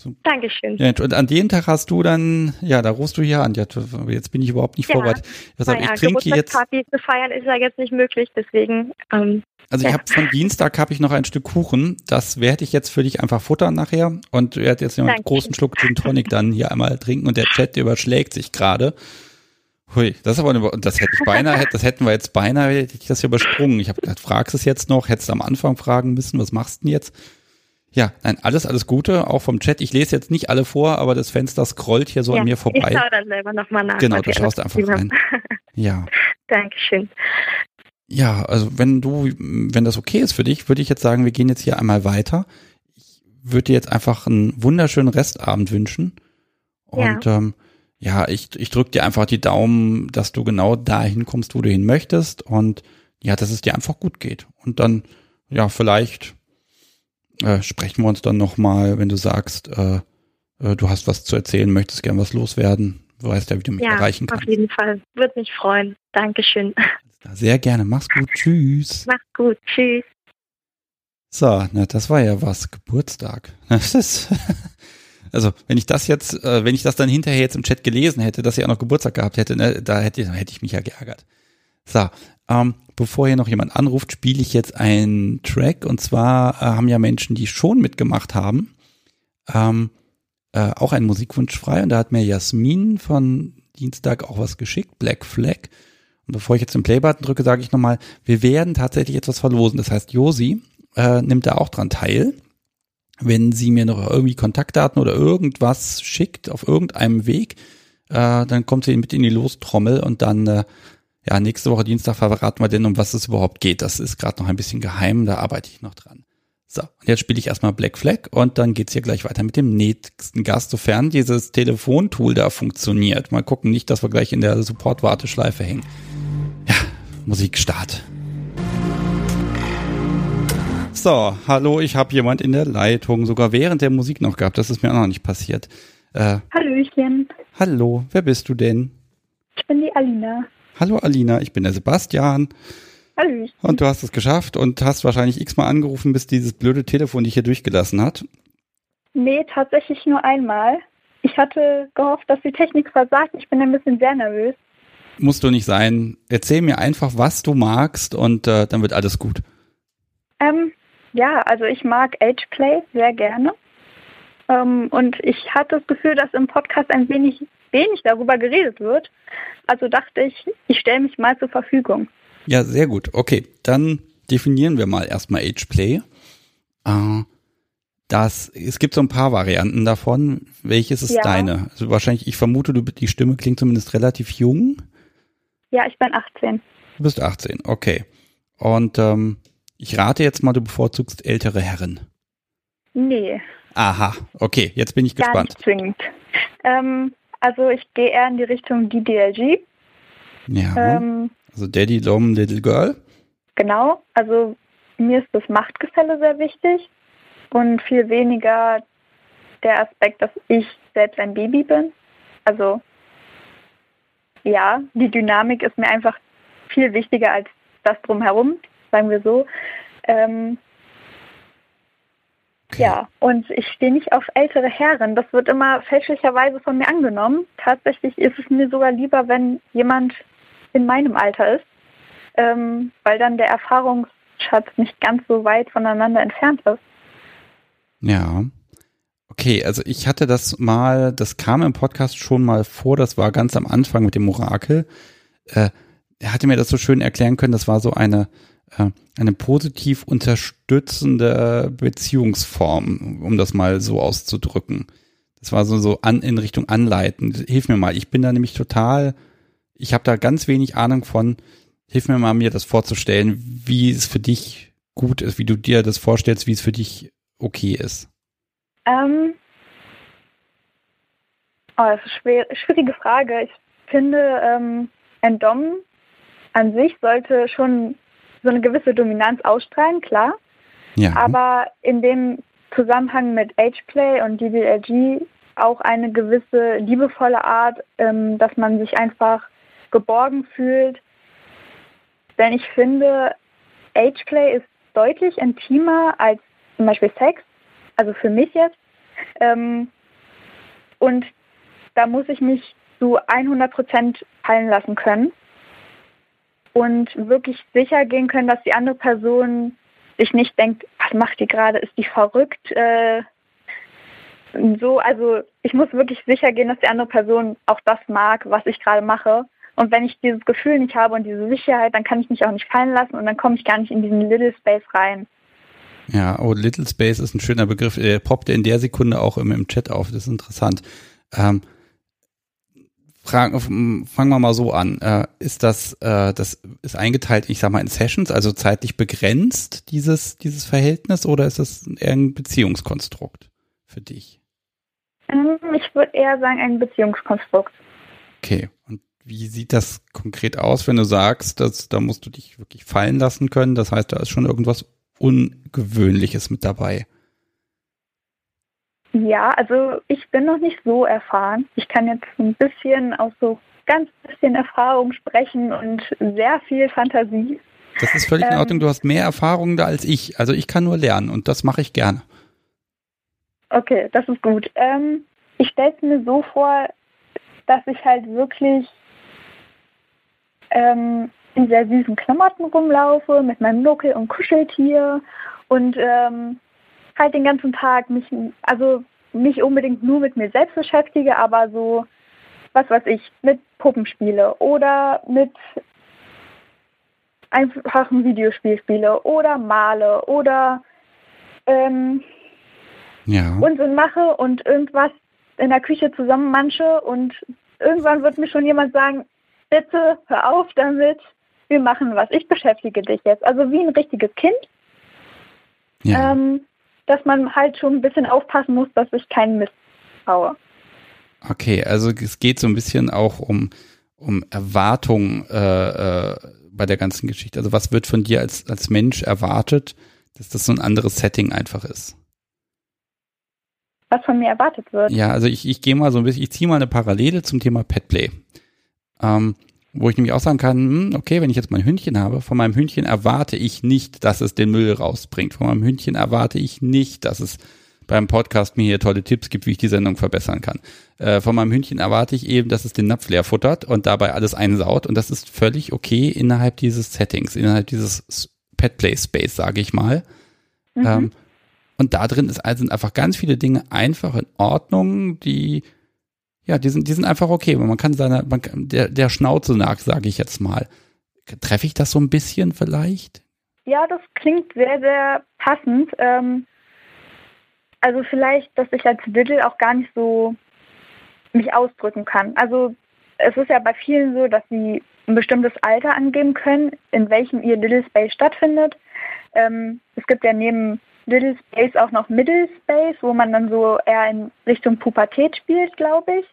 So. Dankeschön. Ja, und an dem Tag hast du dann, ja, da rufst du hier an. Ja, jetzt bin ich überhaupt nicht ja. vorbereitet. Deshalb, naja, ich trinke jetzt. Party zu feiern ist ja jetzt nicht möglich, deswegen ähm, also ich habe von Dienstag habe ich noch ein Stück Kuchen. Das werde ich jetzt für dich einfach futtern nachher und du werde jetzt noch einen großen Schluck Gin Tonic dann hier einmal trinken und der Chat der überschlägt sich gerade. Hui, das ist aber eine, das hätte ich beinahe, das hätten wir jetzt beinahe, hätte ich das hier übersprungen. Ich habe gedacht, fragst es jetzt noch, hättest du am Anfang fragen müssen, was machst du denn jetzt? Ja, nein, alles, alles Gute, auch vom Chat. Ich lese jetzt nicht alle vor, aber das Fenster scrollt hier so ja, an mir vorbei. Ich schaue dann selber nochmal nach. Genau, du schaust einfach rein. Ja. Dankeschön. Ja, also wenn du, wenn das okay ist für dich, würde ich jetzt sagen, wir gehen jetzt hier einmal weiter. Ich würde dir jetzt einfach einen wunderschönen Restabend wünschen. Und ja, ähm, ja ich, ich drücke dir einfach die Daumen, dass du genau dahin kommst, wo du hin möchtest. Und ja, dass es dir einfach gut geht. Und dann, ja, vielleicht äh, sprechen wir uns dann nochmal, wenn du sagst, äh, äh, du hast was zu erzählen, möchtest gern was loswerden. Du weißt ja, wie du mich ja, erreichen kannst. Auf jeden Fall. Würde mich freuen. Dankeschön. Sehr gerne. Mach's gut. Tschüss. Mach's gut. Tschüss. So, na, das war ja was. Geburtstag. Das ist, also, wenn ich das jetzt, äh, wenn ich das dann hinterher jetzt im Chat gelesen hätte, dass sie auch noch Geburtstag gehabt hätte, ne, da hätte, hätte ich mich ja geärgert. So, ähm, bevor hier noch jemand anruft, spiele ich jetzt einen Track. Und zwar äh, haben ja Menschen, die schon mitgemacht haben, ähm, äh, auch einen Musikwunsch frei. Und da hat mir Jasmin von Dienstag auch was geschickt, Black Flag. Und bevor ich jetzt den Playbutton drücke, sage ich nochmal, wir werden tatsächlich etwas verlosen. Das heißt, Josi äh, nimmt da auch dran teil. Wenn sie mir noch irgendwie Kontaktdaten oder irgendwas schickt auf irgendeinem Weg, äh, dann kommt sie mit in die Lostrommel und dann, äh, ja, nächste Woche Dienstag verraten wir denn, um was es überhaupt geht. Das ist gerade noch ein bisschen geheim, da arbeite ich noch dran. So, und jetzt spiele ich erstmal Black Flag und dann geht's hier gleich weiter mit dem nächsten Gast, sofern dieses Telefontool da funktioniert. Mal gucken, nicht, dass wir gleich in der Support-Warteschleife hängen. Ja, Musikstart. So, hallo, ich habe jemand in der Leitung, sogar während der Musik noch gehabt. Das ist mir auch noch nicht passiert. Äh, Hallöchen. Hallo, wer bist du denn? Ich bin die Alina. Hallo Alina, ich bin der Sebastian. Hallöchen. Und du hast es geschafft und hast wahrscheinlich x-mal angerufen, bis dieses blöde Telefon dich hier durchgelassen hat. Nee, tatsächlich nur einmal. Ich hatte gehofft, dass die Technik versagt. Ich bin ein bisschen sehr nervös musst du nicht sein. Erzähl mir einfach, was du magst und äh, dann wird alles gut. Ähm, ja, also ich mag Ageplay sehr gerne. Ähm, und ich hatte das Gefühl, dass im Podcast ein wenig, wenig darüber geredet wird. Also dachte ich, ich stelle mich mal zur Verfügung. Ja, sehr gut. Okay, dann definieren wir mal erstmal Ageplay. Äh, das, es gibt so ein paar Varianten davon. Welches ist ja. deine? Also wahrscheinlich, ich vermute, du, die Stimme klingt zumindest relativ jung. Ja, ich bin 18. Du bist 18, okay. Und ähm, ich rate jetzt mal, du bevorzugst ältere Herren. Nee. Aha, okay, jetzt bin ich Gar gespannt. nicht zwingend. Ähm, also ich gehe eher in die Richtung DDLG. Ja, Ähm, also Daddy Long Little Girl. genau. Also mir ist das Machtgefälle sehr wichtig und viel weniger der Aspekt, dass ich selbst ein Baby bin. Also ja, die Dynamik ist mir einfach viel wichtiger als das drumherum, sagen wir so. Ähm, Okay. Ja, und ich stehe nicht auf ältere Herren. Das wird immer fälschlicherweise von mir angenommen. Tatsächlich ist es mir sogar lieber, wenn jemand in meinem Alter ist, ähm, weil dann der Erfahrungsschatz nicht ganz so weit voneinander entfernt ist. Ja. Okay, also ich hatte das mal, das kam im Podcast schon mal vor, das war ganz am Anfang mit dem Orakel. Äh, er hatte mir das so schön erklären können, das war so eine, eine positiv unterstützende Beziehungsform, um das mal so auszudrücken. Das war so, so an, in Richtung anleiten. Hilf mir mal, ich bin da nämlich total, ich habe da ganz wenig Ahnung von. Hilf mir mal, mir das vorzustellen, wie es für dich gut ist, wie du dir das vorstellst, wie es für dich okay ist. Ähm, oh, das ist eine schwierige Frage. Ich finde, ähm, ein Dom an sich sollte schon so eine gewisse Dominanz ausstrahlen, klar. Ja. aber in dem Zusammenhang mit Ageplay und DBLG auch eine gewisse liebevolle Art, ähm, dass man sich einfach geborgen fühlt. Denn ich finde, Ageplay ist deutlich intimer als zum Beispiel Sex, also für mich jetzt. Ähm, und da muss ich mich zu 100% fallen lassen können und wirklich sicher gehen können, dass die andere Person sich nicht denkt, was macht die gerade, ist die verrückt? Äh, so, also ich muss wirklich sicher gehen, dass die andere Person auch das mag, was ich gerade mache. Und wenn ich dieses Gefühl nicht habe und diese Sicherheit, dann kann ich mich auch nicht fallen lassen und dann komme ich gar nicht in diesen Little Space rein. Ja, oh, Little Space ist ein schöner Begriff. Der poppte in der Sekunde auch im, im Chat auf. Das ist interessant. Ähm, fragen, fangen wir mal so an. Äh, ist das, äh, das ist eingeteilt, ich sag mal, in Sessions, also zeitlich begrenzt, dieses, dieses Verhältnis, oder ist das eher ein Beziehungskonstrukt für dich? Ähm, Ich würde eher sagen, ein Beziehungskonstrukt. Okay. Und wie sieht das konkret aus, wenn du sagst, dass da musst du dich wirklich fallen lassen können? Das heißt, da ist schon irgendwas Ungewöhnliches mit dabei. Ja, also ich bin noch nicht so erfahren. Ich kann jetzt ein bisschen aus so ganz bisschen Erfahrung sprechen und sehr viel Fantasie. Das ist völlig in Ähm. Ordnung. Du hast mehr Erfahrung da als ich. Also ich kann nur lernen und das mache ich gerne. Okay, das ist gut. Ähm, ich stelle es mir so vor, dass ich halt wirklich ähm, in sehr süßen Klamotten rumlaufe, mit meinem Nuckel und Kuscheltier und ähm, halt den ganzen Tag mich, also nicht unbedingt nur mit mir selbst beschäftige, aber so, was weiß ich, mit Puppen spiele oder mit einfachen Videospiel spiele oder male oder ähm, Ja. Unsinn mache und irgendwas in der Küche zusammenmansche und irgendwann wird mir schon jemand sagen, bitte hör auf damit, wir machen was, ich beschäftige dich jetzt. Also wie ein richtiges Kind, ja. ähm, dass man halt schon ein bisschen aufpassen muss, dass ich keinen Mist baue. Okay, also es geht so ein bisschen auch um, um Erwartungen äh, äh, bei der ganzen Geschichte. Also was wird von dir als, als Mensch erwartet, dass das so ein anderes Setting einfach ist? Was von mir erwartet wird. Ja, also ich, ich gehe mal so ein bisschen, ich ziehe mal eine Parallele zum Thema Petplay. Ähm, wo ich nämlich auch sagen kann, hm, okay, wenn ich jetzt mein Hündchen habe, von meinem Hündchen erwarte ich nicht, dass es den Müll rausbringt. Von meinem Hündchen erwarte ich nicht, dass es beim Podcast mir hier tolle Tipps gibt, wie ich die Sendung verbessern kann. Äh, von meinem Hündchen erwarte ich eben, dass es den Napf leer futtert und dabei alles einsaut. Und das ist völlig okay innerhalb dieses Settings, innerhalb dieses Petplay Space, sage ich mal. Mhm. Ähm, und da drin ist, sind einfach ganz viele Dinge einfach in Ordnung, die, ja, die sind, die sind einfach okay. Man kann seiner, man, der, der Schnauze nach, sage ich jetzt mal. Treffe ich das so ein bisschen vielleicht? Ja, das klingt sehr, sehr passend. Ähm, also vielleicht, dass ich als Diddle auch gar nicht so mich ausdrücken kann. Also es ist ja bei vielen so, dass sie ein bestimmtes Alter angeben können, in welchem ihr Diddle Space stattfindet. Ähm, es gibt ja neben Little Space auch noch Middle Space, wo man dann so eher in Richtung Pubertät spielt, glaube ich.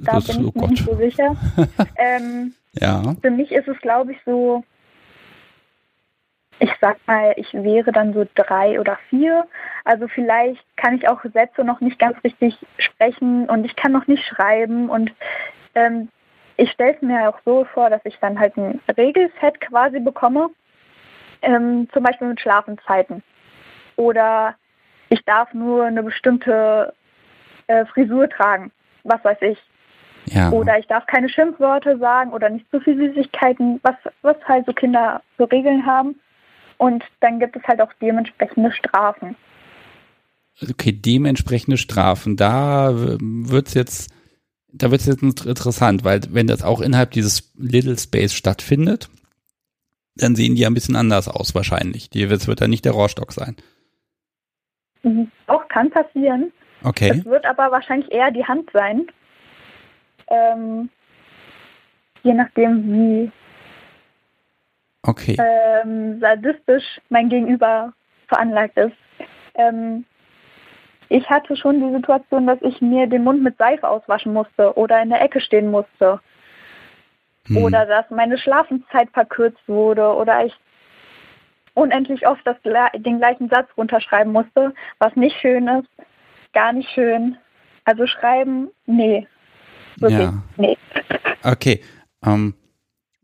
Da Das- bin ich oh mir nicht so sicher. ähm, Ja. für mich ist es, glaube ich, so, ich sag mal, ich wäre dann so drei oder vier. Also vielleicht kann ich auch Sätze noch nicht ganz richtig sprechen und ich kann noch nicht schreiben. Und ähm, ich stelle es mir auch so vor, dass ich dann halt ein Regelset quasi bekomme, ähm, zum Beispiel mit Schlafenszeiten. Oder ich darf nur eine bestimmte äh, Frisur tragen, was weiß ich. Ja. Oder ich darf keine Schimpfworte sagen oder nicht zu viel Süßigkeiten, was, was halt so Kinder so Regeln haben. Und dann gibt es halt auch dementsprechende Strafen. Okay, dementsprechende Strafen. Da äh, wird's jetzt, da wird's jetzt int- interessant, weil wenn das auch innerhalb dieses Little Space stattfindet, dann sehen die ja ein bisschen anders aus wahrscheinlich. Die, es wird dann nicht der Rohrstock sein. Mhm. Auch kann passieren. Okay. Es wird aber wahrscheinlich eher die Hand sein. Ähm, je nachdem, wie Okay. ähm, sadistisch mein Gegenüber veranlagt ist. Ähm, ich hatte schon die Situation, dass ich mir den Mund mit Seife auswaschen musste oder in der Ecke stehen musste. Hm. oder dass meine Schlafenszeit verkürzt wurde oder ich unendlich oft das, den gleichen Satz runterschreiben musste, was nicht schön ist, gar nicht schön. Also schreiben, nee. Wirklich, Ja. nee. Okay. Ähm,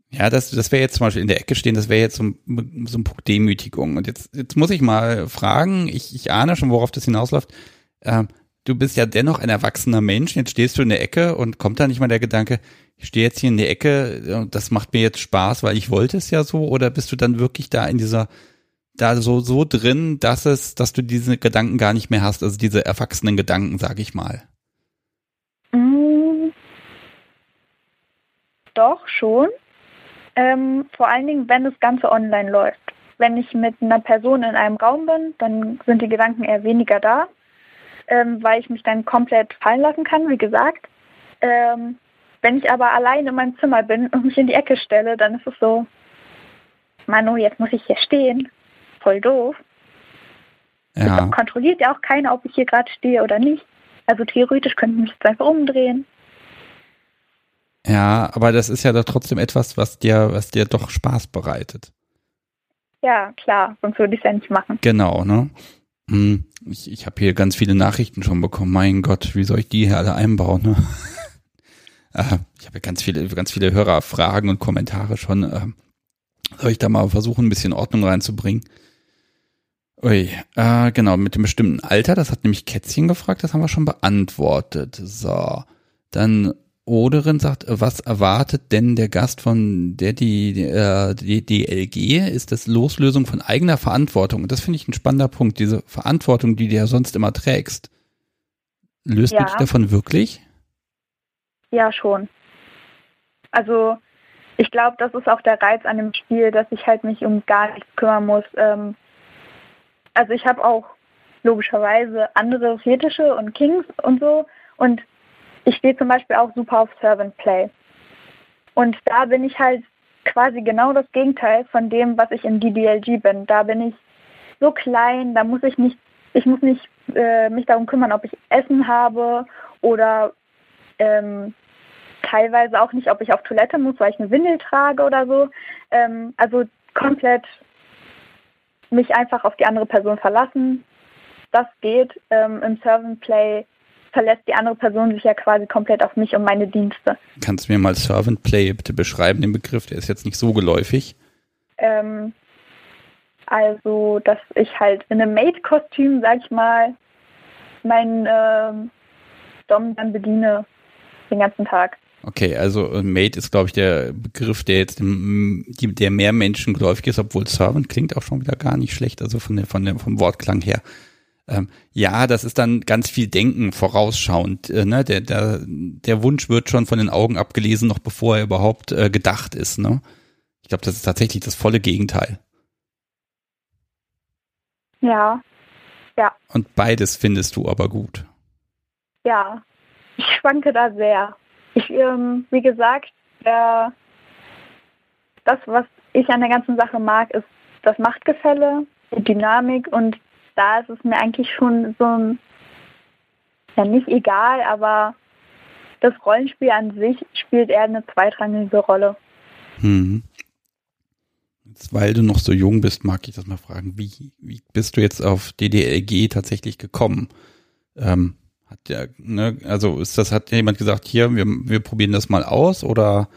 ja, das, das wäre jetzt zum Beispiel in der Ecke stehen, das wäre jetzt so, ein- so ein Punkt Demütigung. Und jetzt, jetzt muss ich mal fragen, ich, ich ahne schon, worauf das hinausläuft. Ähm, du bist ja dennoch ein erwachsener Mensch, jetzt stehst du in der Ecke und kommt da nicht mal der Gedanke, ich stehe jetzt hier in der Ecke und das macht mir jetzt Spaß, weil ich wollte es ja so, oder bist du dann wirklich da in dieser, da so, so drin, dass es, dass du diese Gedanken gar nicht mehr hast, also diese erwachsenen Gedanken, sag ich mal. Mm, doch, schon. Ähm, vor allen Dingen, wenn das Ganze online läuft. Wenn ich mit einer Person in einem Raum bin, dann sind die Gedanken eher weniger da, ähm, weil ich mich dann komplett fallen lassen kann, wie gesagt. Ähm, wenn ich aber allein in meinem Zimmer bin und mich in die Ecke stelle, dann ist es so, Manu, jetzt muss ich hier stehen. Voll doof. Ja. Es kontrolliert ja auch keiner, ob ich hier gerade stehe oder nicht. Also theoretisch könnte ich mich jetzt einfach umdrehen. Ja, aber das ist ja doch trotzdem etwas, was dir, was dir doch Spaß bereitet. Ja, klar, sonst würde ich es ja nicht machen. Genau, ne? Hm, Ich, ich habe hier ganz viele Nachrichten schon bekommen. Mein Gott, wie soll ich die hier alle einbauen? Ne? Äh, ich habe ja ganz viele, ganz viele Hörerfragen und Kommentare schon. Ähm, Soll ich da mal versuchen, ein bisschen Ordnung reinzubringen? Ui, äh, genau, mit dem bestimmten Alter, das hat nämlich Kätzchen gefragt, das haben wir schon beantwortet. So, dann Oderin sagt, was erwartet denn der Gast von der die, die, äh, die DLG? Ist das Loslösung von eigener Verantwortung? Und das finde ich ein spannender Punkt, diese Verantwortung, die du ja sonst immer trägst. Löst du Ja. dich davon wirklich? Ja, schon. Also ich glaube, das ist auch der Reiz an dem Spiel, dass ich halt mich um gar nichts kümmern muss. Ähm, also ich habe auch logischerweise andere Fetische und Kings und so. Und ich stehe zum Beispiel auch super auf Servant Play. Und da bin ich halt quasi genau das Gegenteil von dem, was ich in DDLG bin. Da bin ich so klein, da muss ich nicht, ich muss nicht äh, mich darum kümmern, ob ich Essen habe oder ähm, teilweise auch nicht, ob ich auf Toilette muss, weil ich eine Windel trage oder so. Ähm, also komplett mich einfach auf die andere Person verlassen. Das geht. Ähm, Im Servant Play verlässt die andere Person sich ja quasi komplett auf mich und meine Dienste. Kannst du mir mal Servant Play bitte beschreiben, den Begriff, der ist jetzt nicht so geläufig. Ähm, also, dass ich halt in einem Maid-Kostüm, sag ich mal, meinen ähm, Dom dann bediene den ganzen Tag. Okay, also äh, Mate ist, glaube ich, der Begriff, der jetzt dem, der mehr Menschen geläufig ist, obwohl Servant klingt auch schon wieder gar nicht schlecht, also von der, von der, vom Wortklang her. Ähm, ja, das ist dann ganz viel Denken vorausschauend. Äh, ne? der, der, der Wunsch wird schon von den Augen abgelesen, noch bevor er überhaupt äh, gedacht ist. Ne? Ich glaube, das ist tatsächlich das volle Gegenteil. Ja, Und beides findest du aber gut. ja. Ich schwanke da sehr. Ich, ähm, wie gesagt, äh, das, was ich an der ganzen Sache mag, ist das Machtgefälle, die Dynamik und da ist es mir eigentlich schon so ein, ja nicht egal, aber das Rollenspiel an sich spielt eher eine zweitrangige Rolle. Hm. Jetzt, weil du noch so jung bist, mag ich das mal fragen. Wie, wie bist du jetzt auf DDLG tatsächlich gekommen? Ähm, hat der, ne, also ist das, hat jemand gesagt, hier, wir, wir probieren das mal aus oder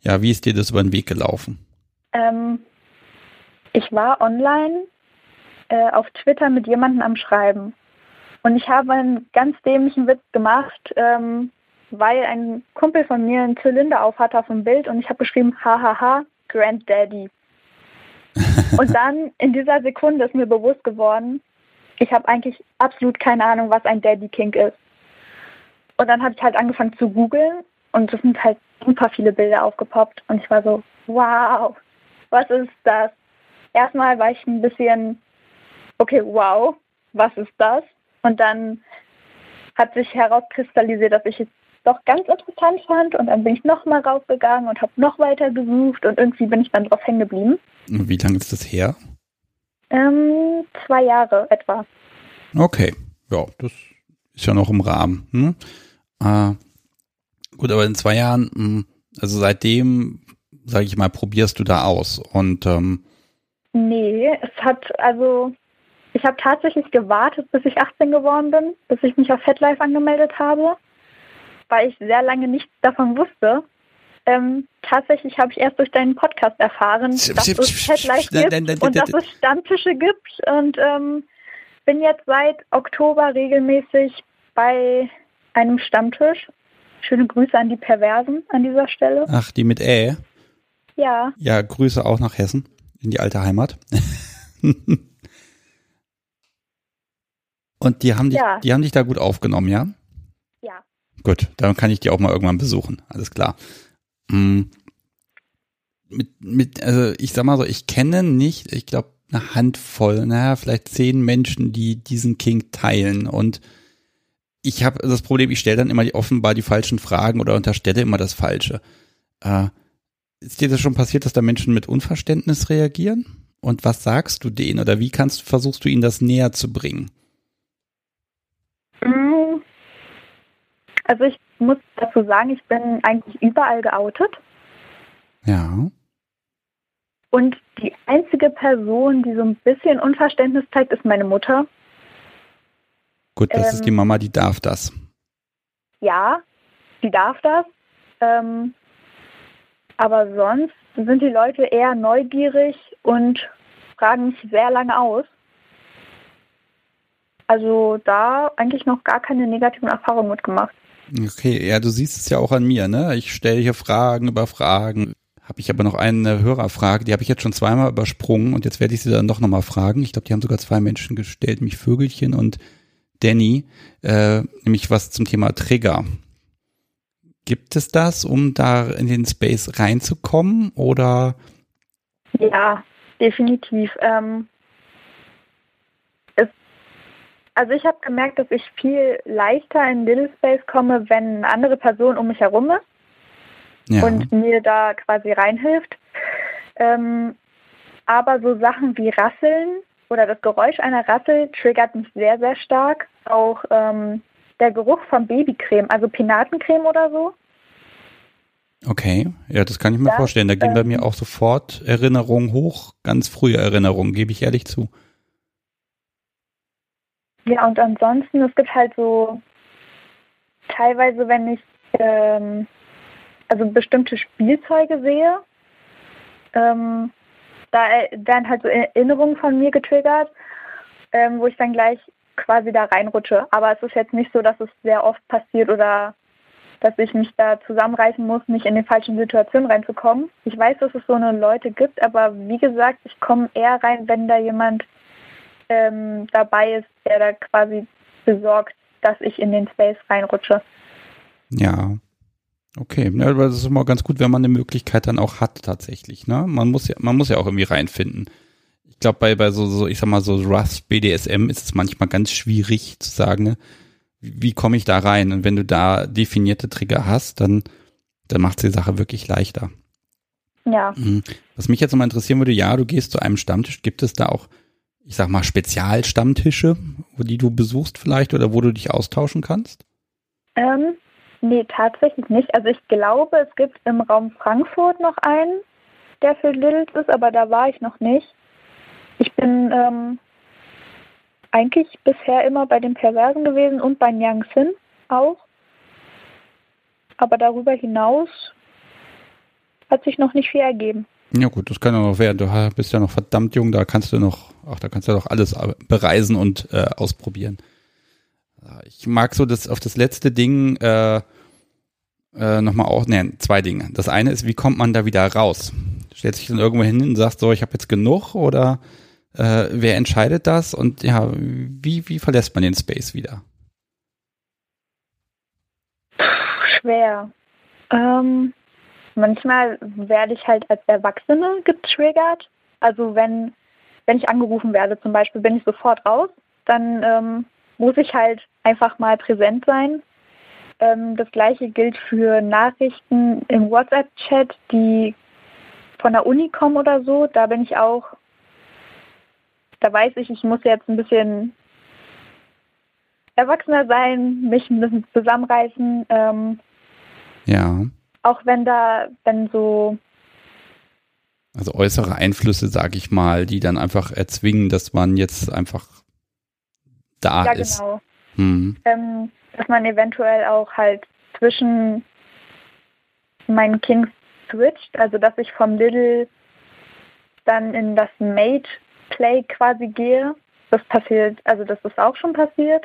ja, wie ist dir das über den Weg gelaufen? Ähm, ich war online äh, auf Twitter mit jemandem am Schreiben. Und ich habe einen ganz dämlichen Witz gemacht, ähm, weil ein Kumpel von mir einen Zylinder auf hatte auf dem Bild und ich habe geschrieben, hahaha, Granddaddy. und dann in dieser Sekunde ist mir bewusst geworden, ich habe eigentlich absolut keine Ahnung, was ein Daddy King ist. Und dann habe ich halt angefangen zu googeln und es sind halt super viele Bilder aufgepoppt und ich war so, wow, was ist das? Erstmal war ich ein bisschen, okay, wow, was ist das? Und dann hat sich herauskristallisiert, dass ich es doch ganz interessant fand und dann bin ich nochmal rausgegangen und habe noch weiter gesucht und irgendwie bin ich dann drauf hängen geblieben. Wie lange ist das her? Ähm, zwei Jahre etwa. Okay, ja, das ist ja noch im Rahmen. Hm? Äh, gut, aber in zwei Jahren, hm, also seitdem, sage ich mal, probierst du da aus und ähm, Nee, es hat also ich habe tatsächlich gewartet, bis ich 18 geworden bin, bis ich mich auf FetLife angemeldet habe weil ich sehr lange nichts davon wusste. Ähm, tatsächlich habe ich erst durch deinen Podcast erfahren, dass es Headlife gibt und dass es Stammtische gibt und ähm, bin jetzt seit Oktober regelmäßig bei einem Stammtisch. Schöne Grüße an die Perversen an dieser Stelle. Ach, die mit Ä? Ja. Ja, Grüße auch nach Hessen, in die alte Heimat. und die haben dich, ja. die haben dich da gut aufgenommen, ja? Gut, dann kann ich die auch mal irgendwann besuchen. Alles klar. Mhm. Mit, mit, also ich sag mal so, ich kenne nicht, ich glaube, eine Handvoll, naja, vielleicht zehn Menschen, die diesen King teilen. Und ich habe das Problem, ich stelle dann immer die, offenbar die falschen Fragen oder unterstelle immer das Falsche. Äh, ist dir das schon passiert, dass da Menschen mit Unverständnis reagieren? Und was sagst du denen oder wie kannst versuchst du ihnen das näher zu bringen? Also ich muss dazu sagen, ich bin eigentlich überall geoutet. Ja. Und die einzige Person, die so ein bisschen Unverständnis zeigt, ist meine Mutter. Gut, das ähm, ist die ähm, Mama, die darf das. Ja, die darf das. Ähm, aber sonst sind die Leute eher neugierig und fragen mich sehr lange aus. Also da eigentlich noch gar keine negativen Erfahrungen mitgemacht. Okay, ja, du siehst es ja auch an mir, ne? Ich stelle hier Fragen über Fragen. Habe ich aber noch eine Hörerfrage, die habe ich jetzt schon zweimal übersprungen und jetzt werde ich sie dann doch nochmal fragen. Ich glaube, die haben sogar zwei Menschen gestellt, mich Vögelchen und Danny, äh, nämlich was zum Thema Trigger. Gibt es das, um da in den Space reinzukommen oder? Ja, definitiv. Ähm, Also ich habe gemerkt, dass ich viel leichter in Little Space komme, wenn eine andere Person um mich herum ist ja. und mir da quasi reinhilft. Ähm, aber so Sachen wie Rasseln oder das Geräusch einer Rassel triggert mich sehr, sehr stark. Auch ähm, der Geruch von Babycreme, also Pinatencreme oder so. Okay, ja, das kann ich mir das, vorstellen. Da gehen ähm, bei mir auch sofort Erinnerungen hoch, ganz frühe Erinnerungen, gebe ich ehrlich zu. Ja, und ansonsten, es gibt halt so teilweise, wenn ich ähm, also bestimmte Spielzeuge sehe, ähm, da werden halt so Erinnerungen von mir getriggert, ähm, wo ich dann gleich quasi da reinrutsche. Aber es ist jetzt nicht so, dass es sehr oft passiert oder dass ich mich da zusammenreißen muss, nicht in die falschen Situationen reinzukommen. Ich weiß, dass es so eine Leute gibt, aber wie gesagt, ich komme eher rein, wenn da jemand ähm, dabei ist, der da quasi besorgt, dass ich in den Space reinrutsche. Ja. Okay, ja, das ist immer ganz gut, wenn man eine Möglichkeit dann auch hat tatsächlich. Ne? Man muss ja, man muss ja auch irgendwie reinfinden. Ich glaube, bei, bei so, so, ich sag mal so Rust BDSM ist es manchmal ganz schwierig zu sagen, ne? wie, wie komme ich da rein? Und wenn du da definierte Trigger hast, dann, dann macht die Sache wirklich leichter. Ja. Mhm. Was mich jetzt nochmal interessieren würde, ja, du gehst zu einem Stammtisch, gibt es da auch ich sag mal, Spezialstammtische, die du besuchst vielleicht oder wo du dich austauschen kannst? Ähm, nee, tatsächlich nicht. Also ich glaube, es gibt im Raum Frankfurt noch einen, der für Littles ist, aber da war ich noch nicht. Ich bin ähm, eigentlich bisher immer bei den Perversen gewesen und bei Yang Sin auch. Aber darüber hinaus hat sich noch nicht viel ergeben. Ja gut, das kann ja noch werden. Du bist ja noch verdammt jung, da kannst du noch, ach, da kannst du ja doch alles bereisen und äh, ausprobieren. Ich mag so das auf das letzte Ding äh, äh, nochmal auch, ne, zwei Dinge. Das eine ist, wie kommt man da wieder raus? Stellt sich dann irgendwo hin und sagt so, ich habe jetzt genug oder äh, wer entscheidet das und ja, wie, wie verlässt man den Space wieder? Schwer. Ähm, manchmal werde ich halt als Erwachsene getriggert. Also wenn, wenn ich angerufen werde zum Beispiel, bin ich sofort raus. Dann ähm, muss ich halt einfach mal präsent sein. Ähm, das gleiche gilt für Nachrichten im WhatsApp-Chat, die von der Uni kommen oder so. Da bin ich auch, da weiß ich, ich muss jetzt ein bisschen erwachsener sein, mich ein bisschen zusammenreißen. Ähm, ja. Auch wenn da, wenn so. Also äußere Einflüsse, sag ich mal, die dann einfach erzwingen, dass man jetzt einfach da ja, ist. Genau. Hm. Ähm, dass man eventuell auch halt zwischen meinen Kings switcht, also dass ich vom Little dann in das Mate Play quasi gehe. Das passiert, also das ist auch schon passiert.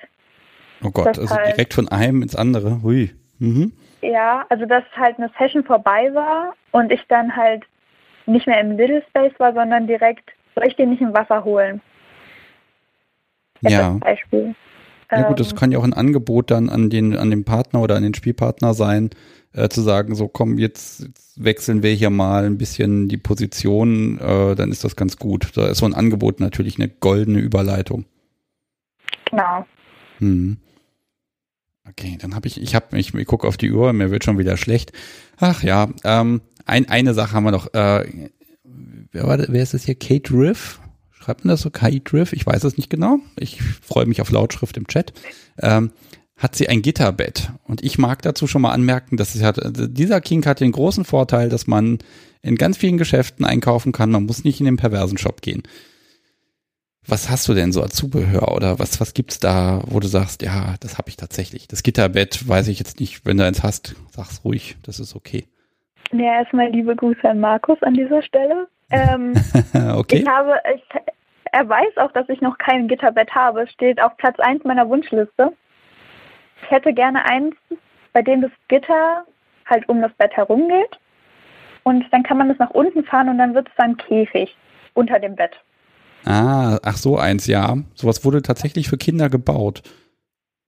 Oh Gott, also halt, direkt von einem ins andere. Hui. Mhm. Ja, also dass halt eine Session vorbei war und ich dann halt nicht mehr im Little Space war, sondern direkt, soll ich den nicht im Wasser holen? ja. Beispiel. Ja gut, das ähm, kann ja auch ein Angebot dann an den, an den Partner oder an den Spielpartner sein, äh, zu sagen, so komm, jetzt, jetzt, wechseln wir hier mal ein bisschen die Position, äh, dann ist das ganz gut. Da ist so ein Angebot natürlich eine goldene Überleitung. Genau. Hm. Okay, dann habe ich, ich habe, ich, ich gucke auf die Uhr, mir wird schon wieder schlecht. Ach ja, ähm, ein, eine Sache haben wir noch. Äh, wer, war, wer ist das hier? Kate Riff? Schreibt man das so? Kate Riff? Ich weiß es nicht genau. Ich freue mich auf Lautschrift im Chat. Ähm, hat sie ein Gitterbett. Und ich mag dazu schon mal anmerken, dass es hat, dieser King hat den großen Vorteil, dass man in ganz vielen Geschäften einkaufen kann. Man muss nicht in den perversen Shop gehen. Was hast du denn so als Zubehör oder was, was gibt's da, wo du sagst, ja, das habe ich tatsächlich. Das Gitterbett weiß ich jetzt nicht, wenn du eins hast, sag's ruhig, das ist okay. Ja, erstmal liebe Grüße an Markus an dieser Stelle. Ähm, okay. Ich habe, ich, er weiß auch, dass ich noch kein Gitterbett habe. Es steht auf Platz 1 meiner Wunschliste. Ich hätte gerne eins, bei dem das Gitter halt um das Bett herum geht. Und dann kann man es nach unten fahren und dann wird es dann Käfig unter dem Bett. Ah, ach so eins, ja. Sowas wurde tatsächlich für Kinder gebaut.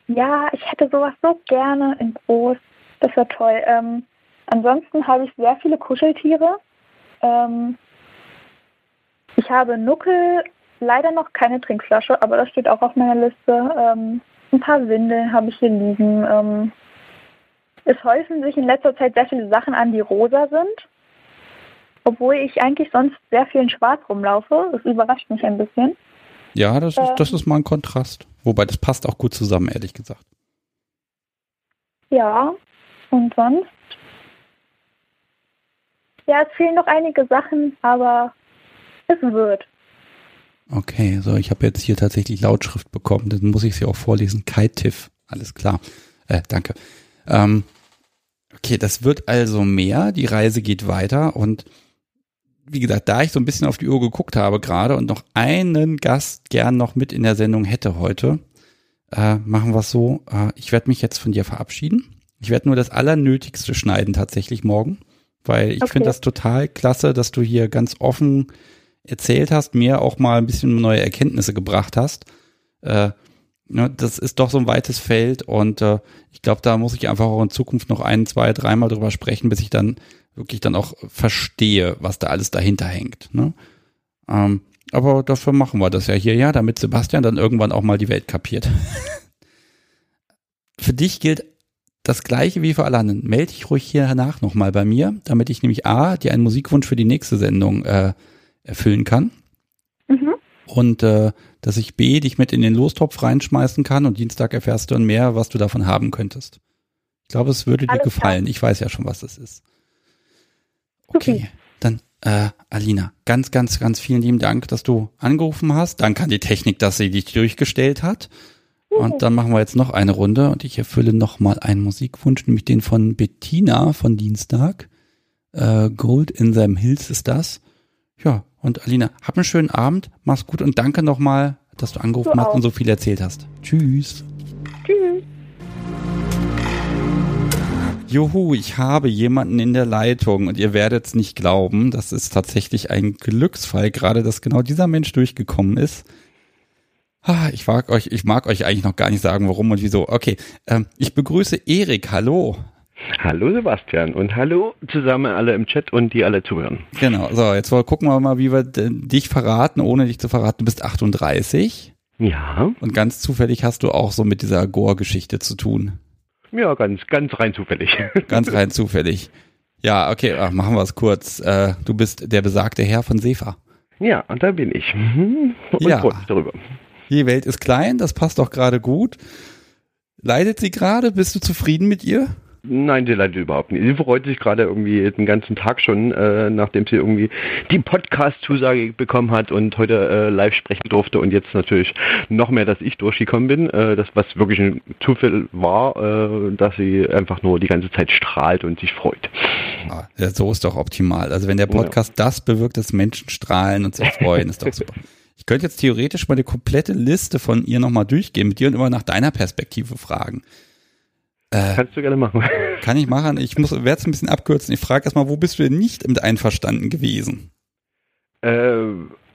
Ja, ich hätte sowas so gerne in groß. Das wäre toll. Ähm, ansonsten habe ich sehr viele Kuscheltiere. Ähm, ich habe Nuckel, leider noch keine Trinkflasche, aber das steht auch auf meiner Liste. Ähm, ein paar Windeln habe ich hier liegen. Ähm, es häufen sich in letzter Zeit sehr viele Sachen an, die rosa sind obwohl ich eigentlich sonst sehr viel in Schwarz rumlaufe. Das überrascht mich ein bisschen. Ja, das ist, das ähm. ist mal ein Kontrast. Wobei das passt auch gut zusammen, ehrlich gesagt. Ja, und sonst? Ja, es fehlen noch einige Sachen, aber es wird. Okay, so ich habe jetzt hier tatsächlich Lautschrift bekommen, dann muss ich sie auch vorlesen. Kai Tiff, alles klar. Äh, danke. Ähm, okay, das wird also mehr, die Reise geht weiter und wie gesagt, da ich so ein bisschen auf die Uhr geguckt habe gerade und noch einen Gast gern noch mit in der Sendung hätte heute, äh, machen wir es so. Äh, ich werde mich jetzt von dir verabschieden. Ich werde nur das Allernötigste schneiden tatsächlich morgen, weil ich okay. finde das total klasse, dass du hier ganz offen erzählt hast, mir auch mal ein bisschen neue Erkenntnisse gebracht hast. Äh, ne, das ist doch so ein weites Feld und äh, ich glaube, da muss ich einfach auch in Zukunft noch ein, zwei, dreimal drüber sprechen, bis ich dann wirklich dann auch verstehe, was da alles dahinter hängt. Ne? Ähm, aber dafür machen wir das ja hier, ja, damit Sebastian dann irgendwann auch mal die Welt kapiert. für dich gilt das gleiche wie für alle anderen. Melde dich ruhig hier nach nochmal bei mir, damit ich nämlich A, dir einen Musikwunsch für die nächste Sendung äh, erfüllen kann. Mhm. und äh, dass ich B dich mit in den Lostopf reinschmeißen kann und Dienstag erfährst du dann mehr, was du davon haben könntest. Ich glaube, es würde dir Alles gefallen. klar. Ich weiß ja schon, was das ist. Okay, dann äh, Alina, ganz, ganz, ganz vielen lieben Dank, dass du angerufen hast. Danke an die Technik, dass sie dich durchgestellt hat. Und dann machen wir jetzt noch eine Runde und ich erfülle noch mal einen Musikwunsch, nämlich den von Bettina von Dienstag. Äh, Gold in them Hills ist das. Ja, und Alina, hab einen schönen Abend, mach's gut und danke nochmal, dass du angerufen Du hast und so viel erzählt hast. Tschüss. Tschüss. Juhu, ich habe jemanden in der Leitung und ihr werdet es nicht glauben, das ist tatsächlich ein Glücksfall, gerade dass genau dieser Mensch durchgekommen ist. Ich mag euch, ich mag euch eigentlich noch gar nicht sagen, warum und wieso. Okay, ähm, ich begrüße Erik. Hallo. Hallo Sebastian und hallo zusammen alle im Chat und die alle zuhören. Genau. So, jetzt wollen- gucken wir mal, wie wir dich verraten, ohne dich zu verraten. Du bist 38 Ja, und ganz zufällig hast du auch so mit dieser Gore-Geschichte zu tun. Ja, ganz, ganz rein zufällig. Ganz rein zufällig. Ja, okay, ach, machen wir es kurz. Äh, du bist der besagte Herr von Sefa. Ja, und da bin ich. Mhm. Und Ja. freue mich darüber. Die Welt ist klein, das passt doch gerade gut. Leidet sie gerade? Bist du zufrieden mit ihr? Nein, die leidet überhaupt nicht. Sie freut sich gerade irgendwie den ganzen Tag schon, äh, nachdem sie irgendwie die Podcast-Zusage bekommen hat und heute äh, live sprechen durfte und jetzt natürlich noch mehr, dass ich durchgekommen bin. Äh, das, was wirklich ein Zufall war, äh, dass sie einfach nur die ganze Zeit strahlt und sich freut. Ah, ja, so ist doch optimal. Also wenn der Podcast das bewirkt, dass Menschen strahlen und sich freuen, ist doch super. Ich könnte jetzt theoretisch mal die komplette Liste von ihr nochmal durchgehen mit dir und immer nach deiner Perspektive fragen. Äh, Kannst du gerne machen. kann ich machen. Ich muss, werde es ein bisschen abkürzen. Ich frage erstmal, wo bist du denn nicht mit einverstanden gewesen? Äh,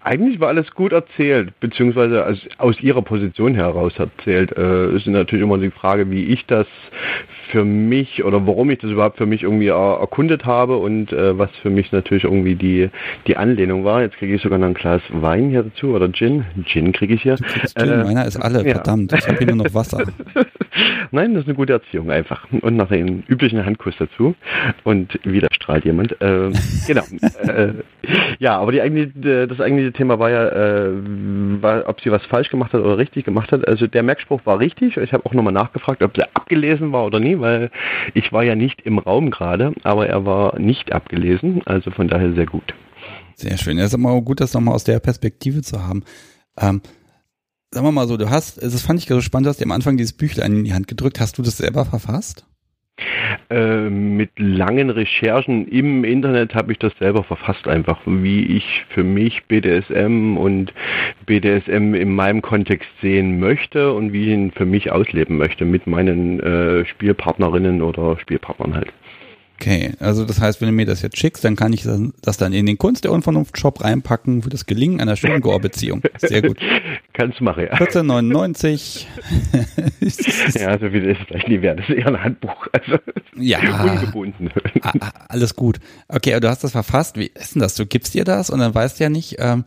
eigentlich war alles gut erzählt, beziehungsweise aus, aus ihrer Position heraus erzählt. Äh, ist natürlich immer die Frage, wie ich das für mich oder warum ich das überhaupt für mich irgendwie er, erkundet habe und äh, was für mich natürlich irgendwie die, die Anlehnung war. Jetzt kriege ich sogar noch ein Glas Wein hier dazu oder Gin. Gin kriege ich hier. Gin, Äh, meiner ist alle, ja. verdammt. Ich habe hier nur noch Wasser. Nein, das ist eine gute Erziehung einfach. Und nach dem üblichen Handkuss dazu. Und wieder strahlt jemand. Äh, genau. äh, ja, aber die eigentliche, das Thema war ja, äh, war, ob sie was falsch gemacht hat oder richtig gemacht hat. Also der Merkspruch war richtig. Ich habe auch nochmal nachgefragt, ob der abgelesen war oder nie, weil ich war ja nicht im Raum gerade, aber er war nicht abgelesen. Also von daher sehr gut. Sehr schön. Es ist immer gut, das nochmal aus der Perspektive zu haben. Ähm, sagen wir mal so, du hast, das fand ich so spannend, du hast dir am Anfang dieses Büchlein in die Hand gedrückt. Hast du das selber verfasst? Äh, mit langen Recherchen im Internet habe ich das selber verfasst, einfach wie ich für mich BDSM und BDSM in meinem Kontext sehen möchte und wie ich ihn für mich ausleben möchte mit meinen äh, Spielpartnerinnen oder Spielpartnern halt. Okay, also das heißt, wenn du mir das jetzt schickst, dann kann ich das, dann in den Kunst der Unvernunft Shop reinpacken für das Gelingen einer schönen Gore-Beziehung. Sehr gut. Kannst du machen, ja. 14,99. Ja, also wie das vielleicht nie wert. Das ist eher ein Handbuch. Also Ja. ungebunden. Alles gut. Okay, aber du hast das verfasst. Wie ist denn das? Du gibst dir das und dann weißt du ja nicht, ähm,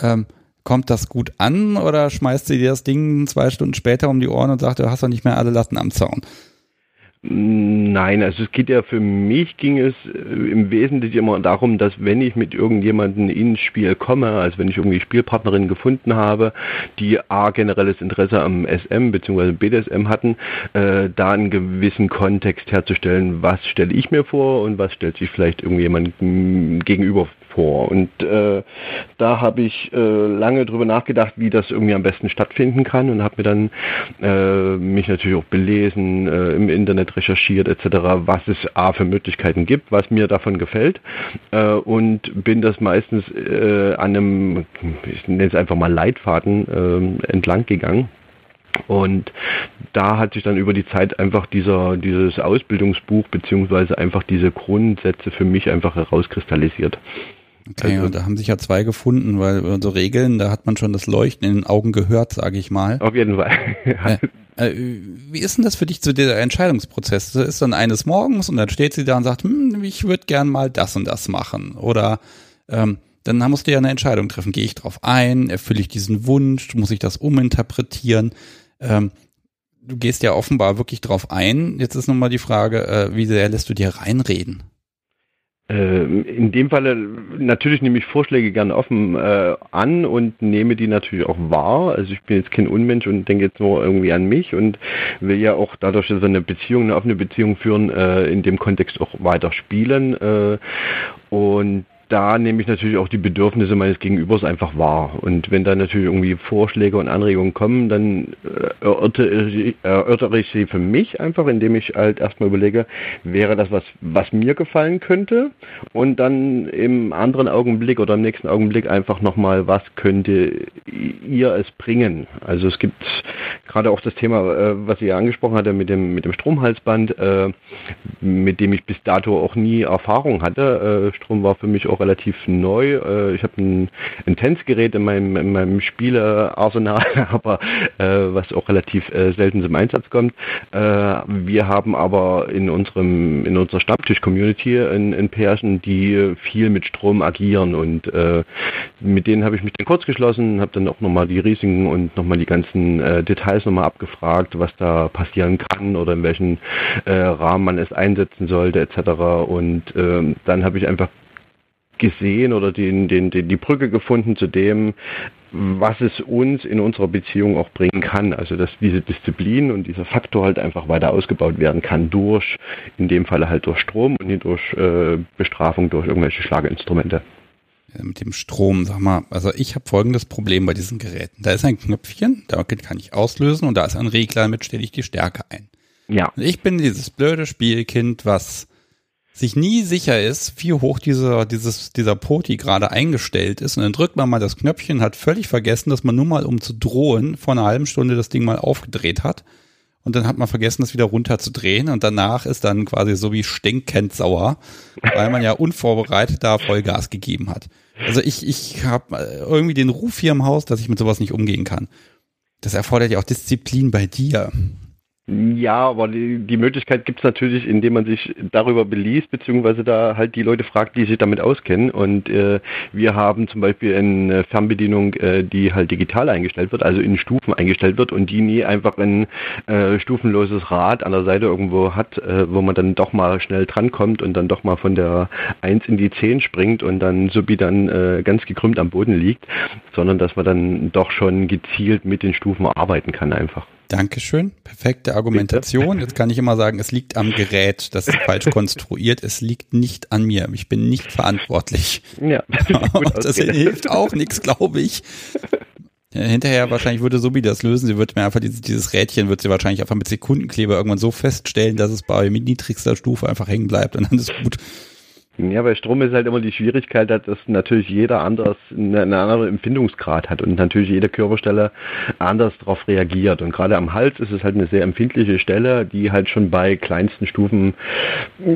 ähm, kommt das gut an oder schmeißt sie dir das Ding zwei Stunden später um die Ohren und sagt, du hast doch nicht mehr alle Latten am Zaun. Nein, also es geht ja für mich ging es äh, im Wesentlichen immer darum, dass wenn ich mit irgendjemandem ins Spiel komme, also wenn ich irgendwie Spielpartnerinnen gefunden habe, die A generelles Interesse am SM bzw. BDSM hatten, äh, da einen gewissen Kontext herzustellen, was stelle ich mir vor und was stellt sich vielleicht irgendjemand mm, gegenüber vor. Und äh, da habe ich äh, lange drüber nachgedacht, wie das irgendwie am besten stattfinden kann und habe mir dann äh, mich natürlich auch belesen, äh, im Internet recherchiert etc., was es A für Möglichkeiten gibt, was mir davon gefällt äh, und bin das meistens äh, an einem, ich nenne es einfach mal Leitfaden entlang gegangen. Und da hat sich dann über die Zeit einfach dieser, dieses Ausbildungsbuch beziehungsweise einfach diese Grundsätze für mich einfach herauskristallisiert. Okay, Also- und da haben sich ja zwei gefunden, weil so Regeln, da hat man schon das Leuchten in den Augen gehört, sage ich mal. Auf jeden Fall. Äh, wie ist denn das für dich zu dieser Entscheidungsprozess? Das ist dann eines Morgens und dann steht sie da und sagt, hm, ich würde gern mal das und das machen. Oder ähm, dann musst du ja eine Entscheidung treffen. Gehe ich drauf ein? Erfülle ich diesen Wunsch? Muss ich das uminterpretieren? Ähm, du gehst ja offenbar wirklich drauf ein. Jetzt ist nochmal die Frage, äh, wie sehr lässt du dir reinreden? Ähm, in dem Falle natürlich nehme ich Vorschläge gerne offen äh, an und nehme die natürlich auch wahr. Also ich bin jetzt kein Unmensch und denke jetzt nur irgendwie an mich und will ja auch dadurch, dass wir eine Beziehung, eine offene Beziehung führen, äh, in dem Kontext auch weiter spielen. Äh, und da nehme ich natürlich auch die Bedürfnisse meines Gegenübers einfach wahr. Und wenn da natürlich irgendwie Vorschläge und Anregungen kommen, dann äh, erörtere, ich sie für mich einfach, indem ich halt erstmal überlege, wäre das was, was mir gefallen könnte? Und dann im anderen Augenblick oder im nächsten Augenblick einfach nochmal, was könnte ihr es bringen? Also es gibt gerade auch das Thema, äh, was ihr angesprochen hatte mit dem, mit dem Stromhalsband, äh, mit dem ich bis dato auch nie Erfahrung hatte. Strom war für mich auch relativ neu. Äh, ich habe ein, Tänzgerät in meinem, in meinem Spielearsenal, aber äh, was auch relativ äh, selten zum Einsatz kommt. Äh, wir haben aber in unserem in unserer Stammtisch-Community in, in Pärchen, die viel mit Strom agieren und äh, mit denen habe ich mich dann kurz geschlossen, habe dann auch nochmal die Risiken und nochmal die ganzen äh, Details nochmal abgefragt, was da passieren kann oder in welchen äh, Rahmen man es einsetzen sollte etc. Und ähm, dann habe ich einfach gesehen oder den, den, den, die Brücke gefunden zu dem, was es uns in unserer Beziehung auch bringen kann. Also dass diese Disziplin und dieser Faktor halt einfach weiter ausgebaut werden kann durch, in dem Falle halt durch Strom und nicht durch äh, Bestrafung durch irgendwelche Schlageinstrumente. Ja, mit dem Strom, sag mal, also ich habe folgendes Problem bei diesen Geräten. Da ist ein Knöpfchen, da kann ich auslösen und da ist ein Regler, damit stelle ich die Stärke ein. Ja. Ich bin dieses blöde Spielkind, was sich nie sicher ist, wie hoch dieser, dieses, dieser Poti gerade eingestellt ist. Und dann drückt man mal das Knöpfchen, hat völlig vergessen, dass man nur mal, um zu drohen, vor einer halben Stunde das Ding mal aufgedreht hat. Und dann hat man vergessen, das wieder runterzudrehen. Und danach ist dann quasi so wie stinkend sauer, weil man ja unvorbereitet da Vollgas gegeben hat. Also ich, ich habe irgendwie den Ruf hier im Haus, dass ich mit sowas nicht umgehen kann. Das erfordert ja auch Disziplin bei dir. Ja, aber die, die Möglichkeit gibt es natürlich, indem man sich darüber beliest, beziehungsweise da halt die Leute fragt, die sich damit auskennen. Und äh, wir haben zum Beispiel eine Fernbedienung, äh, die halt digital eingestellt wird, also in Stufen eingestellt wird und die nie einfach ein äh, stufenloses Rad an der Seite irgendwo hat, äh, wo man dann doch mal schnell drankommt und dann doch mal von der 1 in die 10 springt und dann so wie dann äh, ganz gekrümmt am Boden liegt, sondern dass man dann doch schon gezielt mit den Stufen arbeiten kann einfach. Dankeschön. Perfekte Argumentation. Jetzt kann ich immer sagen, es liegt am Gerät, das ist falsch konstruiert. Es liegt nicht an mir. Ich bin nicht verantwortlich. Ja. das hilft auch nichts, glaube ich. Hinterher wahrscheinlich würde Subi das lösen. Sie würde mir einfach dieses, dieses Rädchen wird sie wahrscheinlich einfach mit Sekundenkleber irgendwann so feststellen, dass es bei niedrigster Stufe einfach hängen bleibt und dann ist gut. Ja, bei Strom ist halt immer die Schwierigkeit, dass natürlich jeder anders einen anderen Empfindungsgrad hat und natürlich jede Körperstelle anders darauf reagiert. Und gerade am Hals ist es halt eine sehr empfindliche Stelle, die halt schon bei kleinsten Stufen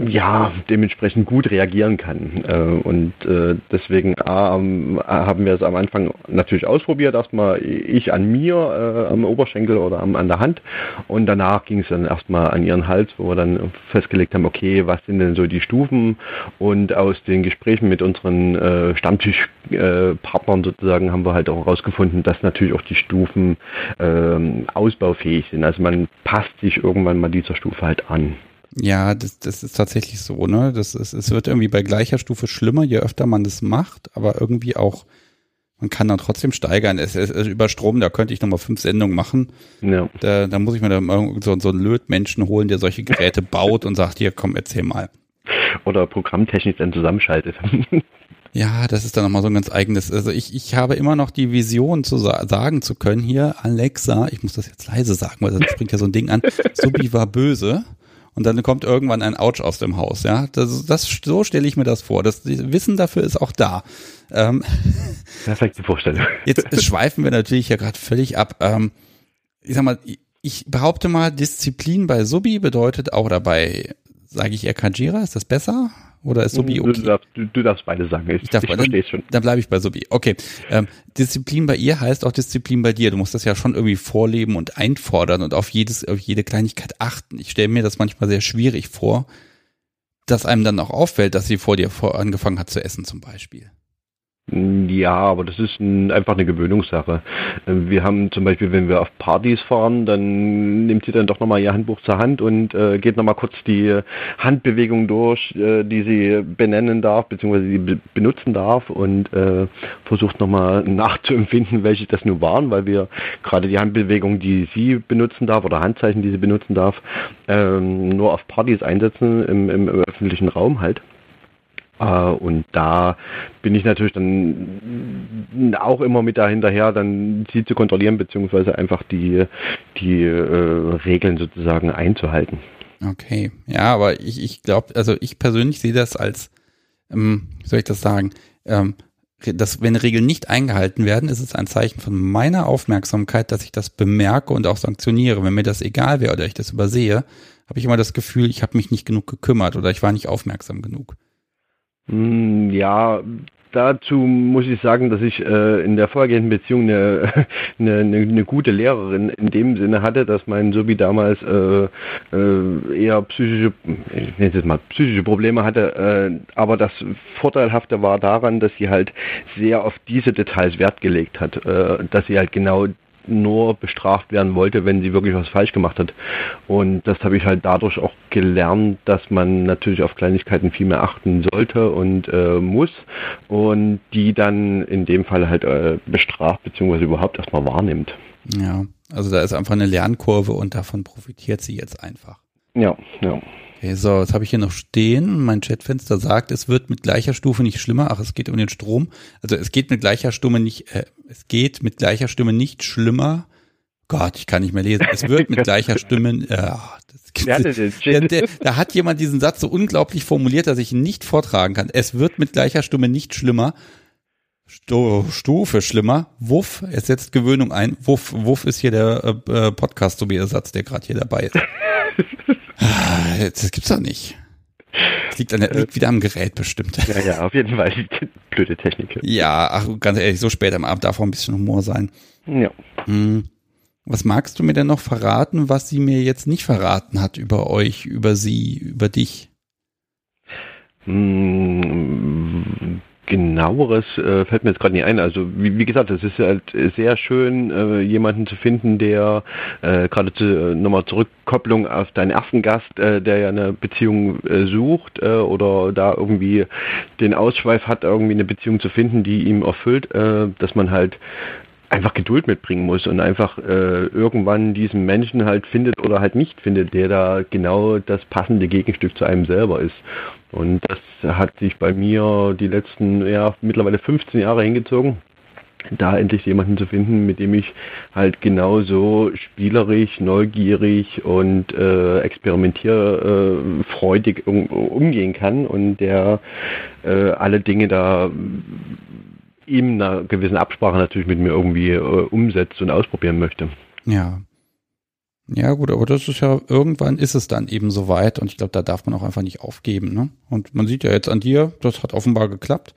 ja dementsprechend gut reagieren kann. Äh, und äh, deswegen haben wir es am Anfang natürlich ausprobiert. Erstmal ich an mir äh, am Oberschenkel oder an der Hand und danach ging es dann erstmal an ihren Hals, wo wir dann festgelegt haben, okay, was sind denn so die Stufen und aus den Gesprächen mit unseren äh, Stammtischpartnern äh, sozusagen haben wir halt auch herausgefunden, dass natürlich auch die Stufen ähm, ausbaufähig sind. Also man passt sich irgendwann mal dieser Stufe halt an. Ja, das, das ist tatsächlich so, ne? Das ist, es wird irgendwie bei gleicher Stufe schlimmer, je öfter man das macht, aber irgendwie auch, man kann dann trotzdem steigern. Es, es, es über Strom, da könnte ich nochmal fünf Sendungen machen. Ja. Da, da muss ich mir dann so, so einen Lötmenschen holen, der solche Geräte baut und sagt, hier, komm, erzähl mal oder programmtechnisch dann zusammenschaltet. Ja, das ist dann nochmal so ein ganz eigenes. Also ich, ich habe immer noch die Vision zu sa sagen zu können hier, Alexa, ich muss das jetzt leise sagen, weil das springt ja so ein Ding an, Subi war böse. Und dann kommt irgendwann ein Ouch aus dem Haus, ja. Das, das so stelle ich mir das vor. Das Wissen dafür ist auch da. Ähm, Perfekte Vorstellung. Jetzt schweifen wir natürlich ja gerade völlig ab. Ähm, ich sag mal, ich behaupte mal, Disziplin bei Subi bedeutet auch dabei Sage ich eher Kajira? Ist das besser? Oder ist Subi okay? Du darfst, du, du darfst beide sagen. Ich, ich, darf, ich verstehe schon. Dann bleibe ich bei Subi. Okay. Ähm, Disziplin bei ihr heißt auch Disziplin bei dir. Du musst das ja schon irgendwie vorleben und einfordern und auf jedes, auf jede Kleinigkeit achten. Ich stelle mir das manchmal sehr schwierig vor, dass einem dann auch auffällt, dass sie vor dir vor angefangen hat zu essen zum Beispiel. Ja, aber das ist ein, einfach eine Gewöhnungssache. Wir haben zum Beispiel, wenn wir auf Partys fahren, dann nimmt sie dann doch nochmal ihr Handbuch zur Hand und äh, geht nochmal kurz die Handbewegung durch, äh, die sie benennen darf, beziehungsweise die be benutzen darf und äh, versucht nochmal nachzuempfinden, welche das nun waren, weil wir gerade die Handbewegung, die sie benutzen darf oder Handzeichen, die sie benutzen darf, ähm, nur auf Partys einsetzen, im, im öffentlichen Raum halt. Äh, und da bin ich natürlich dann auch immer mit dahinterher, dann sie zu kontrollieren, beziehungsweise einfach die, die äh, Regeln sozusagen einzuhalten. Okay, ja, aber ich, ich glaube, also ich persönlich sehe das als, ähm, wie soll ich das sagen, ähm, dass wenn Regeln nicht eingehalten werden, ist es ein Zeichen von meiner Aufmerksamkeit, dass ich das bemerke und auch sanktioniere. Wenn mir das egal wäre oder ich das übersehe, habe ich immer das Gefühl, ich habe mich nicht genug gekümmert oder ich war nicht aufmerksam genug. Hm, ja, dazu muss ich sagen, dass ich äh, in der vorhergehenden Beziehung eine, eine, eine, gute Lehrerin in dem Sinne hatte, dass mein Sobi damals äh, äh, eher psychische, ich nenne es mal psychische Probleme hatte, äh, aber das Vorteilhafte war daran, dass sie halt sehr auf diese Details Wert gelegt hat, äh, dass sie halt genau nur bestraft werden wollte, wenn sie wirklich was falsch gemacht hat. Und das habe ich halt dadurch auch gelernt, dass man natürlich auf Kleinigkeiten viel mehr achten sollte und äh, muss und die dann in dem Fall halt äh, bestraft bzw. überhaupt erstmal wahrnimmt. Ja, also da ist einfach eine Lernkurve und davon profitiert sie jetzt einfach. Ja, ja. Okay, so, jetzt habe ich hier noch stehen. Mein Chatfenster sagt, es wird mit gleicher Stufe nicht schlimmer. Ach, es geht um den Strom. Also es geht mit gleicher Stimme nicht, äh, es geht mit gleicher Stimme nicht schlimmer. Gott, ich kann nicht mehr lesen. Es wird mit gleicher Stimme. Äh, das, der, der, da hat jemand diesen Satz so unglaublich formuliert, dass ich ihn nicht vortragen kann. Es wird mit gleicher Stimme nicht schlimmer. Stufe schlimmer. Wuff, es setzt Gewöhnung ein. Wuff, Wuff ist hier der äh, Podcast, so wie Ersatz, der gerade hier dabei ist. Ah, das gibt's doch nicht. Das liegt, an der, liegt wieder am Gerät bestimmt. Ja, ja, auf jeden Fall. Blöde Technik. Ja, ach, ganz ehrlich, so spät am Abend darf auch ein bisschen Humor sein. Ja. Hm. Was magst du mir denn noch verraten, was sie mir jetzt nicht verraten hat über euch, über sie, über dich? Hm, genaueres äh, fällt mir jetzt gerade nicht ein. Also wie, wie, gesagt, es ist halt sehr schön, äh, jemanden zu finden, der äh, gerade zu, äh, nochmal Zurückkopplung auf deinen ersten Gast, äh, der ja eine Beziehung äh, sucht äh, oder da irgendwie den Ausschweif hat, irgendwie eine Beziehung zu finden, die ihm erfüllt, äh, dass man halt einfach Geduld mitbringen muss und einfach äh, irgendwann diesen Menschen halt findet oder halt nicht findet, der da genau das passende Gegenstück zu einem selber ist. Und das hat sich bei mir die letzten, ja, mittlerweile 15 Jahre hingezogen da endlich jemanden zu finden, mit dem ich halt genauso spielerisch, neugierig und äh, experimentierfreudig um, umgehen kann und der äh, alle Dinge da ihm einer gewissen Absprache natürlich mit mir irgendwie äh, umsetzt und ausprobieren möchte. Ja. Ja, gut, aber das ist ja, irgendwann ist es dann eben soweit und ich glaube, da darf man auch einfach nicht aufgeben, ne? Und man sieht ja jetzt an dir, das hat offenbar geklappt.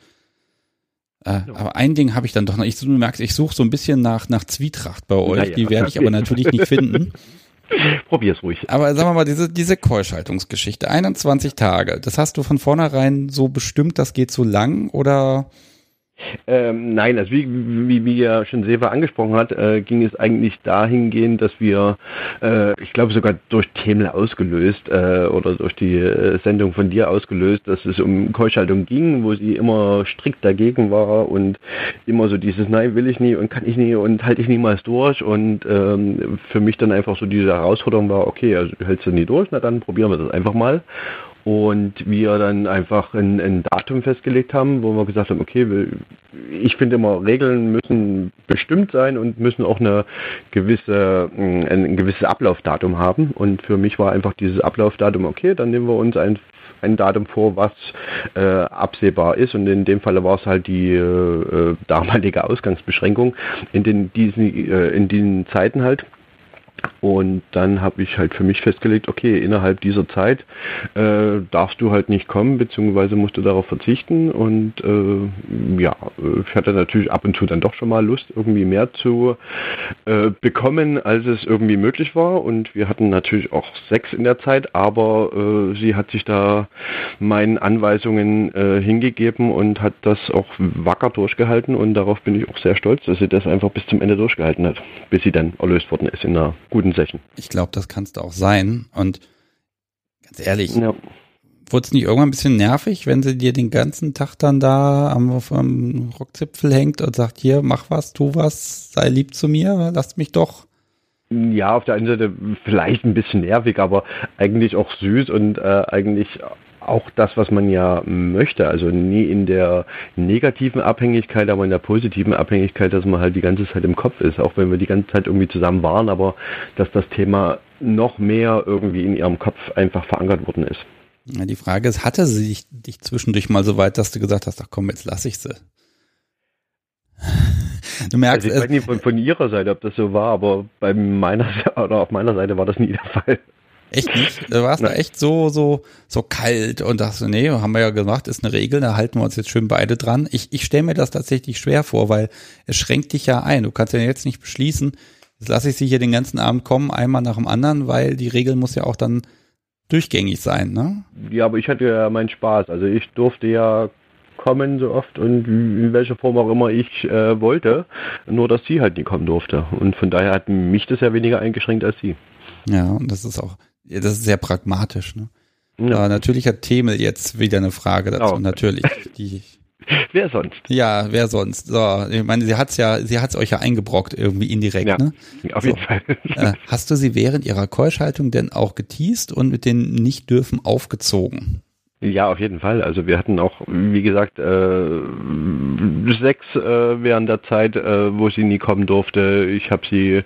Äh, ja. Aber ein Ding habe ich dann doch noch, ich, du merkst, ich suche so ein bisschen nach, nach Zwietracht bei euch, naja. die werde ich aber natürlich nicht finden. Probier's ruhig. Aber sagen wir mal, diese, diese Keuschaltungsgeschichte, 21 Tage, das hast du von vornherein so bestimmt, das geht so lang oder ähm, nein, also wie, wie, wie ja schon Seva angesprochen hat, äh, ging es eigentlich dahingehend, dass wir, äh, ich glaube sogar durch Themel ausgelöst äh, oder durch die äh, Sendung von dir ausgelöst, dass es um Keuschaltung ging, wo sie immer strikt dagegen war und immer so dieses Nein will ich nie und kann ich nie und halte ich niemals durch. Und ähm, für mich dann einfach so diese Herausforderung war, okay, also hältst du nie durch, na dann probieren wir das einfach mal und wir dann einfach ein, ein, Datum festgelegt haben, wo wir gesagt haben, okay, ich finde immer, Regeln müssen bestimmt sein und müssen auch eine gewisse, ein, ein gewisses Ablaufdatum haben. Und für mich war einfach dieses Ablaufdatum, okay, dann nehmen wir uns ein, ein Datum vor, was äh, absehbar ist. Und in dem Fall war es halt die äh, damalige Ausgangsbeschränkung in den diesen, äh, in diesen Zeiten halt. Und dann habe ich halt für mich festgelegt, okay, innerhalb dieser Zeit äh, darfst du halt nicht kommen, beziehungsweise musst du darauf verzichten. Und äh, ja, ich hatte natürlich ab und zu dann doch schon mal Lust, irgendwie mehr zu äh, bekommen, als es irgendwie möglich war. Und wir hatten natürlich auch Sex in der Zeit, aber äh, sie hat sich da meinen Anweisungen äh, hingegeben und hat das auch wacker durchgehalten. Und darauf bin ich auch sehr stolz, dass sie das einfach bis zum Ende durchgehalten hat, bis sie dann erlöst worden ist in einer guten Session. Ich glaube, das kannst du auch sein. Und ganz ehrlich, ja. wurde es nicht irgendwann ein bisschen nervig, wenn sie dir den ganzen Tag dann da am, am Rockzipfel hängt und sagt, hier, mach was, tu was, sei lieb zu mir, lass mich doch. Ja, auf der einen Seite vielleicht ein bisschen nervig, aber eigentlich auch süß und äh, eigentlich auch das, was man ja möchte. Also nie in der negativen Abhängigkeit, aber in der positiven Abhängigkeit, dass man halt die ganze Zeit im Kopf ist, auch wenn wir die ganze Zeit irgendwie zusammen waren, aber dass das Thema noch mehr irgendwie in ihrem Kopf einfach verankert worden ist. Ja, die Frage ist, hatte sie dich, dich zwischendurch mal so weit, dass du gesagt hast, ach komm, jetzt lass ich sie? Du merkst, also ich weiß nicht von, von ihrer Seite, ob das so war, aber bei meiner oder auf meiner Seite war das nie der Fall. Echt nicht? Du warst da echt so, so, so kalt und dachte, nee, haben wir ja gemacht, ist eine Regel, da halten wir uns jetzt schön beide dran. Ich, ich stelle mir das tatsächlich schwer vor, weil es schränkt dich ja ein. Du kannst ja jetzt nicht beschließen, jetzt lasse ich sie hier den ganzen Abend kommen, einmal nach dem anderen, weil die Regel muss ja auch dann durchgängig sein, ne? Ja, aber ich hatte ja meinen Spaß. Also ich durfte ja kommen so oft und in welcher Form auch immer ich äh, wollte, nur dass sie halt nie kommen durfte. Und von daher hat mich das ja weniger eingeschränkt als sie. Ja, und das ist auch, ja, das ist sehr pragmatisch. Ne? Ja. Aber natürlich hat Themel jetzt wieder eine Frage dazu. Oh. Natürlich. Die, wer sonst? Ja, wer sonst? So, ich meine, sie hat's ja, sie hat's euch ja eingebrockt irgendwie indirekt, ja, ne? Auf jeden Fall. Äh, hast du sie während ihrer Keuschhaltung denn auch geteased und mit den nicht dürfen aufgezogen? Ja, auf jeden Fall. Also wir hatten auch, wie gesagt, äh, sechs äh, während der Zeit, äh, wo sie nie kommen durfte. Ich habe sie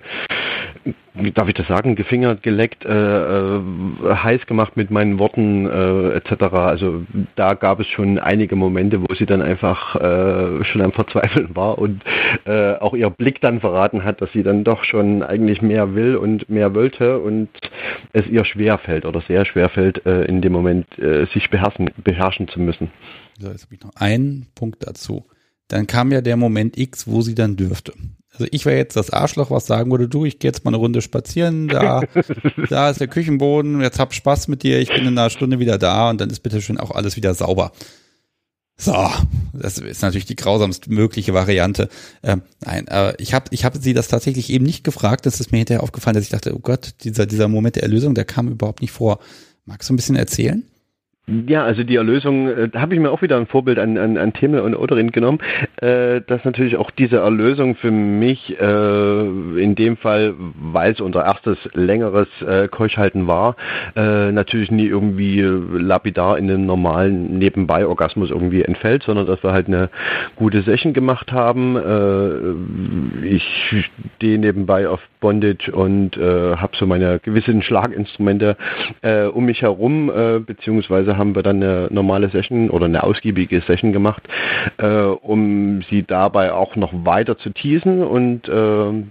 darf ich das sagen, gefingert, geleckt, äh, äh, heiß gemacht mit meinen Worten äh, etc. Also da gab es schon einige Momente, wo sie dann einfach äh, schon am Verzweifeln war und äh, auch ihr Blick dann verraten hat, dass sie dann doch schon eigentlich mehr will und mehr wollte und es ihr schwer fällt oder sehr schwer fällt, äh, in dem Moment äh, sich beherrschen, beherrschen zu müssen. So, jetzt habe ich noch einen Punkt dazu. Dann kam ja der Moment X, wo sie dann dürfte. Also ich wäre jetzt das Arschloch, was sagen würde, du, ich gehe jetzt mal eine Runde spazieren, da, da ist der Küchenboden, jetzt hab Spaß mit dir, ich bin in einer Stunde wieder da und dann ist bitte schön auch alles wieder sauber. So, das ist natürlich die grausamst mögliche Variante. Ähm, nein, äh, ich habe ich hab sie das tatsächlich eben nicht gefragt. Das ist mir hinterher aufgefallen, dass ich dachte, oh Gott, dieser, dieser Moment der Erlösung, der kam überhaupt nicht vor. Magst du ein bisschen erzählen? Ja, also die Erlösung, äh, da habe ich mir auch wieder ein Vorbild an, an, an Themel und Oderin genommen, äh, dass natürlich auch diese Erlösung für mich äh, in dem Fall, weil es unser erstes längeres äh, Keuschhalten war, äh, natürlich nie irgendwie lapidar in einem normalen Nebenbei-Orgasmus irgendwie entfällt, sondern dass wir halt eine gute Session gemacht haben. Äh, ich stehe nebenbei auf Bondage und äh, habe so meine gewissen Schlaginstrumente äh, um mich herum, äh, beziehungsweise haben wir dann eine normale Session oder eine ausgiebige Session gemacht, äh, um sie dabei auch noch weiter zu teasen und äh,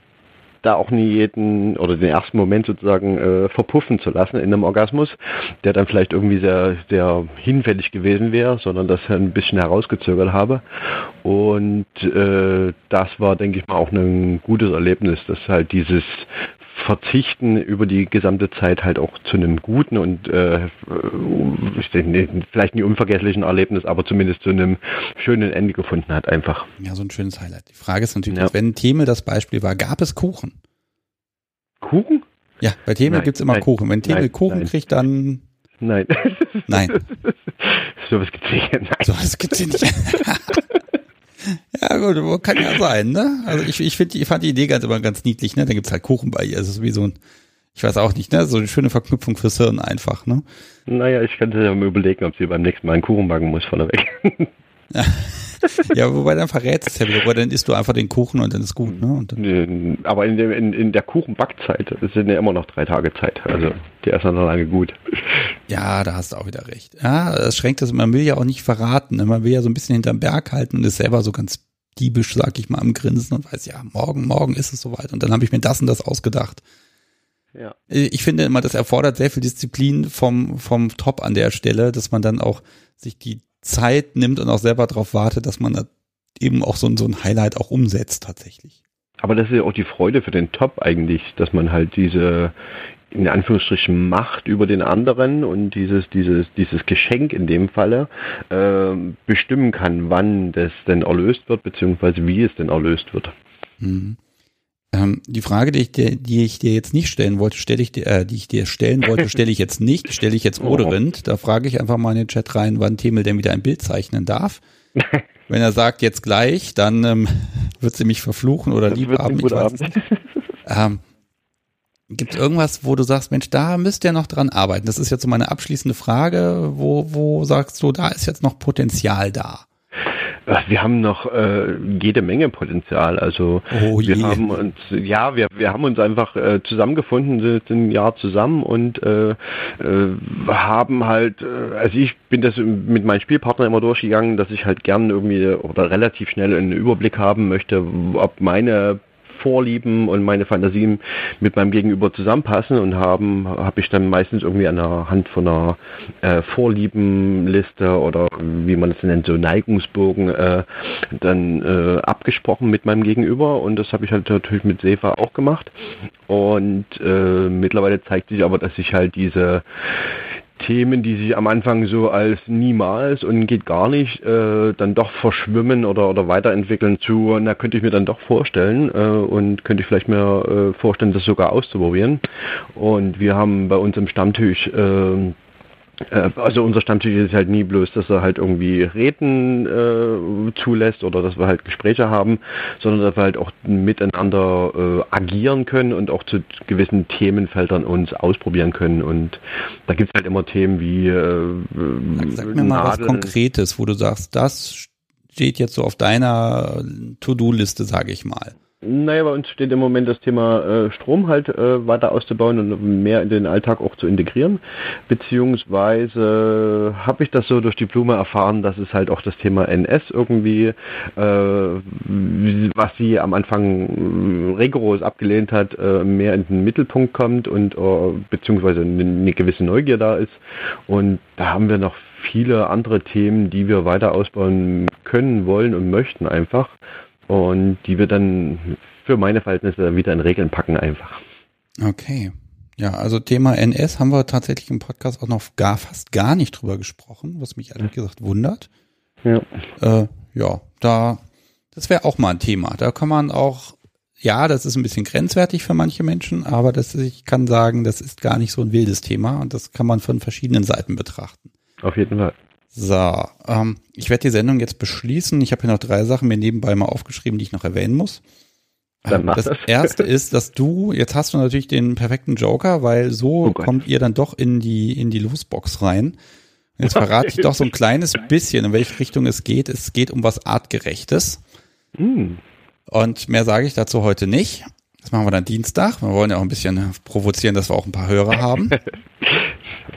da auch nie jeden oder den ersten Moment sozusagen äh, verpuffen zu lassen in einem Orgasmus, der dann vielleicht irgendwie sehr, sehr hinfällig gewesen wäre, sondern das ein bisschen herausgezögert habe. Und äh, das war, denke ich mal, auch ein gutes Erlebnis, dass halt dieses Verzichten über die gesamte Zeit halt auch zu einem guten und äh, vielleicht nicht unvergesslichen Erlebnis, aber zumindest zu einem schönen Ende gefunden hat einfach. Ja, so ein schönes Highlight. Die Frage ist natürlich, ja. wenn Themel das Beispiel war, gab es Kuchen? Kuchen? Ja, bei Themel gibt es immer nein, Kuchen. Wenn Themel nein, Kuchen nein. kriegt, dann Nein. Nein. so was gibt's hier. Nein. So was gibt's hier nicht. Ja, gut, kann ja sein, ne? Also ich, ich finde, ich fand die Idee ganz immer ganz niedlich, ne? Da gibt's halt Kuchen bei ihr. Es ist wie so ein, ich weiß auch nicht, ne? So eine schöne Verknüpfung fürs Hirn einfach, ne? Naja, ich könnte ja mal überlegen, ob sie beim nächsten Mal einen Kuchen backen muss vorneweg. Ja. ja, wobei dann verrät es ja wieder, wobei dann isst du einfach den Kuchen und dann ist gut, ne? Aber in der, in, in der Kuchenbackzeit sind ja immer noch drei Tage Zeit. Also der ist dann noch lange gut. Ja, da hast du auch wieder recht. Ja, das schränkt das, man will ja auch nicht verraten. Ne? Man will ja so ein bisschen hinterm Berg halten und ist selber so ganz diebisch, sag ich mal, am Grinsen und weiß, ja, morgen, morgen ist es soweit. Und dann habe ich mir das und das ausgedacht. Ja. Ich finde immer, das erfordert sehr viel Disziplin vom, vom Top an der Stelle, dass man dann auch sich die Zeit nimmt und auch selber darauf wartet, dass man eben auch so, so ein Highlight auch umsetzt tatsächlich. Aber das ist ja auch die Freude für den Top eigentlich, dass man halt diese in Anführungsstrichen Macht über den anderen und dieses, dieses, dieses Geschenk in dem Falle äh, bestimmen kann, wann das denn erlöst wird, beziehungsweise wie es denn erlöst wird. Mhm. Ähm, die Frage, die ich, dir, die ich dir jetzt nicht stellen wollte, stelle ich dir, äh, die ich dir stellen wollte, stelle ich jetzt nicht, stelle ich jetzt Oderind. Da frage ich einfach mal in den Chat rein, wann Themel denn wieder ein Bild zeichnen darf. Wenn er sagt jetzt gleich, dann ähm, wird sie mich verfluchen oder lieb haben. Ich weiß ähm, Gibt es irgendwas, wo du sagst, Mensch, da müsst ihr noch dran arbeiten? Das ist jetzt so meine abschließende Frage. Wo, wo sagst du, da ist jetzt noch Potenzial da? Wir haben noch äh, jede Menge Potenzial. Also oh wir haben uns, ja, wir, wir haben uns einfach äh, zusammengefunden, sind ein Jahr zusammen und äh, äh, haben halt, äh, also ich bin das mit meinen Spielpartnern immer durchgegangen, dass ich halt gern irgendwie oder relativ schnell einen Überblick haben möchte, ob meine Vorlieben und meine Fantasien mit meinem Gegenüber zusammenpassen und haben habe ich dann meistens irgendwie an der Hand von einer äh, Vorliebenliste oder wie man es nennt so Neigungsbogen äh, dann äh, abgesprochen mit meinem Gegenüber und das habe ich halt natürlich mit Sefa auch gemacht. Und äh, mittlerweile zeigt sich aber, dass ich halt diese Themen, die sich am Anfang so als niemals und geht gar nicht, äh, dann doch verschwimmen oder, oder weiterentwickeln zu, na könnte ich mir dann doch vorstellen äh, und könnte ich vielleicht mir äh, vorstellen, das sogar auszuprobieren. Und wir haben bei uns im Stammtisch äh, äh, also unser Stammtisch ist halt nie bloß, dass er halt irgendwie Reden äh, zulässt oder dass wir halt Gespräche haben, sondern dass wir halt auch miteinander äh, agieren können und auch zu gewissen Themenfeldern uns ausprobieren können. Und da gibt es halt immer Themen wie äh, Sag, sag mir mal was Konkretes, wo du sagst, das steht jetzt so auf deiner To-Do-Liste, sage ich mal. Naja, bei uns steht im Moment das Thema äh, Strom halt äh, weiter auszubauen und mehr in den Alltag auch zu integrieren. Beziehungsweise habe ich das so durch die Blume erfahren, dass es halt auch das Thema NS irgendwie, äh, was sie am Anfang rigoros abgelehnt hat, äh, mehr in den Mittelpunkt kommt und äh, beziehungsweise eine, eine gewisse Neugier da ist. Und da haben wir noch viele andere Themen, die wir weiter ausbauen können, wollen und möchten einfach und die wir dann für meine Verhältnisse wieder in Regeln packen einfach. Okay. Ja, also Thema NS haben wir tatsächlich im Podcast auch noch gar fast gar nicht drüber gesprochen, was mich ehrlich gesagt wundert. Ja. Äh, ja, da, das wäre auch mal ein Thema. Da kann man auch, ja, das ist ein bisschen grenzwertig für manche Menschen, aber das, ich kann sagen, das ist gar nicht so ein wildes Thema und das kann man von verschiedenen Seiten betrachten. Auf jeden Fall. So, ähm, ich werde die Sendung jetzt beschließen. Ich habe hier noch drei Sachen mir nebenbei mal aufgeschrieben, die ich noch erwähnen muss. Dann das, das erste ist, dass du, jetzt hast du natürlich den perfekten Joker, weil so oh kommt ihr dann doch in die, in die Losbox rein. Jetzt verrate ich doch so ein kleines bisschen, in welche Richtung es geht. Es geht um was Artgerechtes. Mm. Und mehr sage ich dazu heute nicht. Das machen wir dann Dienstag. Wir wollen ja auch ein bisschen provozieren, dass wir auch ein paar Hörer haben.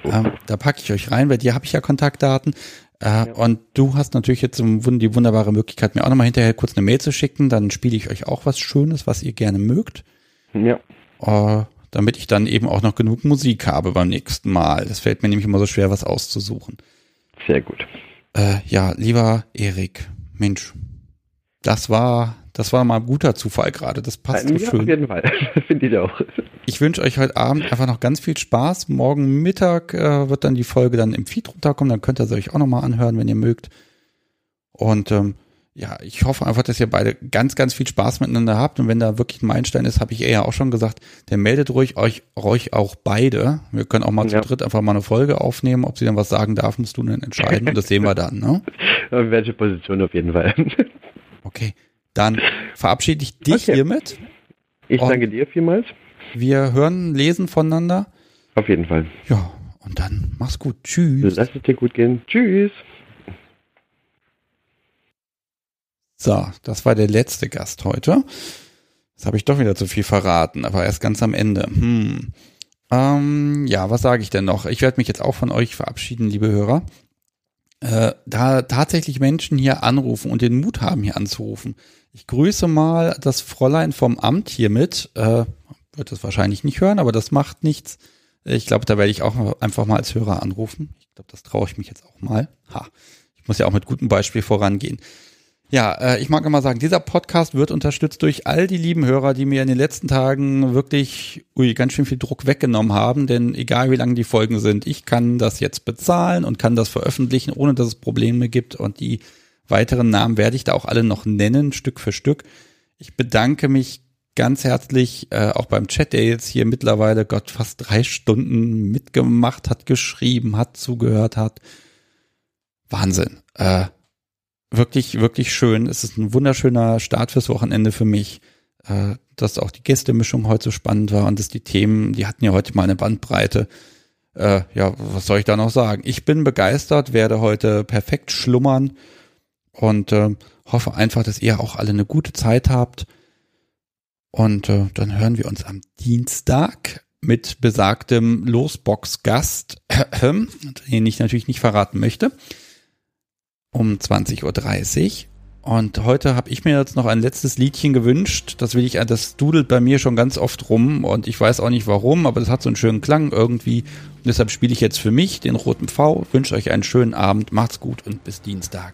Ähm, da packe ich euch rein, bei dir habe ich ja Kontaktdaten. Äh, ja. Und du hast natürlich jetzt die wunderbare Möglichkeit, mir auch nochmal hinterher kurz eine Mail zu schicken. Dann spiele ich euch auch was Schönes, was ihr gerne mögt. Ja. Äh, damit ich dann eben auch noch genug Musik habe beim nächsten Mal. Das fällt mir nämlich immer so schwer, was auszusuchen. Sehr gut. Äh, ja, lieber Erik, Mensch, das war das war mal ein guter Zufall gerade. Das passt ja, so schön. Auf jeden Fall. Finde ich auch. Ich wünsche euch heute Abend einfach noch ganz viel Spaß. Morgen Mittag äh, wird dann die Folge dann im Feed runterkommen. Dann könnt ihr sie euch auch nochmal anhören, wenn ihr mögt. Und ähm, ja, ich hoffe einfach, dass ihr beide ganz, ganz viel Spaß miteinander habt. Und wenn da wirklich ein Meilenstein ist, habe ich eher auch schon gesagt, dann meldet ruhig euch, euch auch beide. Wir können auch mal ja. zu dritt einfach mal eine Folge aufnehmen. Ob sie dann was sagen darf, musst du dann entscheiden. Und das sehen wir dann, ne? Welche Position auf jeden Fall. Okay. Dann verabschiede ich dich okay. hiermit. Ich danke dir vielmals. Wir hören, lesen voneinander. Auf jeden Fall. Ja, und dann mach's gut. Tschüss. Lass es dir gut gehen. Tschüss. So, das war der letzte Gast heute. Jetzt habe ich doch wieder zu viel verraten, aber erst ganz am Ende. Hm. Ähm, ja, was sage ich denn noch? Ich werde mich jetzt auch von euch verabschieden, liebe Hörer. Äh, da tatsächlich Menschen hier anrufen und den Mut haben, hier anzurufen. Ich grüße mal das Fräulein vom Amt hiermit. Äh, wird es wahrscheinlich nicht hören, aber das macht nichts. Ich glaube, da werde ich auch einfach mal als Hörer anrufen. Ich glaube, das traue ich mich jetzt auch mal. Ha, ich muss ja auch mit gutem Beispiel vorangehen. Ja, äh, ich mag immer sagen, dieser Podcast wird unterstützt durch all die lieben Hörer, die mir in den letzten Tagen wirklich ui, ganz schön viel Druck weggenommen haben. Denn egal wie lange die Folgen sind, ich kann das jetzt bezahlen und kann das veröffentlichen, ohne dass es Probleme gibt. Und die weiteren Namen werde ich da auch alle noch nennen, Stück für Stück. Ich bedanke mich ganz herzlich äh, auch beim Chat, der jetzt hier mittlerweile, Gott, fast drei Stunden mitgemacht hat, geschrieben hat, zugehört hat. Wahnsinn. Äh, wirklich, wirklich schön. Es ist ein wunderschöner Start fürs Wochenende für mich, äh, dass auch die Gästemischung heute so spannend war und dass die Themen, die hatten ja heute mal eine Bandbreite. Äh, ja, was soll ich da noch sagen? Ich bin begeistert, werde heute perfekt schlummern und äh, hoffe einfach, dass ihr auch alle eine gute Zeit habt. Und äh, dann hören wir uns am Dienstag mit besagtem Losbox-Gast, den ich natürlich nicht verraten möchte um 20.30 Uhr. Und heute habe ich mir jetzt noch ein letztes Liedchen gewünscht. Das will ich, das dudelt bei mir schon ganz oft rum und ich weiß auch nicht warum, aber das hat so einen schönen Klang irgendwie. Und deshalb spiele ich jetzt für mich den roten V. Wünsche euch einen schönen Abend, macht's gut und bis Dienstag.